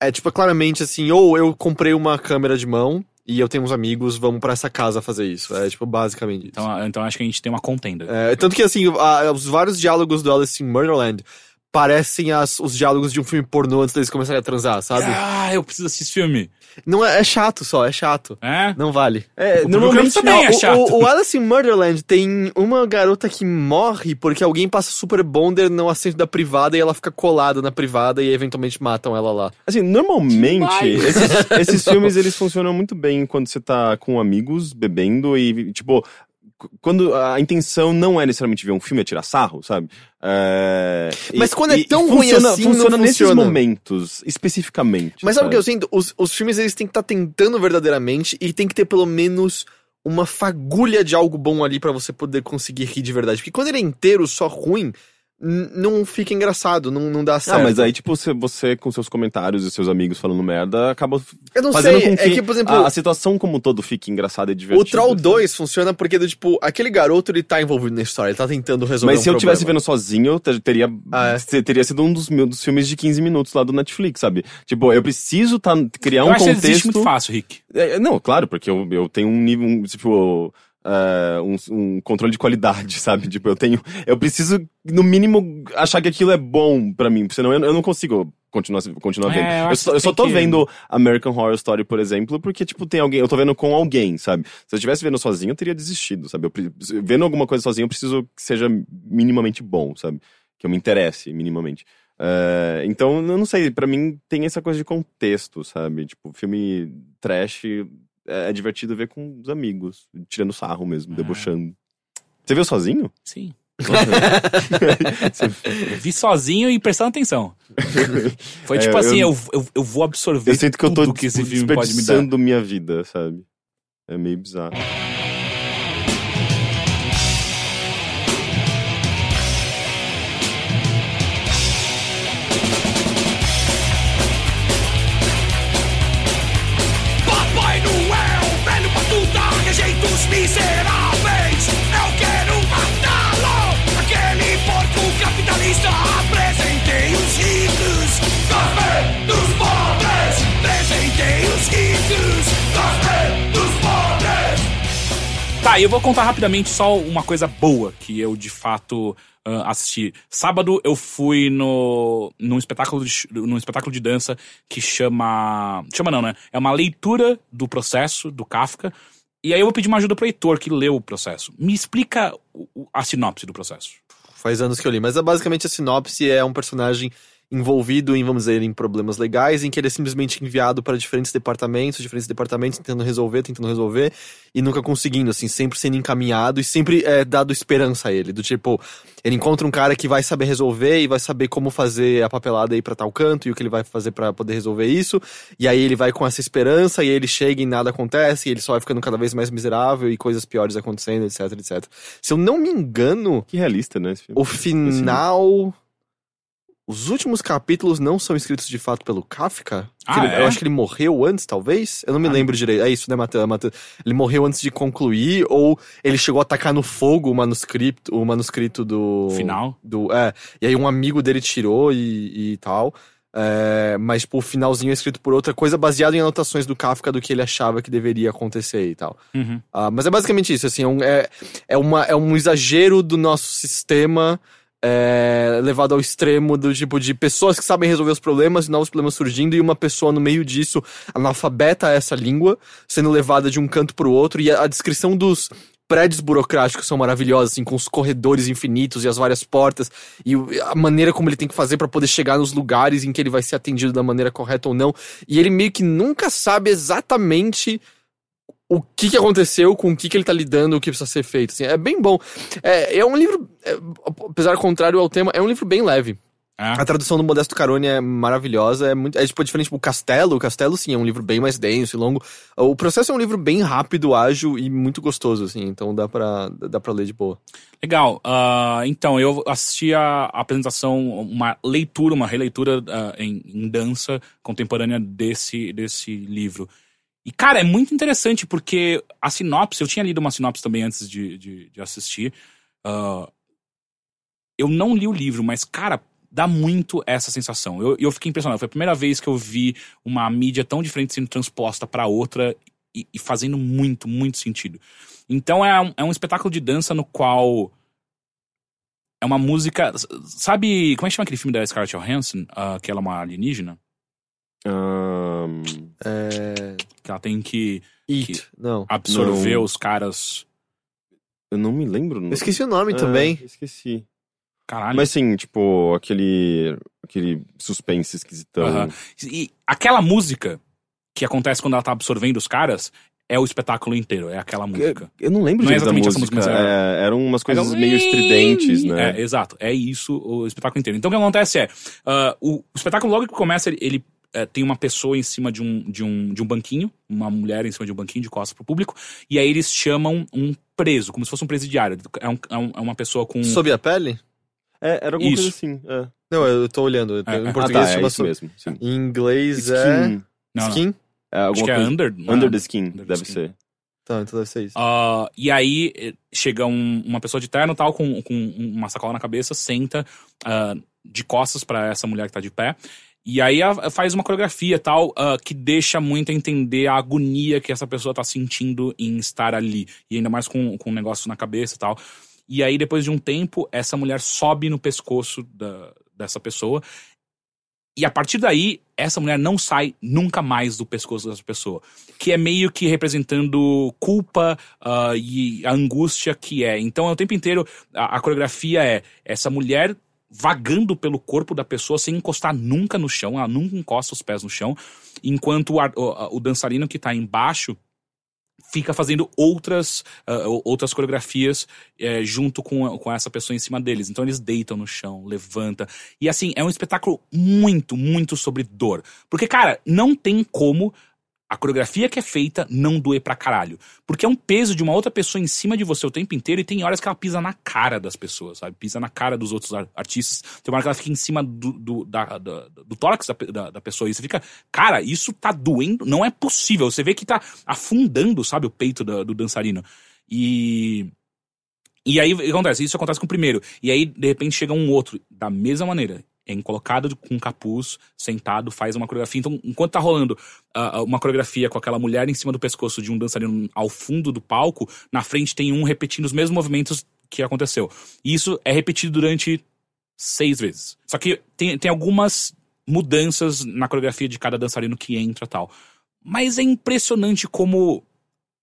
S2: É tipo, claramente assim, ou eu comprei uma câmera de mão e eu tenho uns amigos, vamos pra essa casa fazer isso. É tipo, basicamente isso.
S1: Então, então acho que a gente tem uma contenda.
S2: É, tanto que assim, a- os vários diálogos do Alice in Murderland parecem as- os diálogos de um filme pornô antes deles começarem a transar, sabe?
S1: Ah, eu preciso assistir esse filme.
S2: Não é, é chato só, é chato.
S1: É?
S2: Não vale.
S3: É,
S1: O
S3: normalmente
S1: também é
S2: o-
S1: chato.
S2: O, o Alice in Murderland tem uma garota que morre porque alguém passa super bonder no assento da privada e ela fica colada na privada e eventualmente matam ela lá.
S3: Assim, normalmente, esses, esses filmes eles funcionam muito bem quando você tá com amigos bebendo e, tipo, quando a intenção não é necessariamente ver um filme, é tirar sarro, sabe? É,
S2: Mas
S3: e-
S2: quando é tão ruim
S3: funciona,
S2: assim, não
S3: funciona nesses
S2: funciona.
S3: momentos, especificamente.
S2: Mas sabe o que eu sinto? Os, os filmes eles têm que estar tentando verdadeiramente e tem que ter pelo menos uma fagulha de algo bom ali pra você poder conseguir rir de verdade. Porque quando ele é inteiro só ruim, não fica engraçado, não, não dá certo.
S3: Ah, mas aí, tipo, você, você com seus comentários e seus amigos falando merda, acaba
S2: eu não
S3: fazendo
S2: sei,
S3: com que,
S2: é que, por exemplo,
S3: a, a situação como um todo fique engraçada e divertida.
S2: o Troll
S3: assim.
S2: 2 funciona porque, do, tipo, aquele garoto, ele tá envolvido na história, ele tá tentando resolver
S3: Mas
S2: um
S3: se eu
S2: problema.
S3: tivesse vendo sozinho, eu ter- teria,
S2: Ah, é?
S3: se- teria sido um dos, meus, dos filmes de 15 minutos lá do Netflix, sabe? Tipo, eu preciso tá, criar
S1: Eu
S3: um
S1: acho que
S3: contexto.
S1: muito fácil, Rick.
S3: É, é, não, claro, porque eu, eu tenho um nível, um, tipo, é, um, um controle de qualidade, sabe? Tipo, eu tenho. Eu preciso, no mínimo, achar que aquilo é bom pra mim, senão eu, eu não consigo continuar, continuar
S1: É,
S3: vendo.
S1: eu
S3: eu, só, eu só tô
S1: que-
S3: vendo American Horror Story, por exemplo, porque, tipo, tem alguém. Eu tô vendo com alguém, sabe? Se eu estivesse vendo sozinho, eu teria desistido, sabe? Eu, vendo alguma coisa sozinho, eu preciso que seja minimamente bom, sabe? Que eu me interesse minimamente. É, então, eu não sei, pra mim tem essa coisa de contexto, sabe? Tipo, filme trash é, é divertido ver com os amigos, tirando sarro mesmo,
S1: Ah.
S3: debochando. Você viu sozinho?
S1: Sim. Vi sozinho e prestando atenção. Foi
S3: É,
S1: tipo assim, eu, eu, eu vou absorver
S3: eu sinto que eu tô
S1: que esse filme pode me dar.
S3: minha vida, sabe? É meio bizarro.
S5: Miseráveis. Eu quero matá-lo. Aquele porco capitalista. Apresentei os ricos, café dos pobres. Apresentei os ricos, café dos pobres.
S1: Tá, eu vou contar rapidamente só uma coisa boa que eu de fato ah, assisti. Sábado eu fui no num espetáculo de, num espetáculo de dança que chama chama não, né? É uma leitura do processo do Kafka. E aí eu vou pedir uma ajuda pro Heitor que leu o processo. Me explica a sinopse do processo.
S2: Faz anos que eu li, mas é basicamente a sinopse é um personagem envolvido em, vamos dizer, em problemas legais, em que ele é simplesmente enviado para diferentes departamentos, diferentes departamentos tentando resolver, tentando resolver, e nunca conseguindo, assim, sempre sendo encaminhado e sempre é dado esperança a ele, do tipo, ele encontra um cara que vai saber resolver e vai saber como fazer a papelada aí pra tal canto e o que ele vai fazer pra poder resolver isso, e aí ele vai com essa esperança e ele chega e nada acontece, e ele só vai ficando cada vez mais miserável e coisas piores acontecendo, etc, etc. Se eu não me engano,
S3: Que realista, né? Esse filme.
S2: o final. Os últimos capítulos não são escritos de fato pelo Kafka?
S1: Ah,
S2: ele-
S1: é?
S2: Eu acho que ele morreu antes, talvez? Eu não me
S1: Ah.
S2: lembro direito. É isso, né, Matheus? Matheus? Ele morreu antes de concluir, ou ele chegou a atacar no fogo o manuscrito, o manuscrito do.
S1: Final.
S2: Do, é. E aí um amigo dele tirou e, e tal. É, mas, tipo, o finalzinho é escrito por outra coisa, baseado em anotações do Kafka do que ele achava que deveria acontecer e tal.
S1: Uhum.
S2: Ah, mas é basicamente isso, assim, é um, é, é, uma, é um exagero do nosso sistema é, levado ao extremo do tipo de pessoas que sabem resolver os problemas e novos problemas surgindo e uma pessoa no meio disso, analfabeta a essa língua, sendo levada de um canto pro outro e a, a descrição dos prédios burocráticos são maravilhosos, assim, com os corredores infinitos e as várias portas e o- a maneira como ele tem que fazer pra poder chegar nos lugares em que ele vai ser atendido da maneira correta ou não. E ele meio que nunca sabe exatamente o que, que aconteceu, com o que, que ele tá lidando, o que precisa ser feito. Assim, é bem bom. É, é um livro, é, apesar do contrário ao tema, é um livro bem leve.
S1: É.
S2: A tradução do Modesto Carone é maravilhosa, é muito, é tipo diferente do Castelo. O Castelo, sim, é um livro bem mais denso e longo. O processo é um livro bem rápido, ágil e muito gostoso, assim, então dá pra, dá pra ler de boa.
S1: Legal. Ah, então, eu assisti a apresentação, uma leitura, uma releitura ah, em, em dança contemporânea desse, desse livro. E, cara, é muito interessante porque a sinopse, eu tinha lido uma sinopse também antes de, de, de assistir. Ah, eu não li o livro, mas, cara, dá muito essa sensação. Eu, eu fiquei impressionado. Foi a primeira vez que eu vi uma mídia tão diferente sendo transposta pra outra e, e fazendo muito, muito sentido. Então é um, é um espetáculo de dança no qual é uma música. Sabe. Como é que chama aquele filme da Scarlett Johansson? ah, que ela é uma alienígena?
S3: Ahn,
S2: É...
S1: Que ela tem que
S2: It, não.
S1: absorver
S3: Não.
S1: os caras.
S3: eu não me lembro.
S2: Eu esqueci o nome
S3: É,
S2: também.
S3: Esqueci.
S1: Caralho.
S3: Mas sim, tipo, aquele. aquele suspense esquisitão.
S1: E aquela música que acontece quando ela tá absorvendo os caras é o espetáculo inteiro. É aquela música.
S3: Eu não lembro
S1: Não é
S3: direito da
S1: exatamente essa
S3: música.
S1: música, mas
S3: é, eram umas coisas
S1: um-
S3: meio estridentes, né?
S1: É, exato. É isso o espetáculo inteiro. Então o que acontece é, ah, o, o espetáculo logo que começa, ele, ele, eh, tem uma pessoa em cima de um, de, um, de um banquinho, uma mulher em cima de um banquinho de costas pro público, e aí eles chamam um preso, como se fosse um presidiário. É, um- é um- é uma pessoa com...
S2: Sob a pele?
S3: É, era alguma coisa
S1: Isso.
S3: assim. É.
S2: Não, eu tô olhando.
S1: É, é.
S2: Em português
S3: ah, tá, é
S2: chama
S3: isso
S2: so-
S3: mesmo. Sim.
S2: Em inglês é.
S3: Skin.
S1: Não, não.
S2: Skin?
S3: É alguma
S1: Acho que é
S3: coisa...
S1: under. não é?
S3: Under the skin,
S1: Under
S3: deve
S1: skin.
S3: ser.
S2: Tá, então deve ser isso.
S1: Ah, e aí eh, chega um- uma pessoa de terno tal, com, com uma sacola na cabeça, senta ah, de costas pra essa mulher que tá de pé. E aí faz uma coreografia tal, ah, que deixa muito a entender a agonia que essa pessoa tá sentindo em estar ali. E ainda mais com, com um negócio na cabeça e tal. E aí, depois de um tempo, essa mulher sobe no pescoço da, dessa pessoa. E a partir daí, essa mulher não sai nunca mais do pescoço dessa pessoa. Que é meio que representando culpa ah, e a angústia que é. Então, o tempo inteiro, a, a coreografia é essa mulher vagando pelo corpo da pessoa sem encostar nunca no chão, ela nunca encosta os pés no chão, enquanto o, o- o dançarino que tá embaixo fica fazendo outras, ah, outras coreografias eh, junto com, com essa pessoa em cima deles. Então eles deitam no chão, levanta. E assim, é um espetáculo muito, muito sobre dor. Porque, cara, não tem como a coreografia que é feita não doer pra caralho. Porque é um peso de uma outra pessoa em cima de você o tempo inteiro e tem horas que ela pisa na cara das pessoas, sabe? Pisa na cara dos outros ar- artistas. Tem uma hora que ela fica em cima do, do, da, do tórax da, da, da pessoa e você fica, cara, isso tá doendo, não é possível. Você vê que tá afundando, sabe, o peito da- do dançarino. E. E aí o que acontece? Isso acontece com o primeiro. E aí, de repente, chega um outro, da mesma maneira. É colocado com capuz, sentado, faz uma coreografia. Então, enquanto tá rolando ah, uma coreografia com aquela mulher em cima do pescoço de um dançarino ao fundo do palco, na frente tem um repetindo os mesmos movimentos que aconteceu. E isso é repetido durante seis vezes. Só que tem, tem algumas mudanças na coreografia de cada dançarino que entra tal. Mas é impressionante como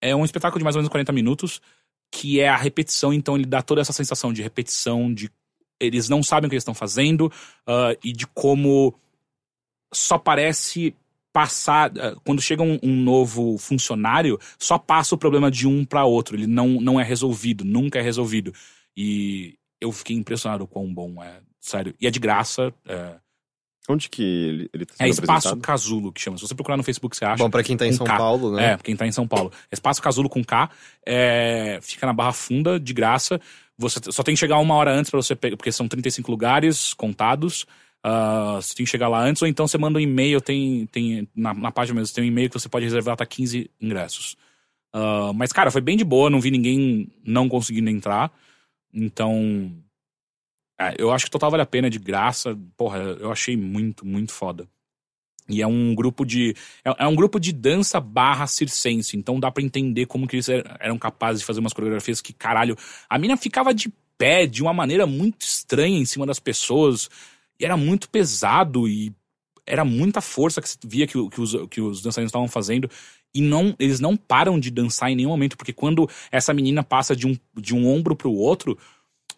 S1: é um espetáculo de mais ou menos 40 minutos, que é a repetição, então ele dá toda essa sensação de repetição, de eles não sabem o que eles estão fazendo, ah, e de como só parece passar. ah, quando chega um, um novo funcionário, só passa o problema de um para outro. Ele não, não é resolvido, nunca é resolvido. E eu fiquei impressionado com quão bom é. Sério. E é de graça. É,
S3: Onde que ele, ele tá
S1: é Espaço
S3: apresentado?
S1: Que chama. Se você procurar no Facebook, você acha.
S2: Bom, pra quem tá em São
S1: K.
S2: Paulo, né?
S1: É, quem tá em São Paulo. Espaço Casulo com K, é, fica na Barra Funda, de graça. Você só tem que chegar uma hora antes pra você pegar, porque são 35 lugares contados. Ah, você tem que chegar lá antes, ou então você manda um e-mail, tem, tem na, na página mesmo, tem um e-mail que você pode reservar até 15 ingressos. Ah, mas, cara, foi bem de boa, não vi ninguém não conseguindo entrar. Então. é, eu acho que total vale a pena, de graça. Porra, eu achei muito, muito foda. E é um grupo de. É, é um grupo de dança barra circense. Então dá pra entender como que eles er- eram capazes de fazer umas coreografias que, caralho, a mina ficava de pé de uma maneira muito estranha em cima das pessoas. E era muito pesado e era muita força que você via que, que os, que os dançarinos estavam fazendo. E não, eles não param de dançar em nenhum momento, porque quando essa menina passa de um, de um ombro pro outro,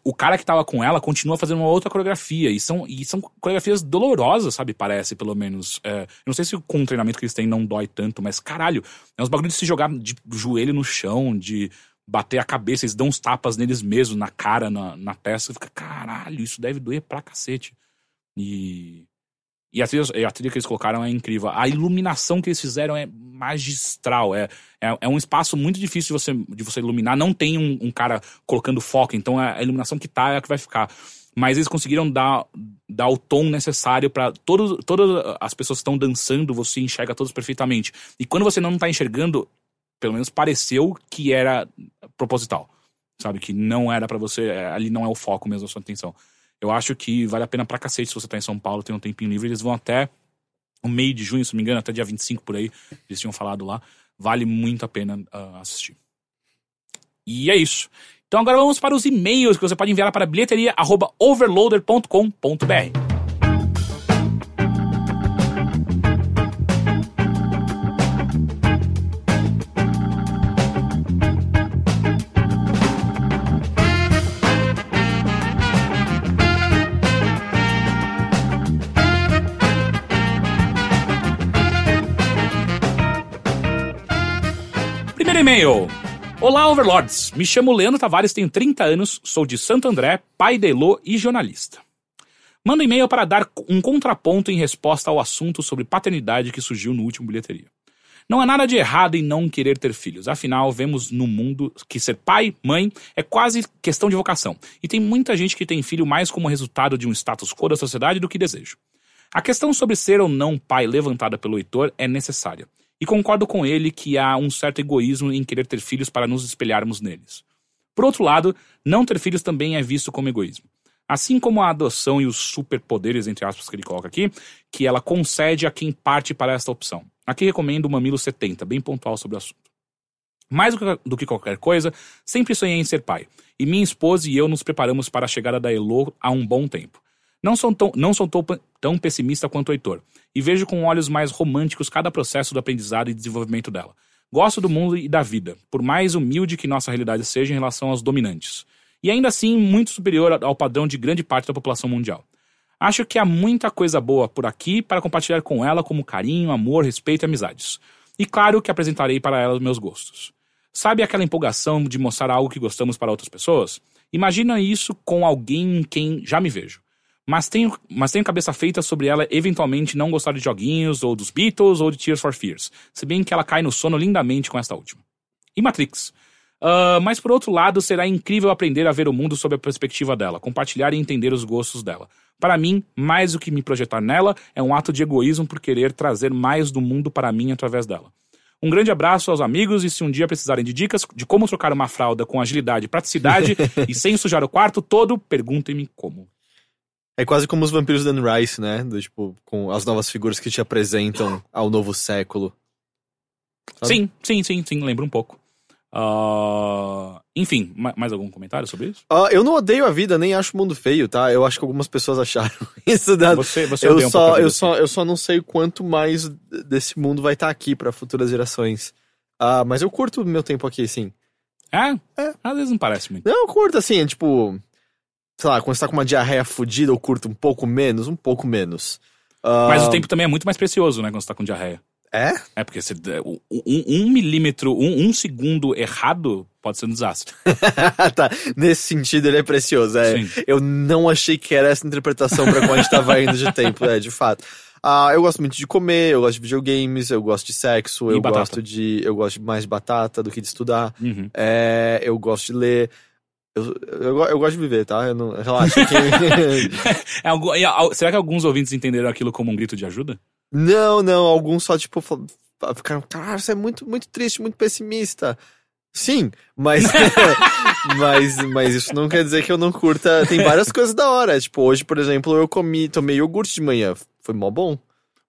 S1: o cara que tava com ela continua fazendo uma outra coreografia. E são, e são coreografias dolorosas, sabe? Parece, pelo menos. É, eu não sei se com o treinamento que eles têm não dói tanto, mas caralho, é uns bagulho de se jogar de joelho no chão, de bater a cabeça, eles dão uns tapas neles mesmos, na cara, na, na testa. Fica, caralho, isso deve doer pra cacete. E. E a, trilha, a trilha que eles colocaram é incrível. A iluminação que eles fizeram é magistral. É, é, é um espaço muito difícil de você, de você iluminar. Não tem um, um cara colocando foco, então a iluminação que tá é a que vai ficar. Mas eles conseguiram dar, dar o tom necessário para todas as pessoas que estão dançando, você enxerga todos perfeitamente. E quando você não tá enxergando, pelo menos pareceu que era proposital. Sabe? Que não era pra você. é, Ali não é o foco mesmo da sua atenção. Eu acho que vale a pena pra cacete se você tá em São Paulo, tem um tempinho livre. Eles vão até o meio de junho, se não me engano, até dia 25 por aí. Eles tinham falado lá. Vale muito a pena ah, assistir. E é isso. Então agora vamos para os e-mails que você pode enviar para bilheteria.overloader.com.br. Primeiro e-mail. Olá, Overlords. Me chamo Leandro Tavares, tenho 30 anos, sou de Santo André, pai de Elô e jornalista. Mando e-mail para dar um contraponto em resposta ao assunto sobre paternidade que surgiu no último bilheteria. Não há nada de errado em não querer ter filhos, afinal, vemos no mundo que ser pai, mãe, é quase questão de vocação, e tem muita gente que tem filho mais como resultado de um status quo da sociedade do que desejo. A questão sobre ser ou não pai levantada pelo Heitor é necessária, e concordo com ele que há um certo egoísmo em querer ter filhos para nos espelharmos neles. Por outro lado, não ter filhos também é visto como egoísmo. Assim como a adoção e os superpoderes, entre aspas, que ele coloca aqui, que ela concede a quem parte para esta opção. Aqui recomendo o Mamilo 70, bem pontual sobre o assunto. Mais do que, qualquer coisa, sempre sonhei em ser pai. E minha esposa e eu nos preparamos para a chegada da Elo há um bom tempo. Não sou tão, não sou tão, tão pessimista quanto o Heitor, e vejo com olhos mais românticos cada processo do aprendizado e desenvolvimento dela. Gosto do mundo e da vida, por mais humilde que nossa realidade seja em relação aos dominantes e ainda assim muito superior ao padrão de grande parte da população mundial. Acho que há muita coisa boa por aqui para compartilhar com ela, como carinho, amor, respeito e amizades. E claro que apresentarei para ela os meus gostos. Sabe aquela empolgação de mostrar algo que gostamos para outras pessoas? Imagina isso com alguém em quem já me vejo. Mas tenho, mas tenho cabeça feita sobre ela eventualmente não gostar de joguinhos, ou dos Beatles, ou de Tears for Fears. Se bem que ela cai no sono lindamente com esta última. E Matrix. Uh, mas por outro lado, será incrível aprender a ver o mundo sob a perspectiva dela, compartilhar e entender os gostos dela. Para mim, mais do que me projetar nela, é um ato de egoísmo por querer trazer mais do mundo para mim através dela. Um grande abraço aos amigos e se um dia precisarem de dicas de como trocar uma fralda com agilidade e praticidade e sem sujar o quarto todo, perguntem-me como.
S2: É quase como os vampiros Dan Rice, né? Do, tipo, com as novas figuras que te apresentam ao novo século. Sabe?
S1: Sim, sim, sim, sim, lembra um pouco. Uh, enfim, ma- mais algum comentário sobre isso?
S2: Ah, eu não odeio a vida, nem acho o mundo feio, tá? Eu acho que algumas pessoas acharam isso. Da...
S1: Você, você
S2: eu,
S1: um
S2: só,
S1: vida,
S2: eu,
S1: assim.
S2: só, eu só não sei quanto mais desse mundo vai estar aqui pra futuras gerações. Ah, mas eu curto o meu tempo aqui, sim.
S1: É?
S2: É.
S1: Às vezes não parece muito.
S2: Não, eu curto assim, é tipo. Sei lá, quando você tá com uma diarreia fodida, eu curto um pouco menos, um pouco menos. Ah,
S1: Mas o tempo também é muito mais precioso, né, quando você tá com diarreia.
S2: É?
S1: É, porque você, um, um milímetro, um, um segundo errado pode ser um desastre.
S2: tá. Nesse sentido, ele é precioso. É. Eu não achei que era essa interpretação pra quando a gente tava indo de tempo, é, de fato. Ah, eu gosto muito de comer, eu gosto de videogames, eu gosto de sexo,
S1: E
S2: eu
S1: batata.
S2: gosto de. Eu gosto mais de batata do que de estudar.
S1: Uhum.
S2: É, eu gosto de ler. Eu, eu, eu gosto de viver, tá? Eu não, relaxa. que-
S1: É al- será que alguns ouvintes entenderam aquilo como um grito de ajuda?
S2: não, não, alguns só, tipo, ficaram, cara, você é muito, muito triste, muito pessimista. Sim, mas, mas, mas isso não quer dizer que eu não curta. Tem várias coisas da hora. Tipo, hoje, por exemplo, eu comi, tomei iogurte de manhã. Foi mó bom.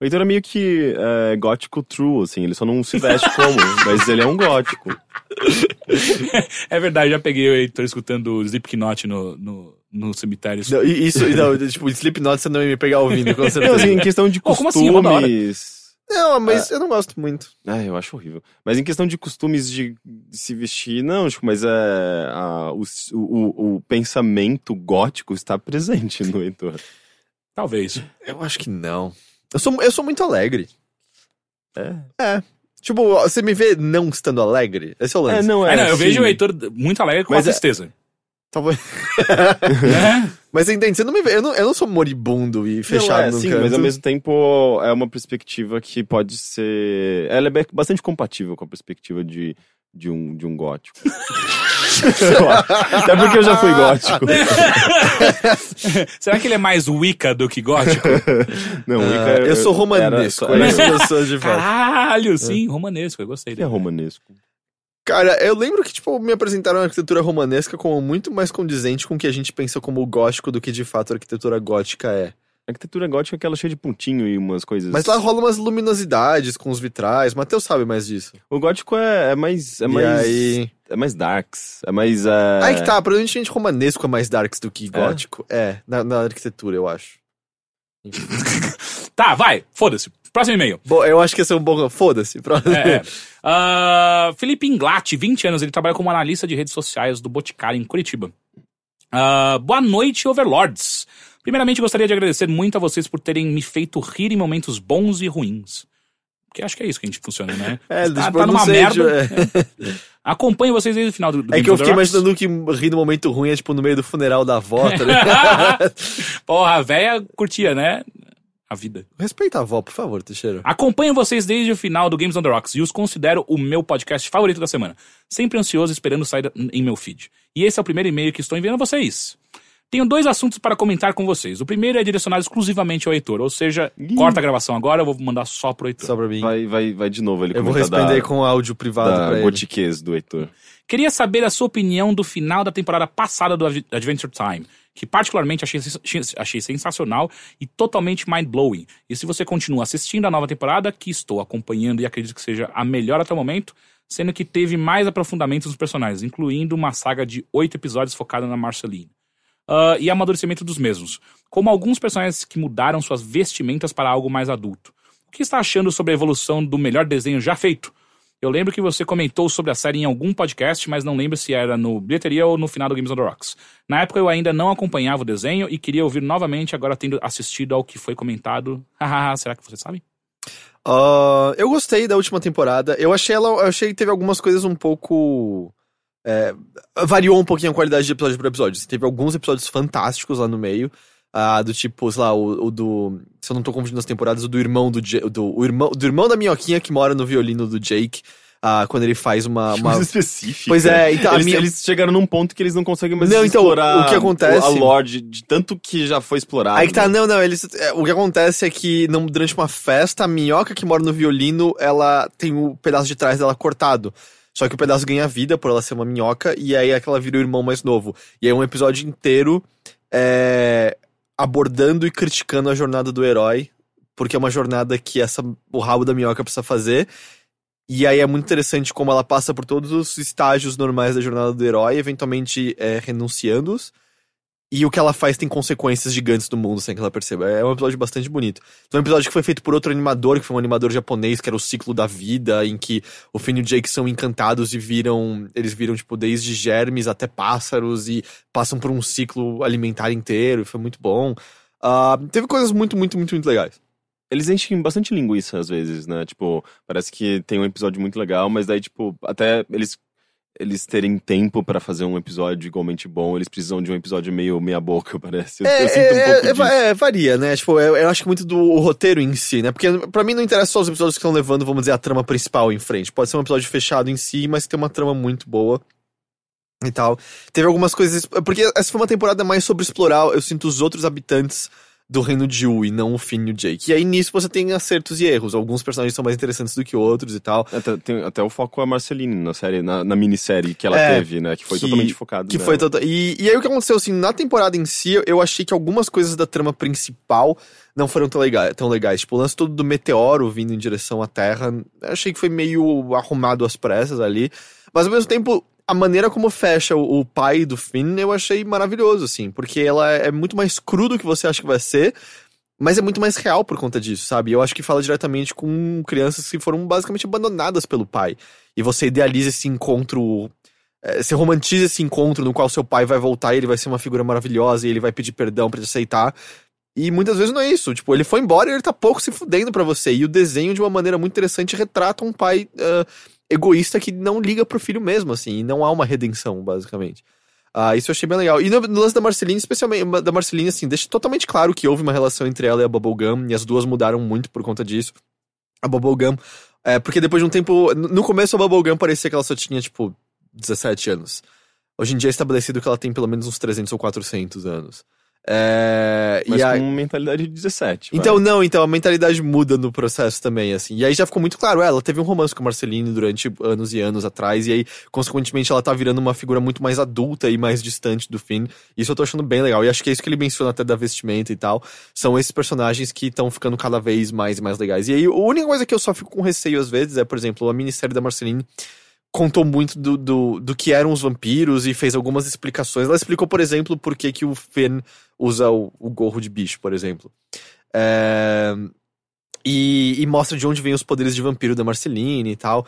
S3: O Heitor é meio que é, gótico true, assim, ele só não se veste como, mas ele é um gótico.
S1: É verdade, já peguei o Heitor escutando o Slipknot no, no, no cemitério.
S2: Não, isso, não, tipo, Slipknot você não ia me pegar ouvindo, com
S3: Não,
S2: certeza.
S3: assim, em questão de
S1: Pô, como assim?
S3: Costumes.
S2: Não, mas eu não gosto muito.
S3: Ah, eu acho horrível. Mas em questão de costumes de, de se vestir, não, tipo, mas é. a- o, o, o pensamento gótico está presente no Heitor.
S1: Talvez.
S2: Eu acho que não. Eu sou, eu sou muito alegre.
S3: É.
S2: É. Tipo, você me vê não estando alegre? Esse é o lance.
S3: É, não é.
S1: Ah, não, eu
S3: sim.
S1: vejo o Heitor muito alegre com
S3: Mas
S1: a
S3: é-
S1: tristeza.
S2: Talvez.
S1: Né?
S2: Mas você entende? Você não me vê. Eu não, eu não sou moribundo e fechado
S3: não, é,
S2: no
S3: sim,
S2: canto.
S3: mas ao mesmo tempo é uma perspectiva que pode ser. Ela é bastante compatível com a perspectiva de, de, um, de um gótico. Até porque eu já fui gótico.
S1: Será que ele é mais Wicca do que gótico?
S3: Não, o
S2: Ah,
S3: Ica
S2: eu sou
S3: era
S2: romanesco.
S3: só-
S2: eu
S3: é,
S2: sou pessoa de fato.
S1: Caralho, sim, romanesco, eu gostei
S3: Ele é
S1: dele.
S3: romanesco.
S2: Cara, eu lembro que, tipo, me apresentaram a arquitetura romanesca como muito mais condizente com o que a gente pensa como gótico do que de fato a arquitetura gótica é.
S3: A arquitetura gótica é aquela cheia de pontinho e umas coisas.
S2: Mas lá rola umas luminosidades com os vitrais. Matheus sabe mais disso.
S3: O gótico é, é mais. É
S2: e
S3: mais.
S2: aí.
S3: É mais darks. É mais. É...
S2: Aí que tá, provavelmente romanesco é mais darks do que gótico. É, na, na arquitetura, eu acho.
S1: Tá, vai, foda-se. Próximo e-mail.
S2: Bom, eu acho que esse é um bom. Foda-se. Próximo.
S1: É, é. Ah, Felipe Inglat, 20 anos, ele trabalha como analista de redes sociais do Boticário em Curitiba. Ah, boa noite, Overlords. Primeiramente, gostaria de agradecer muito a vocês por terem me feito rir em momentos bons e ruins. Porque acho que é isso que a gente funciona, né?
S2: É,
S1: tá, tá numa merda.
S2: é.
S1: Acompanho vocês desde o final do, do
S2: É que eu fiquei imaginando que rir no momento ruim é tipo no meio do funeral da avó, tá.
S1: Porra, a véia curtia, né? a vida.
S2: Respeita a avó, por favor, Teixeira.
S1: Acompanho vocês desde o final do Games on the Rocks e os considero o meu podcast favorito da semana. Sempre ansioso esperando sair em meu feed. E esse é o primeiro e-mail que estou enviando a vocês. Tenho dois assuntos para comentar com vocês. O primeiro é direcionado exclusivamente ao Heitor, ou seja, corta a gravação agora, eu vou mandar só pro Heitor.
S2: Só pra mim.
S3: Vai, vai, vai de novo ele
S2: Eu vou responder
S3: da,
S2: com áudio privado
S3: da
S2: pra ele.
S3: gotiquez do Heitor.
S1: Queria saber a sua opinião do final da temporada passada do Ad- Adventure Time, que particularmente achei, achei sensacional e totalmente mind-blowing. E se você continua assistindo a nova temporada, que estou acompanhando e acredito que seja a melhor até o momento, sendo que teve mais aprofundamentos nos personagens, incluindo uma saga de oito episódios focada na Marceline. Ah, e amadurecimento dos mesmos, como alguns personagens que mudaram suas vestimentas para algo mais adulto. O que está achando sobre a evolução do melhor desenho já feito? Eu lembro que você comentou sobre a série em algum podcast, mas não lembro se era no Bilheteria ou no final do Games on the Rocks. Na época eu ainda não acompanhava o desenho e queria ouvir novamente, agora tendo assistido ao que foi comentado. Será que você sabe?
S2: Ah, eu gostei da última temporada. Eu achei ela. Eu achei que teve algumas coisas um pouco. É, variou um pouquinho a qualidade de episódio por episódio. Teve alguns episódios fantásticos lá no meio. ah, do tipo, sei lá, o, o do. Se eu não tô confundindo as temporadas, o do irmão do, do, o irmão, do irmão da minhoquinha que mora no violino do Jake. ah, quando ele faz uma. uma...
S3: Coisa específica.
S2: Pois é, então a
S3: eles,
S2: minha-
S3: eles chegaram num ponto que eles não conseguem mais
S2: Não, então,
S3: explorar
S2: o que acontece-
S3: a lore de, tanto que já foi explorado.
S2: Aí que tá,
S3: né?
S2: não, não, eles. é, o que acontece é que não, durante uma festa, a minhoca que mora no violino, ela tem o pedaço de trás dela cortado. Só que o pedaço ganha vida por ela ser uma minhoca, e aí é que ela vira o irmão mais novo. E aí é um episódio inteiro é, abordando e criticando a jornada do herói, porque é uma jornada que essa, o rabo da minhoca precisa fazer. E aí é muito interessante como ela passa por todos os estágios normais da jornada do herói, eventualmente é, renunciando-os. E o que ela faz tem consequências gigantes no mundo sem que ela perceba. É um episódio bastante bonito. Então, é um episódio que foi feito por outro animador, que foi um animador japonês, que era o ciclo da vida, em que o Finn e o Jake são encantados e viram. Eles viram, tipo, desde germes até pássaros e passam por um ciclo alimentar inteiro. Foi muito bom. Ah, teve coisas muito, muito, muito, muito legais.
S3: Eles enchem bastante linguiça às vezes, né? Tipo, parece que tem um episódio muito legal, mas daí, tipo, até eles eles terem tempo pra fazer um episódio igualmente bom, eles precisam de um episódio meio meia boca, parece. Eu, eu sinto um pouco
S2: é,
S3: disso.
S2: é, varia, né? Tipo, eu, eu acho que muito do roteiro em si, né? Porque pra mim não interessa só os episódios que estão levando, vamos dizer, a trama principal em frente. Pode ser um episódio fechado em si, mas que tem uma trama muito boa e tal. Teve algumas coisas. Porque essa foi uma temporada mais sobre explorar, eu sinto, os outros habitantes do reino de Yu e não o Finn e o Jake. E aí nisso você tem acertos e erros. Alguns personagens são mais interessantes do que outros e tal.
S3: Até, tem- até o foco é a Marceline na série, na, na minissérie que ela
S2: É,
S3: teve, né? Que foi
S2: que-
S3: totalmente focado
S2: Que
S3: nela.
S2: foi total... e, e aí o que aconteceu, assim, na temporada em si, eu achei que algumas coisas da trama principal não foram tão legais. Tão legais. Tipo, o lance todo do meteoro vindo em direção à Terra, eu achei que foi meio arrumado às pressas ali. Mas ao mesmo tempo, a maneira como fecha o, o pai do Finn, eu achei maravilhoso, assim. Porque ela é muito mais cru do que você acha que vai ser. Mas é muito mais real por conta disso, sabe? Eu acho que fala diretamente com crianças que foram basicamente abandonadas pelo pai. E você idealiza esse encontro é, você romantiza esse encontro no qual seu pai vai voltar e ele vai ser uma figura maravilhosa e ele vai pedir perdão pra te aceitar. E muitas vezes não é isso. Tipo, ele foi embora e ele tá pouco se fudendo pra você. E o desenho, de uma maneira muito interessante, retrata um pai ah, egoísta que não liga pro filho mesmo, assim. E não há uma redenção, basicamente. Ah, isso eu achei bem legal. E no, no lance da Marceline, especialmente da Marceline, assim, deixa totalmente claro que houve uma relação entre ela e a Bubblegum, e as duas mudaram muito por conta disso. A Bubblegum, é, porque depois de um tempo, no começo a Bubblegum parecia que ela só tinha, tipo, 17 anos. Hoje em dia é estabelecido que ela tem pelo menos uns 300 ou 400 anos. É,
S3: Mas
S2: e aí-
S3: com mentalidade de 17. vai.
S2: então, não, então a mentalidade muda no processo também, assim. E aí já ficou muito claro, ela teve um romance com o Marceline durante anos e anos atrás, e aí, consequentemente, ela tá virando uma figura muito mais adulta e mais distante do Finn. Isso eu tô achando bem legal. E acho que é isso que ele menciona até da vestimenta e tal. São esses personagens que estão ficando cada vez mais e mais legais. E aí, a única coisa que eu só fico com receio às vezes é, por exemplo, a minissérie da Marceline contou muito do, do, do que eram os vampiros e fez algumas explicações. Ela explicou, por exemplo, por que, que o Finn usa o, o gorro de bicho, por exemplo. É, e, e mostra de onde vem os poderes de vampiro da Marceline e tal.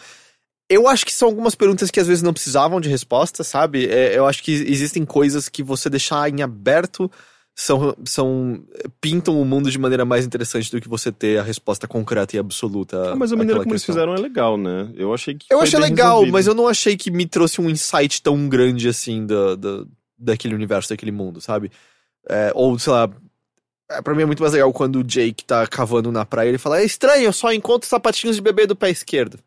S2: Eu acho que são algumas perguntas que às vezes não precisavam de resposta, sabe? É, eu acho que existem coisas que você deixar em aberto são, são pintam o mundo de maneira mais interessante do que você ter a resposta concreta e absoluta.
S3: Ah, mas a maneira como eles
S2: questão.
S3: fizeram é legal, né? Eu achei que.
S2: Eu
S3: foi
S2: achei
S3: bem
S2: legal,
S3: resolvido.
S2: mas eu não achei que me trouxe um insight tão grande assim da, da, daquele universo, daquele mundo, sabe? É, ou, sei lá. é, pra mim é muito mais legal quando o Jake tá cavando na praia e ele fala: É estranho, eu só encontro sapatinhos de bebê do pé esquerdo.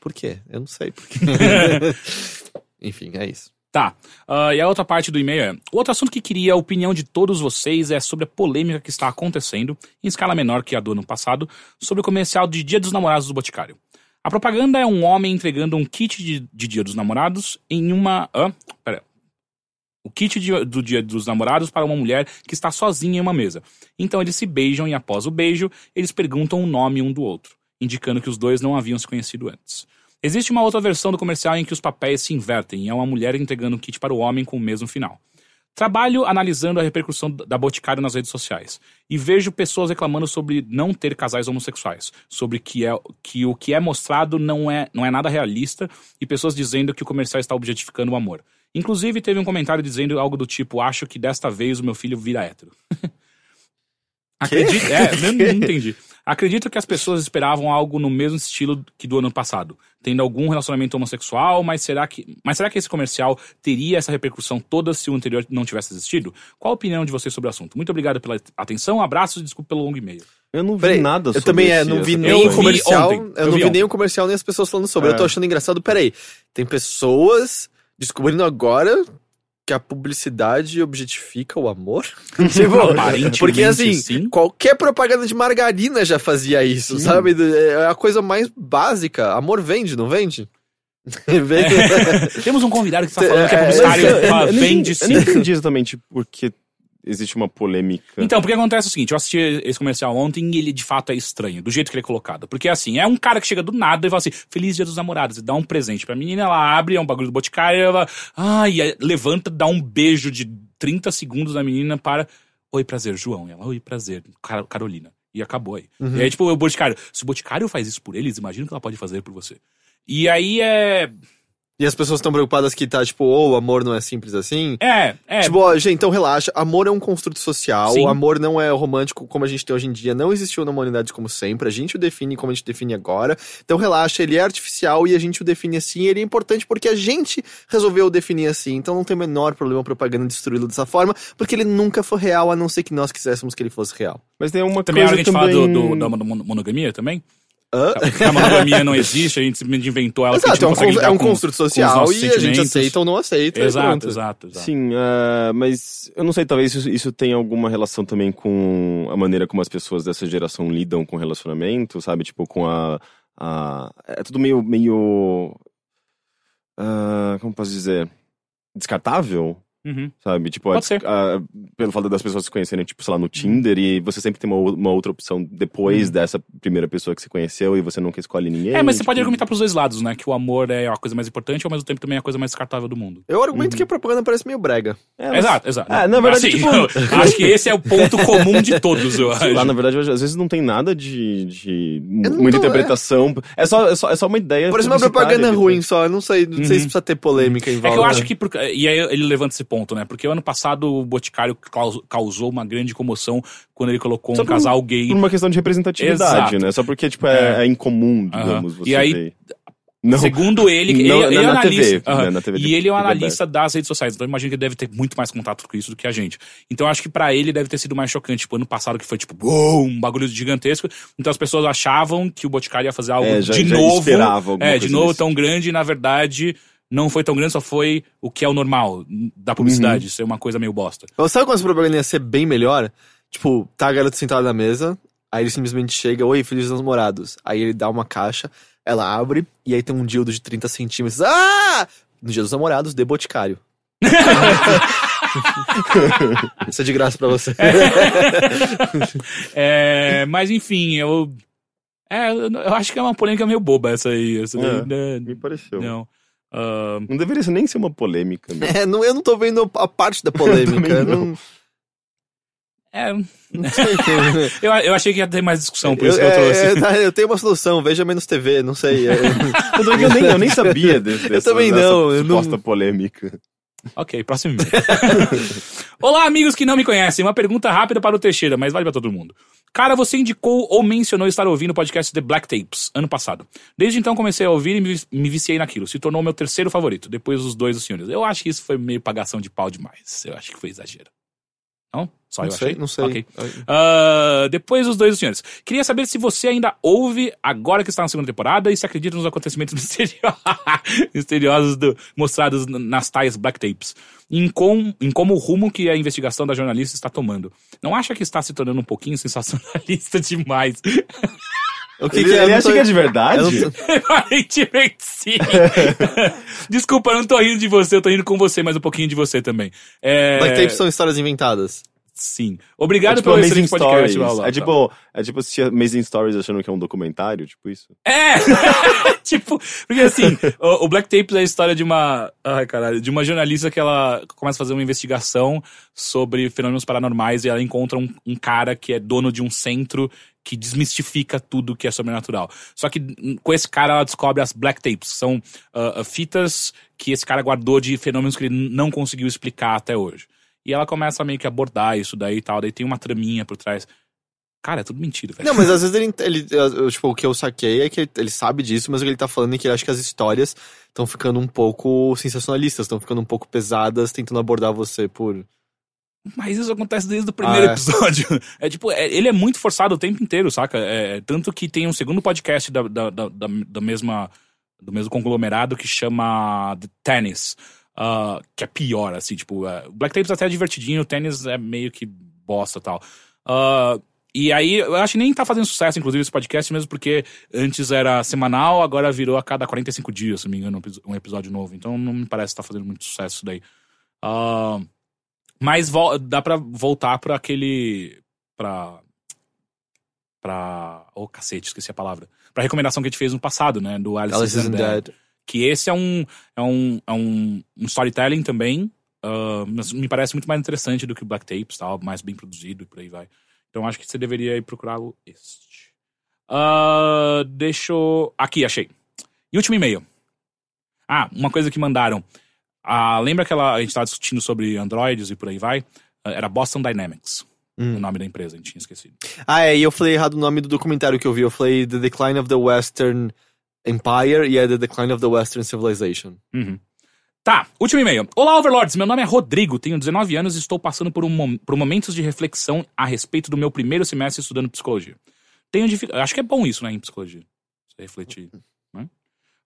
S2: Por quê? Eu não sei por quê. Enfim, é isso.
S1: Tá. Ah, e a outra parte do e-mail é: outro assunto que queria a opinião de todos vocês é sobre a polêmica que está acontecendo, em escala menor que a do ano passado, sobre o comercial de Dia dos Namorados do Boticário. A propaganda é um homem entregando um kit de, de Dia dos Namorados em uma. Hã? Pera. O kit de- do Dia dos Namorados para uma mulher que está sozinha em uma mesa. Então eles se beijam e após o beijo, eles perguntam o nome um do outro, indicando que os dois não haviam se conhecido antes. Existe uma outra versão do comercial em que os papéis se invertem e é uma mulher entregando um kit para o homem com o mesmo final. Trabalho analisando a repercussão da Boticário nas redes sociais e vejo pessoas reclamando sobre não ter casais homossexuais, sobre que, é, que o que é mostrado não é, não é nada realista e pessoas dizendo que o comercial está objetificando o amor. Inclusive, teve um comentário dizendo algo do tipo: Acho que desta vez o meu filho vira hétero. Acredito. É, eu não entendi. Acredito que as pessoas esperavam algo no mesmo estilo que do ano passado, tendo algum relacionamento homossexual, mas será que, mas será que esse comercial teria essa repercussão toda se o anterior não tivesse existido? Qual a opinião de vocês sobre o assunto? Muito obrigado pela atenção, abraços e desculpa pelo longo e-mail.
S3: Eu não vi
S2: Peraí,
S3: nada
S2: eu
S3: sobre
S2: também é,
S3: esse-
S2: não vi nem
S1: Eu
S2: o comercial.
S1: ontem,
S2: Eu,
S1: eu
S2: não
S1: vi
S2: vi nem o comercial nem as pessoas falando sobre.
S3: É.
S2: Eu tô achando engraçado. Peraí, tem pessoas descobrindo agora que a publicidade objetifica o amor? tipo, porque assim,
S1: sim.
S2: qualquer propaganda de margarina já fazia isso, sabe? É a coisa mais básica. Amor vende, não vende? Vende.
S1: Temos um convidado que está falando que é
S2: É,
S1: publicitário,
S3: eu, eu,
S1: fala,
S3: eu, nem
S1: vende
S3: entendi- eu
S1: sim.
S3: nem entendi exatamente porque existe uma polêmica.
S1: Então, porque acontece o seguinte, eu assisti esse comercial ontem e ele de fato é estranho, do jeito que ele é colocado. Porque assim, é um cara que chega do nada e fala assim, Feliz Dia dos Namorados, e dá um presente pra menina, ela abre, é um bagulho do boticário, ela, ai, levanta, dá um beijo de 30 segundos na menina para, oi, prazer, João. E ela, oi, prazer, Car- Carolina. E acabou aí.
S2: Uhum.
S1: E aí, tipo, o boticário, se o boticário faz isso por eles, imagina o que ela pode fazer por você. E aí é.
S2: E as pessoas estão preocupadas que tá, tipo, oh, o amor não é simples assim.
S1: É, é.
S2: Tipo, ó, gente, então relaxa. Amor é um construto social.
S1: Sim.
S2: O amor não é romântico como a gente tem hoje em dia. Não existiu na humanidade como sempre. A gente o define como a gente define agora. Então relaxa, ele é artificial e a gente o define assim. E ele é importante porque a gente resolveu definir assim. Então não tem o menor problema a propaganda destruí-lo dessa forma, porque ele nunca foi real, a não ser que nós quiséssemos que ele fosse real.
S3: Mas tem uma
S1: também é
S3: coisa
S1: hora que a gente
S3: também...
S1: fala do, do- da mono- monogamia também?
S2: Hã?
S1: Que a monogamia não existe, a gente simplesmente inventou ela porque a gente
S2: Exato, é um, é um
S1: com-
S2: construto social e a gente aceita ou não aceita.
S1: Exato, exato, exato.
S3: Sim, ah, mas eu não sei, talvez isso, isso tenha alguma relação também com a maneira como as pessoas dessa geração lidam com relacionamento, sabe? Tipo, com a. a é tudo meio. meio ah, como posso dizer? Descartável?
S1: Uhum.
S3: Sabe? Tipo,
S1: Pode
S3: a-
S1: ser.
S3: a- pelo fato das pessoas se conhecerem, tipo, sei lá, no Tinder, e você sempre tem uma, uma outra opção depois dessa primeira pessoa que você conheceu e você nunca escolhe ninguém.
S1: É, mas você
S3: tipo,
S1: pode argumentar pros dois lados, né? Que o amor é a coisa mais importante e ao mesmo tempo também é a coisa mais descartável do mundo.
S2: Eu argumento que a propaganda parece meio brega.
S3: é, mas-
S1: Exato, exato.
S3: Ah, na verdade,
S1: Assim,
S3: tipo-
S1: eu acho que esse é o ponto comum de todos, eu acho.
S3: Lá, na verdade, às vezes não tem nada de, de muita
S2: tô-
S3: interpretação. É só, é, só, é só uma ideia.
S2: Parece uma propaganda
S3: tipo.
S2: ruim só. Eu não sei, não sei se precisa ter polêmica em
S1: É
S2: volta.
S1: que eu acho que. Por, e aí ele levanta esse ponto, né? Porque o ano passado o Boticário causou uma grande comoção quando ele colocou um
S3: Só por-
S1: casal gay.
S3: Por uma questão de representatividade,
S1: Exato.
S3: né? Só porque, tipo, é,
S1: É.
S3: é incomum, digamos, você
S1: E aí,
S3: ver. Não,
S1: Segundo ele, que
S3: Não,
S1: ele, ele
S3: na-
S1: é
S3: na
S1: analista.
S3: TV,
S1: aham.
S3: né, na TV
S1: e ele é um analista das redes sociais, então eu imagino que ele deve ter muito mais contato com isso do que a gente. Então acho que pra ele deve ter sido mais chocante. Tipo, ano passado que foi tipo, uou, um bagulho gigantesco. Então as pessoas achavam que o Boticário ia fazer algo
S3: É, já-
S1: de
S3: já
S1: novo. é, de novo
S3: desse
S1: tão grande e na verdade não foi tão grande, só foi o que é o normal da publicidade.
S3: Uhum.
S1: Isso é uma coisa meio bosta.
S2: Ou Sabe quando essa propaganda ia ser bem melhor? Tipo, tá a garota sentada na mesa, aí ele simplesmente chega, oi, felizes namorados. Aí ele dá uma caixa, ela abre, e aí tem um dildo de 30 centímetros. Ah! No dia dos namorados, de boticário. Isso é de graça pra você.
S1: É, mas enfim, eu. É, eu eu acho que é uma polêmica meio boba essa aí. Essa daí,
S3: É,
S1: né?
S3: me pareceu. Não,
S1: Não. Ah,
S3: deveria nem ser uma polêmica. Né?
S2: É, não, eu não tô vendo a parte da polêmica. eu
S3: não.
S2: não-
S1: é,
S2: não sei.
S1: eu, eu achei que ia ter mais discussão, por isso
S2: eu,
S1: que eu trouxe.
S2: é, é, tá, eu tenho uma solução, veja menos TV, não sei. é.
S3: Eu, eu nem, eu nem sabia desse, dessa,
S2: também
S3: dessa
S2: não, eu não-
S3: suposta polêmica.
S1: Ok, próximo e-mail. Olá, amigos que não me conhecem. Uma pergunta rápida para o Teixeira, mas vale para todo mundo. Cara, você indicou ou mencionou estar ouvindo o podcast The Black Tapes ano passado. Desde então comecei a ouvir e me, me viciei naquilo. Se tornou meu terceiro favorito, depois dos dois dos senhores. Eu acho que isso foi meio pagação de pau demais. Eu acho que foi exagero. Não? Só
S2: Não
S1: eu
S2: sei,
S1: achei?
S2: não sei.
S1: Ok. Ah, depois os dois senhores. Queria saber se você ainda ouve agora que está na segunda temporada e se acredita nos acontecimentos misterio- misteriosos do- mostrados nas tais black tapes. Em, com, em como o rumo que a investigação da jornalista está tomando. Não acha que está se tornando um pouquinho sensacionalista demais?
S2: O que
S3: Ele,
S2: que é?
S3: ele acha
S2: tô-
S3: que é de verdade?
S1: Aparentemente sim. Desculpa, eu não tô rindo de você, eu tô rindo com você, mas um pouquinho de você também. É...
S2: Black tapes são histórias inventadas.
S1: Sim. Obrigado
S3: É tipo
S1: pelo
S3: Amazing
S1: excelente podcast,
S3: Stories.
S1: Laula.
S3: É tipo, é tipo assistir Amazing Stories achando que é um documentário, tipo isso.
S1: É! tipo, porque assim, o, o Black Tapes é a história de uma. Ai, caralho, de uma jornalista que ela começa a fazer uma investigação sobre fenômenos paranormais e ela encontra um, um cara que é dono de um centro que desmistifica tudo que é sobrenatural. Só que hum, com esse cara ela descobre as Black Tapes, que são ah, fitas que esse cara guardou de fenômenos que ele não conseguiu explicar até hoje. E ela começa a meio que abordar isso daí e tal, daí tem uma traminha por trás. Cara, é tudo mentira, velho.
S2: Não, mas às vezes ele, ele tipo, o que eu saquei é que ele, ele sabe disso, mas o que ele tá falando é que ele acha que as histórias estão ficando um pouco sensacionalistas, estão ficando um pouco pesadas, tentando abordar você por.
S1: Mas isso acontece desde o primeiro
S2: Ah, é.
S1: episódio. É tipo, é- ele é muito forçado o tempo inteiro, saca? É, tanto que tem um segundo podcast da, da, da, da, da mesma, do mesmo conglomerado que chama The Tennis. ah, que é pior, assim, tipo, o Black Tapes até é divertidinho, o Tennis é meio que bosta e tal. Ah, e aí, eu acho que nem tá fazendo sucesso, inclusive, esse podcast, mesmo porque antes era semanal, agora virou a cada 45 dias, se não me engano, um um episódio novo. Então não me parece que tá fazendo muito sucesso isso daí. Ah, mas dá pra voltar pra aquele. pra. pra. Oh, cacete, esqueci a palavra. Pra recomendação que a gente fez no passado, né? Do Alice,
S2: Alice
S1: is
S2: dead.
S1: Que esse é um. é um, é um, um storytelling também. ah, mas me parece muito mais interessante do que o Black Tapes, tal, mais bem produzido e por aí vai. Então acho que você deveria ir procurar o este. Ah, deixa eu. Aqui, achei. E último e-mail. Ah, uma coisa que mandaram. Ah, lembra aquela. A gente tava discutindo sobre Androids e por aí vai? Ah, Era Boston Dynamics,
S2: Hum.
S1: o nome da empresa, a gente tinha esquecido.
S2: Ah, é, e eu falei errado o nome do documentário que eu vi. Eu falei The Decline of the Western Empire e é The Decline of the Western Civilization.
S1: Uhum. Tá, último e-mail. Olá, Overlords. Meu nome é Rodrigo, tenho 19 anos e estou passando por, um por momentos de reflexão a respeito do meu primeiro semestre estudando psicologia. Tenho dificuldade. Acho que é bom isso, né, em psicologia. Você refletir.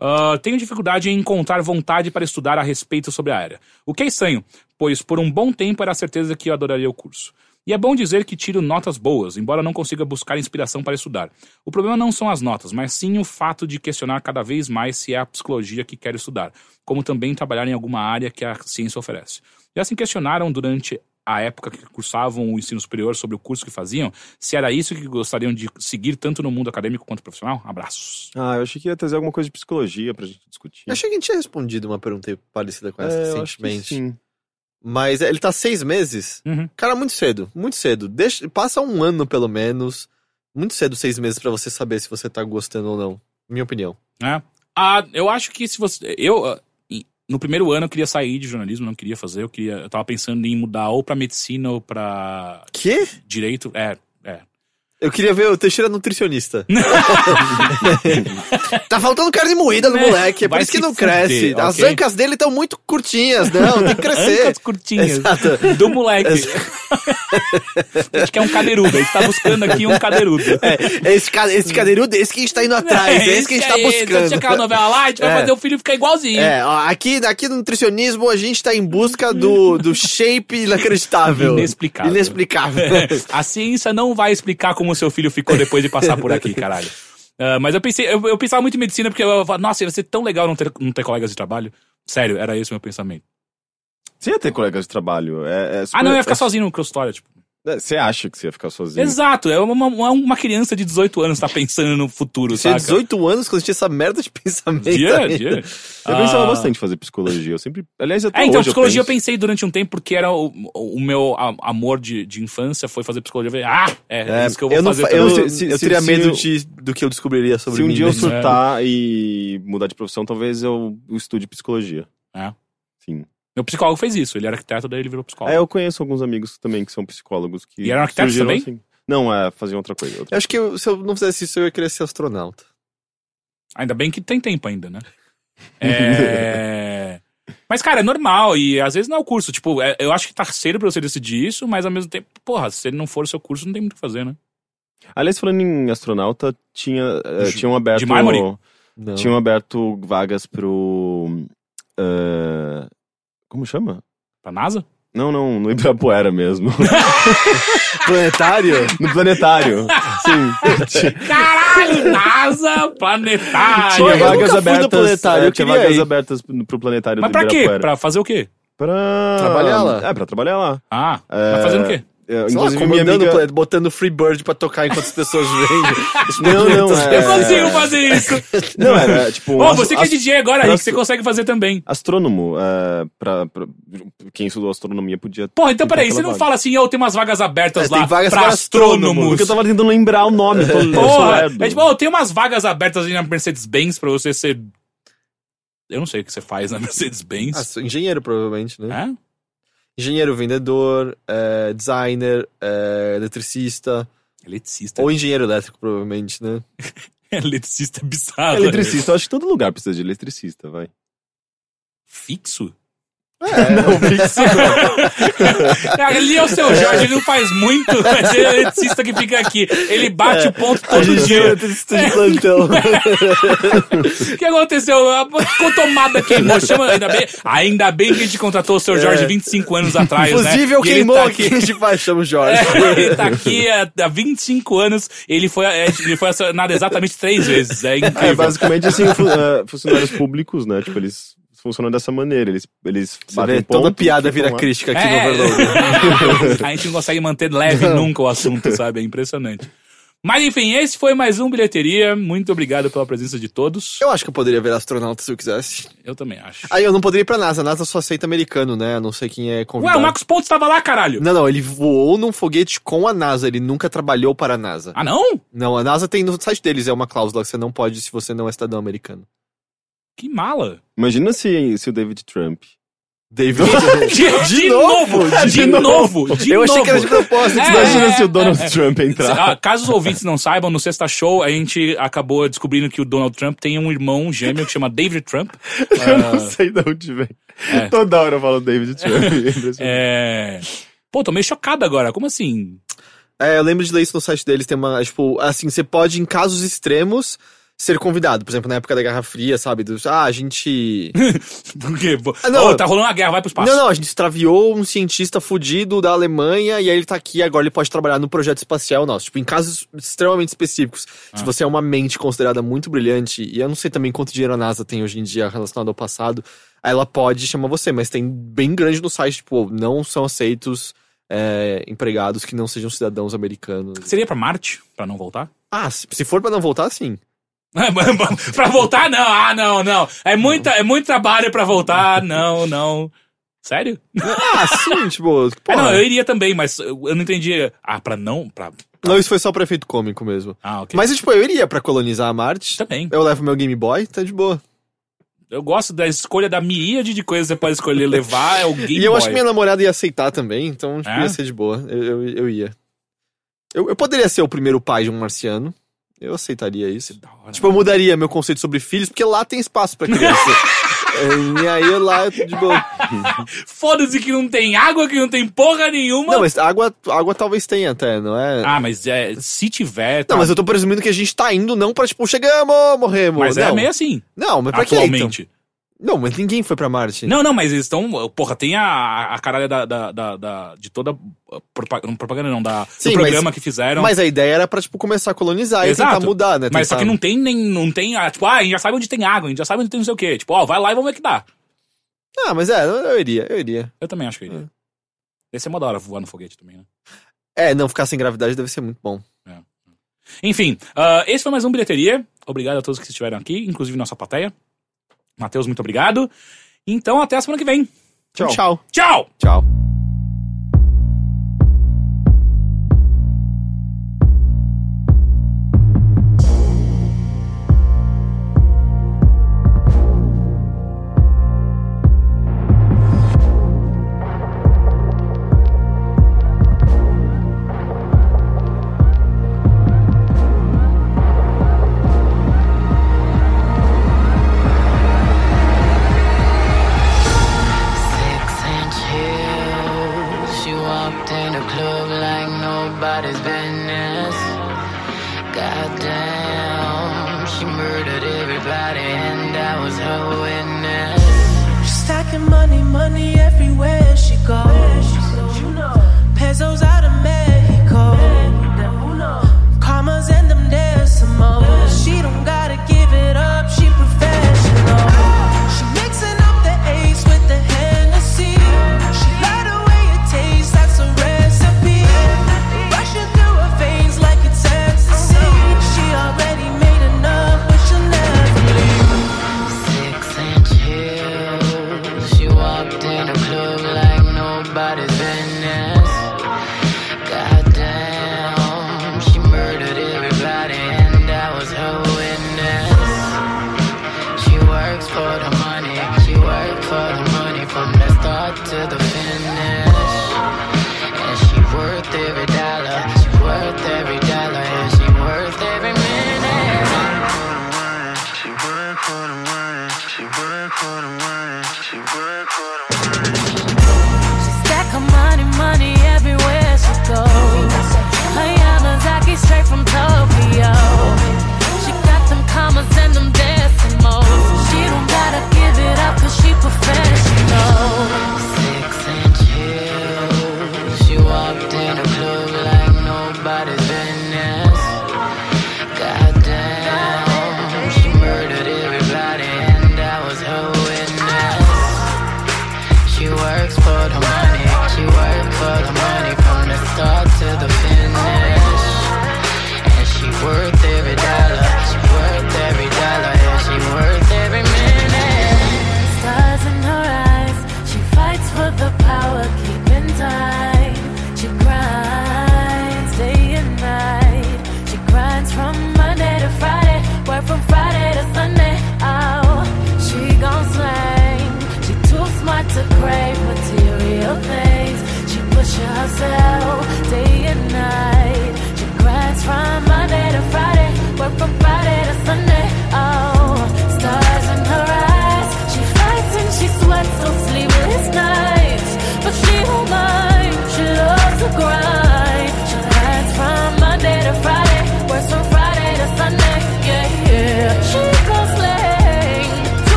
S1: Ah, tenho dificuldade em encontrar vontade para estudar a respeito sobre a área. O que é estranho, pois por um bom tempo era a certeza que eu adoraria o curso. E é bom dizer que tiro notas boas, embora não consiga buscar inspiração para estudar. O problema não são as notas, mas sim o fato de questionar cada vez mais se é a psicologia que quero estudar, como também trabalhar em alguma área que a ciência oferece. Já se questionaram durante a época que cursavam o ensino superior sobre o curso que faziam, se era isso que gostariam de seguir tanto no mundo acadêmico quanto profissional? Abraços.
S3: Ah, eu achei que ia trazer alguma coisa de psicologia pra gente discutir.
S2: Eu achei que a gente tinha respondido uma pergunta parecida com essa
S3: É, eu acho que
S2: recentemente.
S3: sim.
S2: Mas é, ele tá seis meses.
S1: Uhum.
S2: Cara, muito cedo, muito cedo. Deixa, passa um ano, pelo menos. Muito cedo, seis meses, pra você saber se você tá gostando ou não. Minha opinião.
S1: né? Ah, eu acho que se você. Eu. No primeiro ano eu queria sair de jornalismo, não queria fazer. Eu queria. Eu tava pensando em mudar ou pra medicina ou pra
S2: Quê?
S1: direito. É.
S2: Eu queria ver o Teixeira nutricionista. tá faltando carne moída no moleque, é por
S1: Vai
S2: isso que não
S1: fuder,
S2: cresce. As
S1: ok?
S2: ancas dele estão muito curtinhas, não, tem que crescer.
S1: Ancas curtinhas.
S2: Exato.
S1: Do moleque. a gente quer um cadeirudo. A gente tá buscando aqui um cadeirudo.
S2: É, esse, ca- esse cadeirudo, esse que a gente tá indo atrás, é, esse que a gente tá buscando.
S1: tinha aquela novela lá, a gente vai
S2: É.
S1: fazer o filho ficar igualzinho.
S2: É, ó, aqui, aqui no nutricionismo a gente tá em busca do, do shape inacreditável.
S1: Inexplicável.
S2: Inexplicável.
S1: A ciência não vai explicar como seu filho ficou depois de passar por aqui, caralho. Ah, mas eu pensei, eu, eu pensava muito em medicina porque eu falava, nossa, ia ser tão legal não ter, não ter colegas de trabalho. Sério, era esse o meu pensamento.
S3: Você ia ter colegas de trabalho. É, é
S1: Ah, não, eu ia ficar
S3: é-
S1: sozinho no consultório, tipo.
S3: É, Você acha que você ia ficar sozinho?
S1: Exato, é uma, uma, criança de 18 anos tá pensando no futuro,
S2: Tinha
S1: saca?
S2: 18 anos quando tinha essa merda de pensamento.
S1: Dia,
S2: ainda.
S1: dia.
S3: Eu pensava
S1: Ah,
S3: bastante em fazer psicologia. Eu sempre. Aliás, até
S1: É, então,
S3: hoje
S1: psicologia eu,
S3: eu penso.
S1: pensei durante um tempo porque era o, o meu amor de, de infância foi fazer psicologia. Eu falei, ah, é,
S2: É,
S1: isso que eu vou
S2: não
S1: fazer.
S2: fa-
S1: também.
S2: eu,
S3: Se- se-
S2: eu
S3: se-
S2: teria
S3: se
S2: medo
S3: eu-
S2: de, do que eu descobriria sobre
S3: Se um
S2: mim
S3: dia eu surtar e mudar de profissão, talvez eu estude psicologia.
S1: É.
S3: Sim.
S1: Meu psicólogo fez isso, ele era arquiteto, daí ele virou psicólogo.
S3: É, eu conheço alguns amigos também que são psicólogos que.
S1: E eram arquitetos também?
S3: assim. Não, é, faziam outra coisa. outra-
S2: Eu acho que eu- se eu não fizesse isso, eu ia querer ser astronauta.
S1: Ainda bem que tem tempo ainda, né? É... Mas, cara, é normal e às vezes não é o curso. Tipo, é- eu acho que tá cedo pra você decidir isso, mas ao mesmo tempo, porra, se ele não for o seu curso, não tem muito o que fazer, né?
S3: Aliás, falando em astronauta, tinha, eh, tinham aberto.
S1: de mármore?
S3: Tinham aberto vagas pro. eh, como chama?
S1: Pra NASA?
S3: Não, não, no Ibirapuera mesmo.
S2: Planetário?
S3: no planetário. Sim.
S1: Caralho, NASA planetário.
S3: Tinha
S2: eu nunca
S3: vagas abertas.
S2: planetário,
S3: é, tinha vagas
S2: ir.
S3: abertas pro planetário
S1: Mas
S3: do
S1: pra quê? Pra fazer o quê?
S3: Pra...
S2: Trabalhar lá.
S3: É, pra trabalhar lá.
S1: Ah,
S3: É,
S1: mas fazendo o quê?
S3: É,
S2: Sei lá,
S3: Inclusive, minha amiga...
S2: planeta, botando Freebird pra tocar enquanto as pessoas vêm.
S3: Não, não, é-
S1: Eu consigo fazer isso.
S3: Não, era tipo...
S1: Ô,
S3: ast-
S1: você que é DJ agora,
S3: pra-
S1: Rick, você consegue fazer também.
S3: Astrônomo, é, pra, pra- quem estudou astronomia podia...
S1: Porra, então peraí, você não
S3: vaga.
S1: fala assim, ô, tem umas vagas abertas
S2: É,
S1: lá
S2: tem vagas
S1: pra
S2: para astrônomos.
S1: astrônomos.
S3: Porque eu tava tentando lembrar o nome. Eu
S1: Porra, é tipo, ô, tem umas vagas abertas ali na Mercedes-Benz pra você ser... Eu não sei o que você faz na Mercedes-Benz.
S2: Ah, sou engenheiro, provavelmente, né?
S1: É?
S2: Engenheiro, vendedor, é, designer, é, eletricista.
S1: Eletricista.
S2: Ou engenheiro elétrico, provavelmente, né?
S1: Eletricista é bizarro.
S3: Eletricista, eu acho que todo lugar precisa de eletricista, vai.
S1: Fixo?
S2: É,
S3: Não, fixo não.
S1: Ali é o seu Jorge, ele não faz muito, mas ele é o eletricista que fica aqui. Ele bate o ponto todo
S2: gente é
S1: dia.
S2: eletricista de plantão.
S1: O que aconteceu? A tomada queimou. Chama, ainda, bem, ainda bem que a gente contratou o seu Jorge
S2: É.
S1: 25 anos atrás, né?
S2: Fusível
S1: E ele
S2: queimou
S1: tá
S2: aqui. a gente faz, chama o Jorge.
S1: É, ele tá aqui há, há 25 anos. Ele foi, é, ele foi acionado exatamente três vezes. É
S3: É,
S1: incrível.
S3: basicamente assim, fu- é, funcionários públicos, né? Tipo, eles funcionam dessa maneira. Eles, eles
S2: Você
S3: batem
S2: vê, toda piada vira
S3: lá.
S2: crítica aqui
S1: É,
S2: no Overload.
S1: a gente não consegue manter leve nunca o assunto, sabe? É impressionante. Mas enfim, esse foi mais um Bilheteria. Muito obrigado pela presença de todos.
S2: Eu acho que eu poderia ver astronauta se eu quisesse.
S1: Eu também acho.
S2: Aí eu não poderia ir pra NASA. A NASA só aceita americano, né? A não sei quem é
S1: Ué,
S2: convidado.
S1: o Marcos Pontes tava lá, caralho.
S2: Não, não, ele voou num foguete com a NASA, ele nunca trabalhou para a NASA.
S1: Ah, não?
S2: Não, a NASA tem no site deles, é uma cláusula que você não pode se você não é cidadão americano.
S1: Que mala.
S3: Imagina se, se o David Trump.
S2: David.
S1: De, de novo, de novo, de
S2: eu achei
S1: novo.
S2: que era de propósito.
S1: É,
S3: Imagina
S1: é,
S3: se o
S1: é,
S3: Donald
S1: é.
S3: Trump entrar.
S1: Ah, caso os ouvintes não saibam, no Sexta Show a gente acabou descobrindo que o Donald Trump tem um irmão gêmeo que chama David Trump.
S3: Eu não sei de onde vem.
S1: É.
S3: Toda hora eu falo David Trump. Impressionante.
S1: É... Pô, tô meio chocado agora. Como assim?
S2: É, eu lembro de ler isso no site deles, tem uma, tipo, assim, você pode, em casos extremos, ser convidado. Por exemplo, na época da Guerra Fria, sabe? Dos, ah, a gente...
S1: Por quê?
S2: Ah, não,
S1: Ô, tá rolando uma guerra, vai pro espaço.
S2: Não, não, a gente extraviou um cientista fudido da Alemanha e aí ele tá aqui, agora ele pode trabalhar no projeto espacial nosso. Tipo, em casos extremamente específicos. Se você é uma mente considerada muito brilhante, e eu não sei também quanto dinheiro a NASA tem hoje em dia relacionado ao passado, ela pode chamar você, mas tem bem grande no site, tipo, não são aceitos é, empregados que não sejam cidadãos americanos.
S1: Seria pra Marte, pra não voltar?
S2: Ah, se, se for pra não voltar, sim.
S1: pra voltar, não. Ah, não, não. É, muita, é muito trabalho pra voltar. Não, não. Sério?
S2: Ah, sim, tipo.
S1: É, não, eu iria também, mas eu não entendi. Ah, pra não? Pra...
S2: Não, isso foi só pra efeito cômico mesmo.
S1: Ah, ok.
S2: Mas, tipo, eu iria pra colonizar a Marte.
S1: Também.
S2: Eu levo meu Game Boy, tá de boa.
S1: Eu gosto da escolha da miríade de coisas que você pode escolher levar. É o Game
S2: e eu
S1: Boy.
S2: acho que minha namorada ia aceitar também, então tipo,
S1: É?
S2: ia ser de boa. Eu, eu, eu ia. Eu, eu poderia ser o primeiro pai de um marciano. Eu aceitaria isso.
S1: Hora,
S2: Tipo, eu mudaria meu conceito sobre filhos, porque lá tem espaço pra criança. É, e aí lá eu tô de boa.
S1: Foda-se que não tem água, que não tem porra nenhuma.
S2: Não, mas água, água talvez tenha até, não é?
S1: Ah, mas é, se tiver. Tá.
S2: Não, mas eu tô presumindo que a gente tá indo não pra, tipo, chegamos, morremos.
S1: Mas
S2: não.
S1: é meio assim,
S2: Não, mas pra quê, então? Não, mas ninguém foi pra Marte.
S1: Não, não, mas eles estão. Porra, tem a, a caralho da, da, da, da- de toda. a propa- não, propaganda não, da,
S2: Sim,
S1: do
S2: mas-
S1: programa que fizeram.
S2: Mas a ideia era pra, tipo, começar a colonizar e
S1: Exato.
S2: tentar mudar, né?
S1: Mas só que não tem nem. Não tem. ah, Tipo, ah, a gente já sabe onde tem água, a gente já sabe onde tem não sei o quê. Tipo, ó, vai lá e vamos ver que dá.
S2: Ah, mas é, eu, iria, eu iria.
S1: Eu também acho que eu iria. Esse é mó da hora voar no foguete também, né?
S2: É, não ficar sem gravidade deve ser muito bom.
S1: Enfim, ah, esse foi mais um Bilheteria. Obrigado a todos que estiveram aqui, inclusive nossa plateia. Matheus, muito obrigado. Então, até a semana que vem.
S2: Tchau. Tchau.
S1: Tchau!
S2: Tchau.